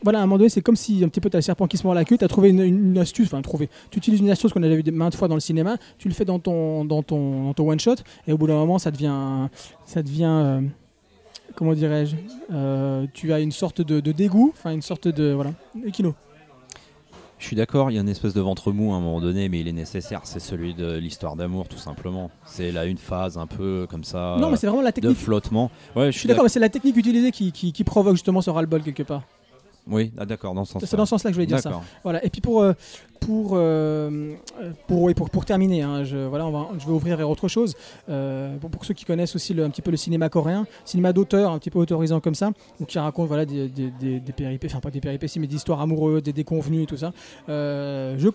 voilà, à un moment donné, c'est comme si un petit peu t'as le serpent qui se mord la queue, t'as trouvé une, astuce, enfin trouvé. Utilises une astuce qu'on a déjà vu maintes fois dans le cinéma, tu le fais dans ton, dans ton, dans ton one shot, et au bout d'un moment, ça devient, ça devient, euh, comment dirais-je, euh, tu as une sorte de, de dégoût, enfin une sorte de, voilà, Kino. Je suis d'accord, il y a une espèce de ventre mou à un moment donné, mais il est nécessaire. C'est celui de l'histoire d'amour, tout simplement. C'est là une phase un peu comme ça non, mais c'est vraiment la de technique. flottement. Ouais, Je suis d'accord, mais c'est la technique utilisée qui, qui, qui provoque justement ce ras-le-bol quelque part. Oui, ah, d'accord, dans ce sens. C'est dans ce sens-là que je voulais dire ça. Voilà. Et puis pour euh, pour euh, pour, oui, pour pour terminer, hein, je voilà, on va, je vais ouvrir vers autre chose. Euh, pour, pour ceux qui connaissent aussi le- un petit peu le cinéma coréen, cinéma d'auteur, un petit peu autorisant comme ça, donc qui raconte voilà des, des, des, des péripéties, enfin pas des péripéties, mais des histoires amoureuses, des déconvenues et tout ça. Euh, je,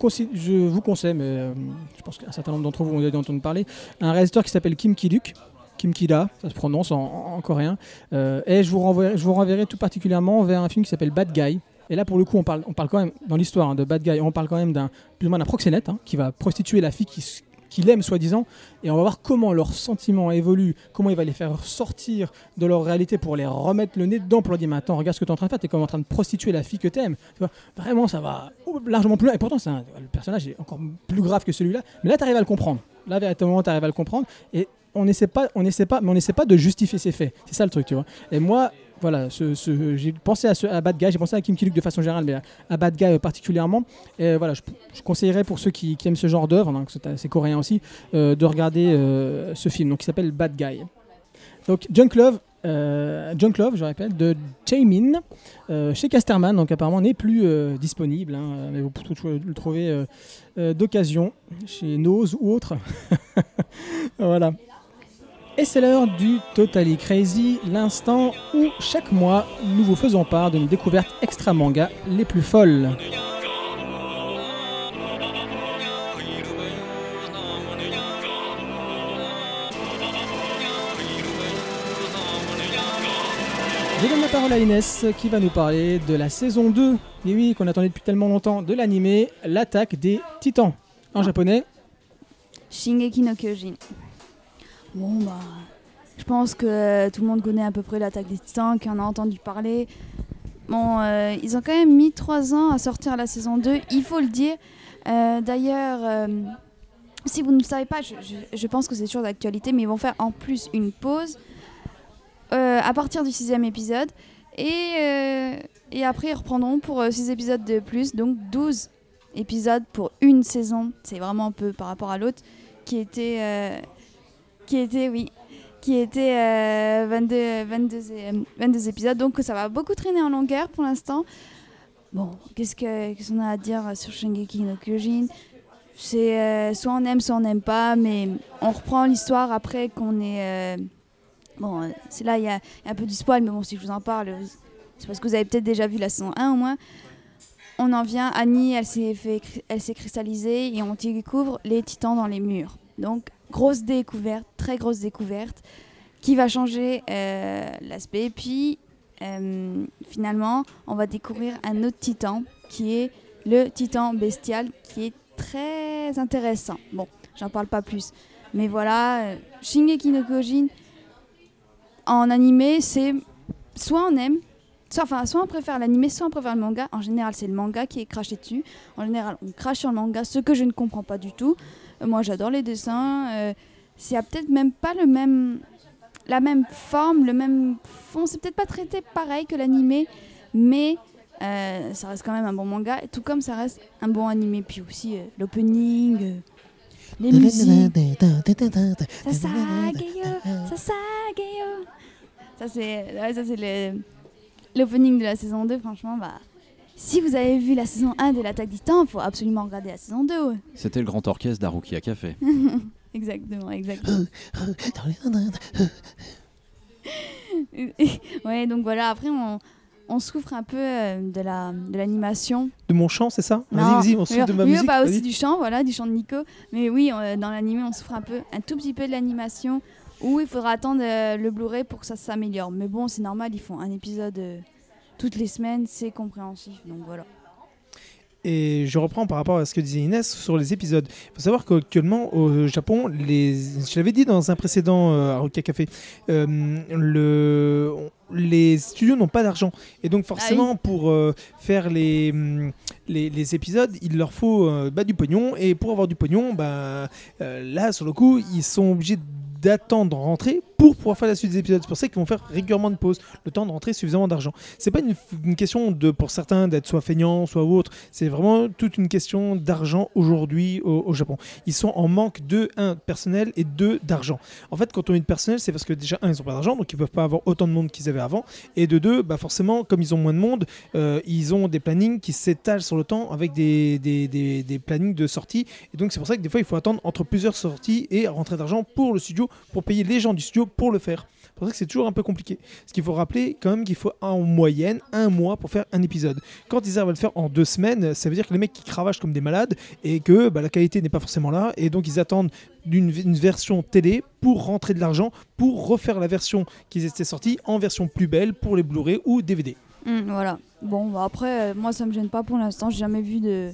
vous conseille, mais euh, je pense qu'un certain nombre d'entre vous ont déjà entendu parler, un réalisateur qui s'appelle Kim Ki-duk. Kim Kida, ça se prononce en, en coréen. Euh, et je vous, renverrai, je vous renverrai tout particulièrement vers un film qui s'appelle Bad Guy. Et là, pour le coup, on parle, on parle quand même, dans l'histoire hein, de Bad Guy, on parle quand même d'un plus ou moins d'un proxénète hein, qui va prostituer la fille qui qu'il aime, soi-disant. Et on va voir comment leurs sentiments évoluent, comment il va les faire sortir de leur réalité pour les remettre le nez dedans, pour leur dire attends, regarde ce que tu es en train de faire, tu es comme en train de prostituer la fille que tu aimes. Vraiment, ça va largement plus loin. Et pourtant, un- le personnage est encore plus grave que celui-là. Mais là, tu arrives à le comprendre. Là, véritablement, tu arrives à le comprendre. Et on n'essaie pas, on essaie pas, mais on pas de justifier ses faits. C'est ça le truc, tu vois. Et moi, voilà, j'ai pensé à, Bad Guy, j'ai pensé à Kim Ki-duk de façon générale, mais à, Bad Guy euh, particulièrement. Et voilà, je, conseillerais pour ceux qui, aiment ce genre d'œuvre, c'est coréen aussi, euh, de regarder euh, ce film, donc qui s'appelle Bad Guy. Donc Junk Love, euh, Junk Love, je répète, de Jaemin, euh, chez Casterman, donc apparemment n'est plus euh, disponible, hein, mais vous pouvez le trouver euh, euh, d'occasion chez Nose ou autre. voilà. Et c'est l'heure du Totally Crazy, l'instant où chaque mois nous vous faisons part de nos découvertes extra manga les plus folles. Je donne la parole à Inès qui va nous parler de la saison 2, et oui, qu'on attendait depuis tellement longtemps, de l'animé L'attaque des titans. En japonais, Shingeki no Kyojin. Bon, bah. Je pense que tout le monde connaît à peu près l'attaque des titans, qui en a entendu parler. Bon, euh, ils ont quand même mis trois ans à sortir la saison 2, il faut le dire. Euh, D'ailleurs, euh, si vous ne savez pas, je, pense que c'est toujours d'actualité, mais ils vont faire en plus une pause à partir du sixième épisode. Et, et après, ils reprendront pour six épisodes de plus, donc 12 épisodes pour une saison. C'est vraiment peu par rapport à l'autre qui était, qui était, oui, qui était euh, 22, 22, euh, 22 épisodes. Donc ça va beaucoup traîner en longueur pour l'instant. Bon, qu'est-ce que- qu'est-ce qu'on a à dire sur Shingeki no Kyojin? C'est euh, soit on aime, soit on n'aime pas, mais on reprend l'histoire après qu'on est. euh, bon, euh, là, il y, a un peu du spoil, mais bon, si je vous en parle, c'est parce que vous avez peut-être déjà vu la saison 1 au moins. On en vient, Annie, elle s'est cristallisée et on découvre les titans dans les murs. Donc, grosse découverte, très grosse découverte, qui va changer euh, l'aspect. Puis, euh, finalement, on va découvrir un autre titan, qui est le titan bestial, qui est très intéressant. Bon, j'en parle pas plus. Mais voilà, euh, Shingeki no Kyojin, en animé, c'est soit on aime, soit, enfin, soit on préfère l'animé, soit on préfère le manga. En général, c'est le manga qui est craché dessus. En général, on crache sur le manga, ce que je ne comprends pas du tout. Moi, j'adore les dessins. Euh, c'est peut-être même pas le même, la même forme, le même fond. C'est peut-être pas traité pareil que l'animé, mais euh, ça reste quand même un bon manga, tout comme ça reste un bon animé. Puis aussi euh, l'opening, euh, les musiques. Ça c'est ouais, l'opening de la saison 2 franchement bah si vous avez vu la saison 1 de l'attaque des Titans, faut absolument regarder la saison 2. ouais. C'était le grand orchestre d'Haruki à café. Exactement, exactement. ouais, donc voilà, après on, on souffre un peu euh, de la de l'animation. De mon chant, c'est ça? Non, Vas-y, vas-y, on souffle de ma oui, musique. bah aussi du chant, voilà, du chant de Nico. Mais oui, euh, dans l'animé, on souffre un peu, un tout petit peu de l'animation, où il faudra attendre euh, le Blu-ray pour que ça s'améliore. Mais bon, c'est normal, ils font un épisode euh, toutes les semaines, c'est compréhensif. Donc voilà. Et je reprends par rapport à ce que disait Inès sur les épisodes. Il faut savoir qu'actuellement au Japon, les... je l'avais dit dans un précédent euh, Haruka Café, euh, le... les studios n'ont pas d'argent. Et donc forcément, pour euh, faire les, hum, les, les épisodes, il leur faut euh, bah, du pognon. Et pour avoir du pognon, bah, là, sur le coup, ils sont obligés d'attendre rentrer pour pouvoir faire la suite des épisodes. C'est pour ça qu'ils vont faire régulièrement de pause, le temps de rentrer suffisamment d'argent. C'est pas une, question de pour certains d'être soit feignant, soit autre. C'est vraiment toute une question d'argent aujourd'hui au, au Japon. Ils sont en manque de un personnel et deux d'argent. En fait, quand on est de personnel, c'est parce que déjà un ils ont pas d'argent, donc ils peuvent pas avoir autant de monde qu'ils avaient avant. Et de deux, bah forcément, comme ils ont moins de monde, euh, ils ont des plannings qui s'étalent sur le temps avec des, des, des, des plannings de sortie. Et donc c'est pour ça que des fois il faut attendre entre plusieurs sorties et rentrer d'argent pour le studio, pour payer les gens du studio pour le faire. C'est pour ça que c'est toujours un peu compliqué. Ce qu'il faut rappeler quand même qu'il faut en moyenne un mois pour faire un épisode. Quand ils arrivent à le faire en deux semaines, ça veut dire que les mecs qui cravachent comme des malades et que bah, la qualité n'est pas forcément là et donc ils attendent d'une une version télé pour rentrer de l'argent pour refaire la version qui était sortie en version plus belle pour les Blu-ray ou DVD. Hum, voilà. Bon, bah après, euh, moi ça me gêne pas pour l'instant. J'ai jamais vu de,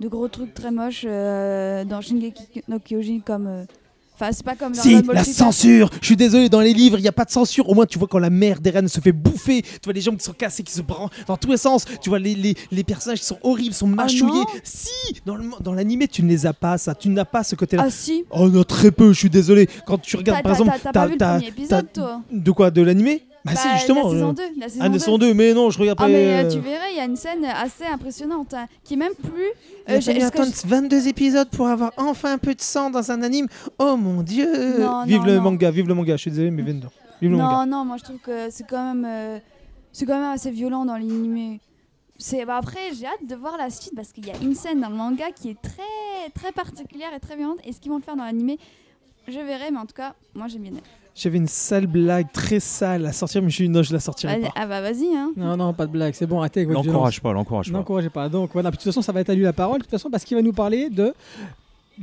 de gros trucs très moches euh, dans Shingeki no Kyojin comme. euh, Enfin, c'est pas comme dans Si, la censure Je suis désolé, dans les livres, il n'y a pas de censure. Au moins, tu vois quand la mère d'Eren se fait bouffer, tu vois les gens qui sont cassés, qui se branlent dans tous les sens, tu vois les, les, les personnages qui sont horribles, sont mâchouillés. non si Dans le- dans l'animé, tu ne les as pas, ça. Tu n'as pas ce côté-là. Ah si Oh non, très peu, je suis désolé. Quand tu T'as regardes, par t'as- exemple. t'as- t'as pas vu le t'as- premier épisode, t'as- toi? De quoi De l'animé? Bah, si, Bah, justement. La saison euh, 2. La saison Ah, la 2. saison 2, mais non, je regarde pas. Ah mais euh, euh, tu verrais, il y a une scène assez impressionnante hein, qui est même plus. Euh, j'ai- attendre 22 épisodes pour avoir enfin un peu de sang dans un anime. Oh mon dieu Non, Vive non, le non. manga, vive le manga, je suis désolé, mais. Vive le manga. Non, non, moi je trouve que c'est quand même, euh, c'est quand même assez violent dans l'animé. C'est bah après j'ai hâte de voir la suite parce qu'il y a une scène dans le manga qui est très très particulière et très violente et ce qu'ils vont le faire dans l'animé, je verrai mais en tout cas moi j'aime bien. J'avais une sale blague très sale à sortir, mais je suis non, je la sortirai Vas-y, pas. ah bah vas-y hein. Non, non, pas de blague, c'est bon, arrêtez avec votre. L'encourage pas, l'encourage pas. N'encouragez pas. Donc voilà, de toute façon, ça va être à lui la parole, de toute façon, parce qu'il va nous parler de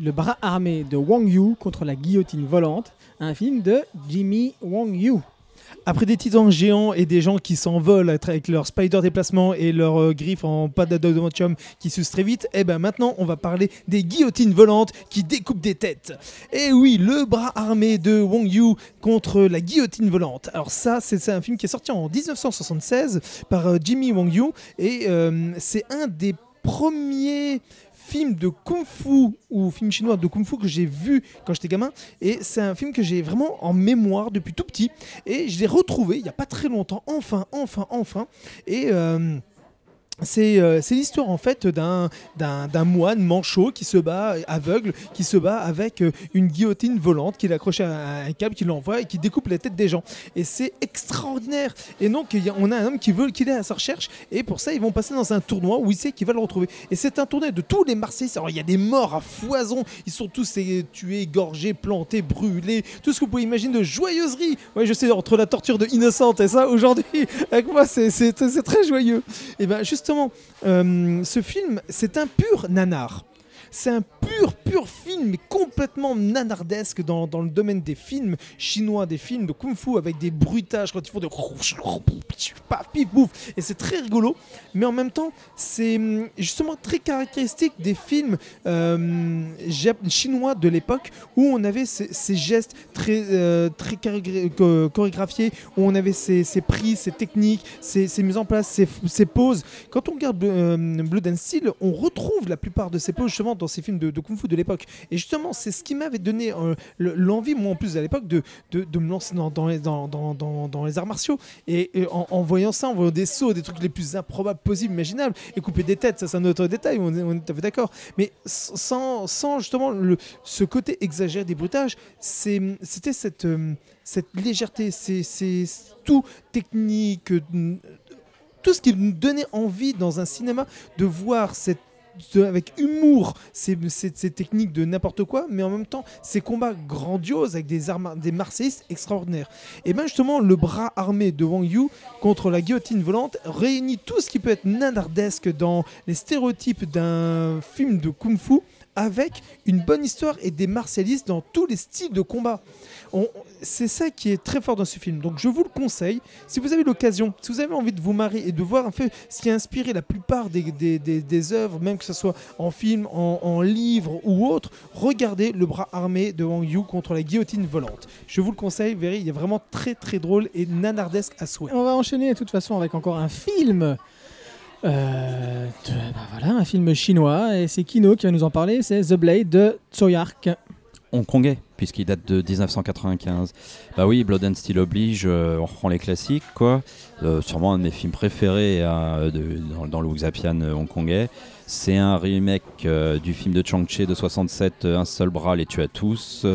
Le bras armé de Wang Yu contre la guillotine volante, un film de Jimmy Wang Yu. Après des titans géants et des gens qui s'envolent avec- leur spider déplacement et leurs euh, griffes en pas d'adamantium qui s'usent très vite, et ben maintenant on va parler des guillotines volantes qui découpent des têtes. Et oui, le bras armé de Wong Yu contre la guillotine volante. Alors ça, c'est c'est un film qui est sorti en 1976 par euh, Jimmy Wong Yu et euh, c'est un des premiers films de kung-fu ou film chinois de kung-fu que j'ai vu quand j'étais gamin. Et c'est un film que j'ai vraiment en mémoire depuis tout petit. Et je l'ai retrouvé il n'y a pas très longtemps. Enfin enfin enfin. Et euh, c'est euh, c'est l'histoire en fait d'un moine manchot qui se bat aveugle, qui se bat avec euh, une guillotine volante qu'il accroche à un câble, qui l'envoie et qui découpe la tête des gens. Et c'est extraordinaire. Et donc y on a un homme qui veut qu'il est à sa recherche et pour ça ils vont passer dans un tournoi où il sait qu'il va le retrouver. Et c'est un tournoi de tous les Marseillais. Alors il y a des morts à foison. Ils sont tous euh, tués, égorgés, plantés, brûlés, tout ce que vous pouvez imaginer de joyeuserie. Ouais, je sais entre la torture de Innocente et ça aujourd'hui avec moi c'est très joyeux. Et ben justement, euh, ce film, c'est un pur nanar. C'est un pur, pur film, mais complètement nanardesque dans, dans le domaine des films chinois, des films de kung-fu avec des bruitages quand ils font de paf, pif, bouf. Et c'est très rigolo, mais en même temps, c'est hum, justement très caractéristique des films euh, chinois de l'époque où on avait ces, gestes très, euh, très chorégra- cho- chorégraphiés, où on avait ces, ces prises, ces techniques, ces, ces mises en place, ces, ces poses. Quand on regarde euh, Blood and Steel, on retrouve la plupart de ces poses justement dans ces films de, kung-fu de l'époque. Et justement, c'est ce qui m'avait donné euh, le- l'envie, moi en plus à l'époque, de, de, me lancer dans, dans les, dans, dans, les arts martiaux. Et, en, voyant ça, en voyant des sauts, des trucs les plus improbables possibles, imaginables, et couper des têtes, ça c'est un autre détail, on est, d'accord. Mais sans, sans justement ce côté exagéré des bruitages, c'était cette, euh, cette légèreté, c'est tout technique, euh, tout ce qui nous donnait envie dans un cinéma de voir cette avec humour ces techniques de n'importe quoi, mais en même temps ces combats grandioses avec des, armes, des marseillistes extraordinaires. Et bien justement, le bras armé de Wang Yu contre la guillotine volante réunit tout ce qui peut être nanardesque dans les stéréotypes d'un film de kung-fu avec une bonne histoire et des martialistes dans tous les styles de combat. C'est ça qui est très fort dans ce film. Donc je vous le conseille. Si vous avez l'occasion, si vous avez envie de vous marier et de voir un peu ce qui a inspiré la plupart des, œuvres, même que ce soit en film, en, livre ou autre, regardez le bras armé de Wang Yu contre la guillotine volante. Je vous le conseille, verrez, il est vraiment très très drôle et nanardesque à souhait. On va enchaîner de toute façon avec encore un film. Euh, bah voilà, un film chinois et c'est Kino qui va nous en parler. C'est The Blade de Tsoyark. hongkongais, puisqu'il date de 1995. Bah oui, Blood and Steel oblige, euh, on reprend les classiques, quoi. Euh, sûrement un de mes films préférés de- dans, dans le hongkongais. C'est un remake du film de Chang Che de 67, euh, Un seul bras les tue à tous.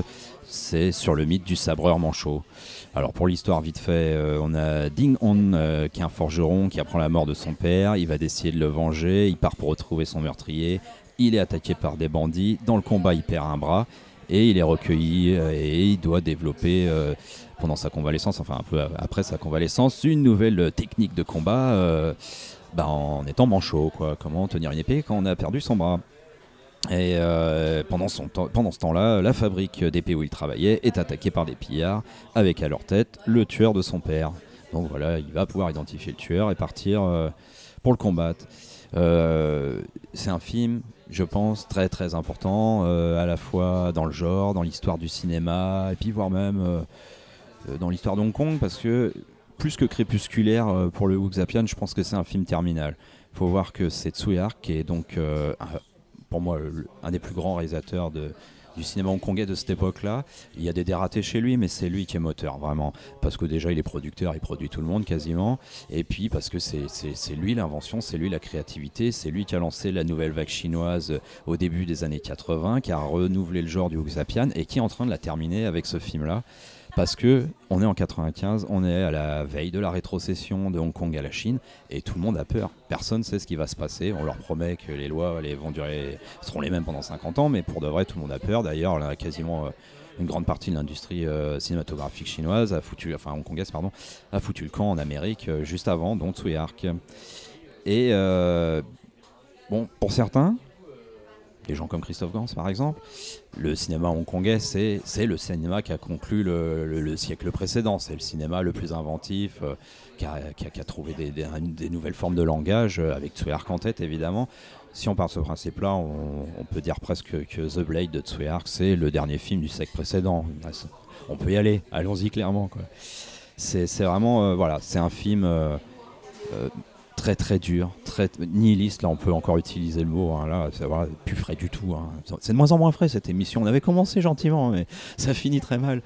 C'est sur le mythe du sabreur manchot. Alors pour l'histoire vite fait, euh, on a Ding Hon euh, qui est un forgeron qui apprend la mort de son père. Il va essayer de le venger. Il part pour retrouver son meurtrier. Il est attaqué par des bandits. Dans le combat, il perd un bras et il est recueilli euh, et il doit développer pendant sa convalescence, enfin un peu après sa convalescence, une nouvelle technique de combat bah, en étant manchot, quoi. Comment tenir une épée quand on a perdu son bras. Et euh, pendant, ce temps-là, la fabrique d'épées où il travaillait est attaquée par des pillards, avec à leur tête le tueur de son père. Donc voilà, il va pouvoir identifier le tueur et partir euh, pour le combattre. Euh, c'est un film, je pense, très très important, à la fois dans le genre, dans l'histoire du cinéma, et puis voire même dans l'histoire d'Hong Kong, parce que plus que crépusculaire pour le Wuxapian, je pense que c'est un film terminal. Il faut voir que c'est Tsuyark, qui est donc, pour moi, un des plus grands réalisateurs du cinéma hongkongais de cette époque-là. Il y a des dératés chez lui, mais c'est lui qui est moteur, vraiment. Parce que déjà, il est producteur, il produit tout le monde quasiment. Et puis parce que c'est- lui l'invention, c'est lui la créativité, c'est lui qui a lancé la nouvelle vague chinoise au début des années 80, qui a renouvelé le genre du Wuxapian et qui est en train de la terminer avec ce film-là. Parce que on est en 95, on est à la veille de la rétrocession de Hong Kong à la Chine et tout le monde a peur. Personne ne sait ce qui va se passer. On leur promet que les lois vont durer, seront les mêmes pendant 50 ans, mais pour de vrai, tout le monde a peur. D'ailleurs, quasiment euh, une grande partie de l'industrie euh, cinématographique chinoise a foutu, enfin pardon, a foutu le camp en Amérique euh, juste avant, dont Tsuyark. Et euh, bon, pour certains, des gens comme Christophe Gans par exemple, le cinéma hongkongais, c'est c'est le cinéma qui a conclu le, le- le siècle précédent. C'est le cinéma le plus inventif, euh, qui, a, trouvé des, nouvelles formes de langage, euh, avec Tsuyark en tête évidemment. Si on part de ce principe-là, on, peut dire presque que The Blade de Tsuyark, c'est le dernier film du siècle précédent. On peut y aller, allons-y clairement. C'est c'est vraiment, euh, voilà, c'est un film euh, très très dur, très nihiliste. Là, on peut encore utiliser le mot. hein, là, c'est voilà, plus frais du tout. hein. C'est de moins en moins frais cette émission. On avait commencé gentiment, mais ça finit très mal.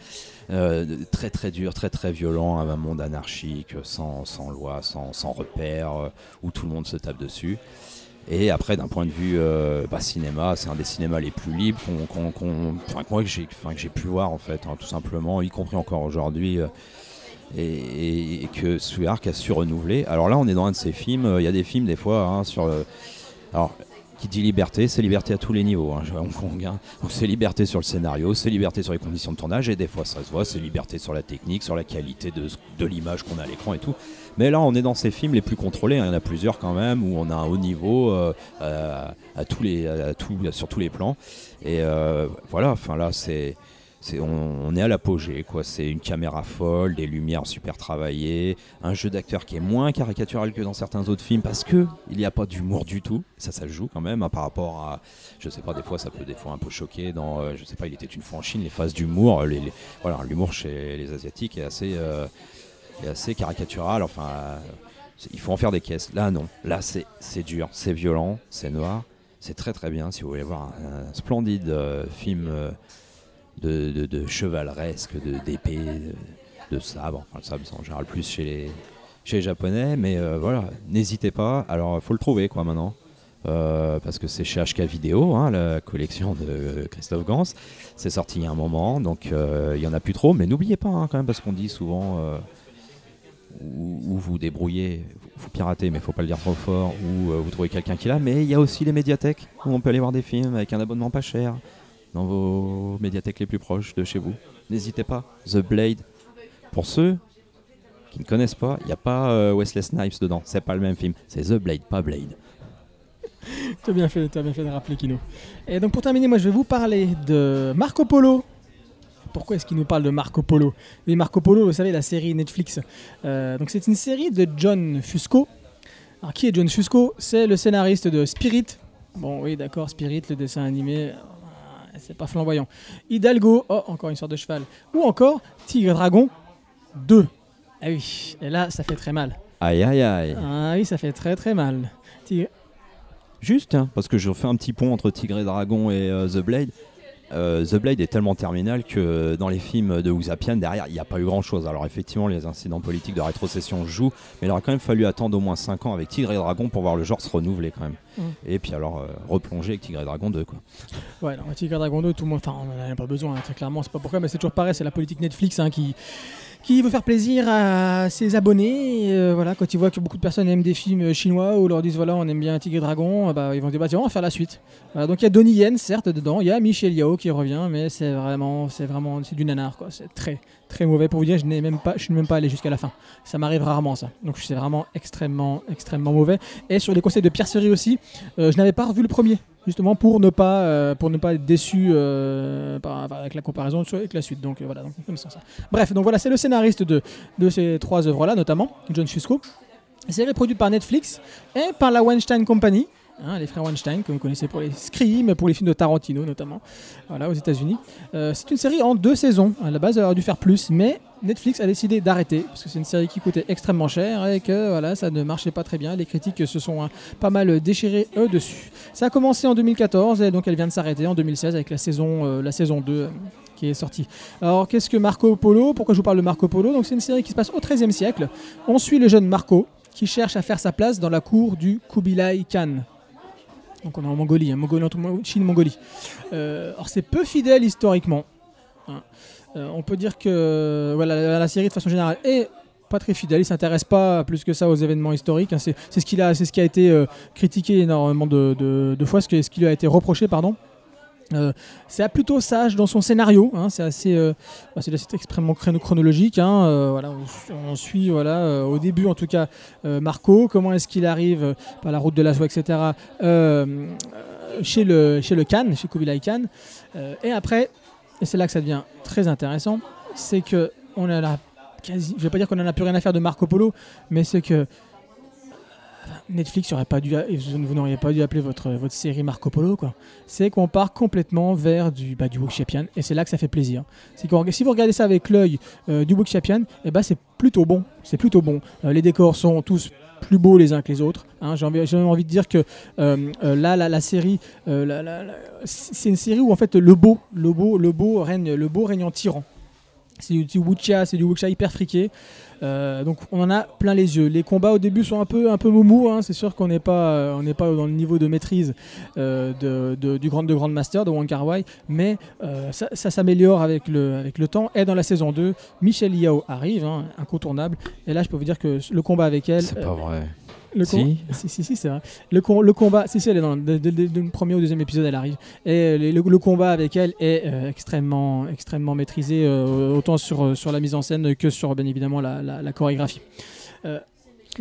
Euh, très très dur, très très violent, un monde anarchique, sans, loi, sans, sans repères, euh, où tout le monde se tape dessus. Et après, d'un point de vue euh, bah, cinéma, c'est un des cinémas les plus libres qu'on, qu'on- qu'on- que moi, que j'ai, que j'ai pu voir en fait, hein, tout simplement, y compris encore aujourd'hui. Et, et- que Sweark a su renouveler. Alors là, on est dans un de ces films. euh, Il y a des films des fois hein, sur. alors, qui dit liberté, c'est liberté à tous les niveaux. Kong, hein. C'est liberté sur le scénario, c'est liberté sur les conditions de tournage, et des fois ça se voit, c'est liberté sur la technique, sur la qualité de, l'image qu'on a à l'écran et tout. Mais là, on est dans ces films les plus contrôlés. hein. Il y en a plusieurs quand même où on a un haut niveau euh, à, tous les, sur tous les plans. Et euh, voilà. Enfin là, c'est on, est à l'apogée, quoi. C'est une caméra folle, des lumières super travaillées, un jeu d'acteur qui est moins caricatural que dans certains autres films parce que il n'y a pas d'humour du tout. Ça, ça joue quand même hein, par rapport à, je sais pas, des fois ça peut des fois un peu choquer. Dans, euh, je sais pas, il était une fois en Chine, les phases d'humour, voilà, l'humour chez les asiatiques est assez, euh, est assez caricatural. Enfin, euh, il faut en faire des caisses. Là, non. Là, c'est dur, c'est violent, c'est noir. C'est très très bien si vous voulez voir un, un splendide euh, film de, de, de chevaleresque, d'épée, de, sabre. Enfin, le sabre, c'est en général plus chez les, chez les japonais. Mais euh, voilà, n'hésitez pas. Alors, il faut le trouver quoi maintenant. Euh, parce que c'est chez HK Vidéo, hein, la collection de Christophe Gans. C'est sorti il y a un moment, donc euh, il y en a plus trop. Mais n'oubliez pas hein, quand même, parce qu'on dit souvent euh, ou, ou vous débrouillez, vous piratez, mais faut pas le dire trop fort, ou euh, vous trouvez quelqu'un qui l'a. Mais il y a aussi les médiathèques où on peut aller voir des films avec un abonnement pas cher dans vos médiathèques les plus proches de chez vous. N'hésitez pas. The Blade. Pour ceux qui ne connaissent pas, il n'y a pas euh, Wesley Snipes dedans. C'est pas le même film. C'est The Blade, pas Blade. Tu as bien fait, de rappeler Kino. Et donc pour terminer, moi je vais vous parler de Marco Polo. Pourquoi est-ce qu'il nous parle de Marco Polo? Et Marco Polo, vous savez, la série Netflix. Euh, donc c'est une série de John Fusco. Alors qui est John Fusco? C'est le scénariste de Spirit. Bon oui d'accord, Spirit, le dessin animé, c'est pas flamboyant. Hidalgo, oh encore une sorte de cheval. Ou encore Tigre Dragon 2. Ah oui, et là ça fait très mal. Aïe aïe aïe. Ah oui, ça fait très très mal. Tigre- Juste, hein, parce que je fais un petit pont entre Tigre et Dragon et euh, The Blade. Euh, The Blade est tellement terminal que dans les films de Ouzapian, derrière, il n'y a pas eu grand chose. Alors, effectivement, les incidents politiques de rétrocession jouent, mais il aurait quand même fallu attendre au moins 5 ans avec Tigre et Dragon pour voir le genre se renouveler quand même. Mm. Et puis, alors, euh, replonger avec Tigre et Dragon 2, quoi. Ouais, alors Tigre Dragon 2, tout le monde, enfin, on n'en a pas besoin, hein, très clairement, c'est pas pourquoi, mais c'est toujours pareil, c'est la politique Netflix hein, qui, qui veut faire plaisir à ses abonnés. euh, voilà, quand ils voient que beaucoup de personnes aiment des films chinois ou leur disent voilà, on aime bien Tigre et Dragon, euh, bah, ils vont dire bah, tiens, on va faire la suite. Donc il y a Donnie Yen, certes, dedans, il y a Michel Yao qui revient, mais c'est vraiment, c'est vraiment, c'est du nanar, quoi. C'est très, très mauvais pour vous dire, je n'ai même pas, je suis même pas allé jusqu'à la fin. Ça m'arrive rarement, ça. Donc c'est vraiment extrêmement, extrêmement mauvais. Et sur les conseils de Pierre aussi, euh, je n'avais pas revu le premier justement pour ne pas euh, pour ne pas être déçu euh, par- avec la comparaison avec la suite donc voilà donc comme ça, bref donc voilà c'est le scénariste de, de ces trois œuvres là notamment John Fusco série produite par Netflix et par la Weinstein Company hein, les frères Weinstein que vous connaissez pour les Scream pour les films de Tarantino notamment voilà aux États-Unis Euh, c'est une série en deux saisons à la base elle aurait dû faire plus mais Netflix a décidé d'arrêter parce que c'est une série qui coûtait extrêmement cher et que voilà ça ne marchait pas très bien les critiques se sont hein, pas mal déchirées eux dessus ça a commencé en 2014 et donc elle vient de s'arrêter en 2016 avec la saison, euh, la saison 2 euh, qui est sortie. Alors qu'est-ce que Marco Polo? Pourquoi je vous parle de Marco Polo? Donc c'est une série qui se passe au XIIIe siècle. On suit le jeune Marco qui cherche à faire sa place dans la cour du Kubilai Khan. Donc on est en Mongolie, hein, Mongolie Chine, Mongolie. Euh, alors c'est peu fidèle historiquement. hein. Euh, on peut dire que la, la série de façon générale est pas très fidèle, il s'intéresse pas plus que ça aux événements historiques. hein. C'est ce, ce qui a été euh, critiqué énormément de, fois, ce, ce qui lui a été reproché, pardon. Euh, c'est plutôt sage dans son scénario, hein, c'est assez, euh, bah, c'est extrêmement chrono- chronologique. hein, euh, voilà, on, suit voilà, euh, au début en tout cas Marco, comment est-ce qu'il arrive par la route de la soie, etc. chez le chez le chez Kubilai Khan. Et après, et c'est là que ça devient très intéressant, c'est que on a la quasi, je vais pas dire qu'on en a plus rien à faire de Marco Polo, mais c'est que Netflix aurait pas dû, vous, n'auriez pas dû appeler votre, série Marco Polo. C'est qu'on part complètement vers du, bah, du et c'est là que ça fait plaisir. Si vous regardez ça avec l'œil euh, du Wuxia Pian, et bah, c'est plutôt bon. C'est plutôt bon. Euh, les décors sont tous plus beaux les uns que les autres. hein. J'ai envie, envie de dire que euh, là, la, série, c'est une série où en fait le beau, le beau, le beau règne, le beau règne en tyran. C'est du, du wuxia, c'est du wuxia hyper friqué. Euh, donc on en a plein les yeux. Les combats au début sont un peu un peu moumou. hein. C'est sûr qu'on n'est pas euh, on n'est pas dans le niveau de maîtrise euh, de, de- du grand de Grand Master de Wong Kar Wai, mais euh, ça, ça s'améliore avec le avec le temps. Et dans la saison 2, Michelle Yao arrive, hein, incontournable. Et là, je peux vous dire que le combat avec elle, C'est pas vrai. Le Si. si, si, si, c'est vrai. Le, com- le combat, si, si, elle est dans le, dès le premier ou deuxième épisode, elle arrive. Et le, le- combat avec elle est euh, extrêmement, extrêmement maîtrisé, euh, autant sur, euh, sur la mise en scène que sur, bien évidemment, la, la- la chorégraphie.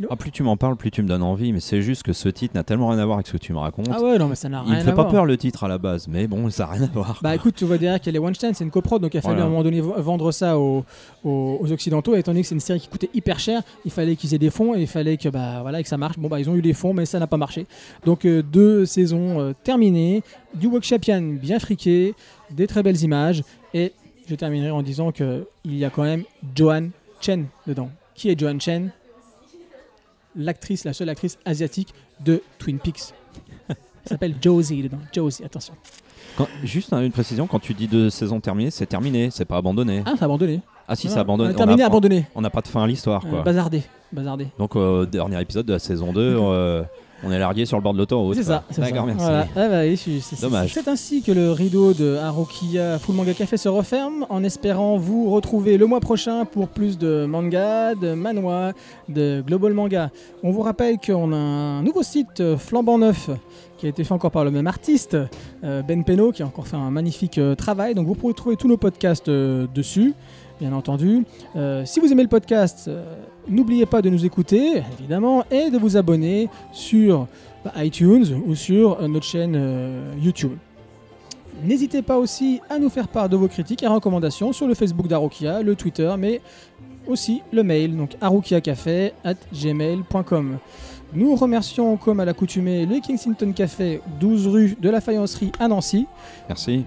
Ah, plus tu m'en parles, plus tu me donnes envie, mais c'est juste que ce titre n'a tellement rien à voir avec ce que tu me racontes. Ah ouais, non, mais ça n'a Il rien me fait pas peur le titre à la base, mais bon, ça n'a rien à voir. Bah écoute, tu vois derrière qu'elle est Weinstein, c'est une coprod, donc il a fallu Voilà. à un moment donné vendre ça aux, aux- aux Occidentaux, et étant donné que c'est une série qui coûtait hyper cher, il fallait qu'ils aient des fonds, et il fallait que, bah, voilà, que ça marche. Bon bah ils ont eu des fonds, mais ça n'a pas marché. Donc euh, deux saisons euh, terminées, du workshopian bien friqué, des très belles images, et je terminerai en disant que il y a quand même Joan Chen dedans. Qui est Joan Chen? L'actrice, la seule actrice asiatique de Twin Peaks. Elle s'appelle Josie dedans. Josie, attention. Quand- juste hein, une précision, quand tu dis deux saisons terminées, c'est terminé, c'est pas abandonné. Ah, c'est abandonné. Ah si, Ah, c'est abandonné. on a terminé, on a- abandonné. On n'a pas de fin à l'histoire, Euh, quoi. bazardé. Bazardé. Donc, au dernier épisode de la saison 2, euh, on est largué sur le bord de l'autoroute. C'est ça. c'est ça. D'accord, merci. Voilà. Ah bah c'est- Dommage. C'est ainsi que le rideau de Harukiya Full Manga Café se referme en espérant vous retrouver le mois prochain pour plus de manga, de manhwa, de global manga. On vous rappelle qu'on a un nouveau site euh, flambant neuf qui a été fait encore par le même artiste, euh, Ben Peno, qui a encore fait un magnifique euh, travail. Donc vous pourrez trouver tous nos podcasts dessus, bien entendu. Euh, si vous aimez le podcast, euh, n'oubliez pas de nous écouter, évidemment, et de vous abonner sur bah, iTunes ou sur euh, notre chaîne euh, YouTube. N'hésitez pas aussi à nous faire part de vos critiques et recommandations sur le Facebook d'Arukia, le Twitter, mais aussi le mail, donc gmail.com. Nous remercions comme à l'accoutumée le Kensington Café, 12 rue de la Faïencerie à Nancy, Merci.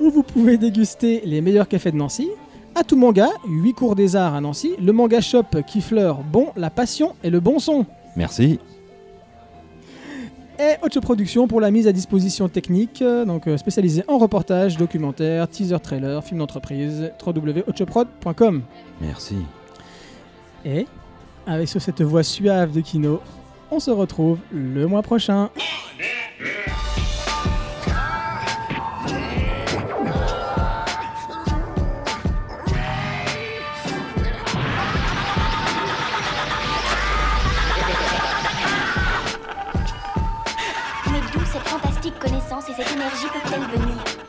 où vous pouvez déguster les meilleurs cafés de Nancy. À tout manga, 8 cours des arts à Nancy, le manga shop qui fleure bon, la passion et le bon son. Merci. Et Ocho Productions pour la mise à disposition technique, euh, donc euh, spécialisée en reportage, documentaire, teaser trailer, film d'entreprise, www.ochoprod.com. Merci. Et avec sur cette voix suave de Kino, on se retrouve le mois prochain. Connaissance et cette énergie peuvent-elles venir?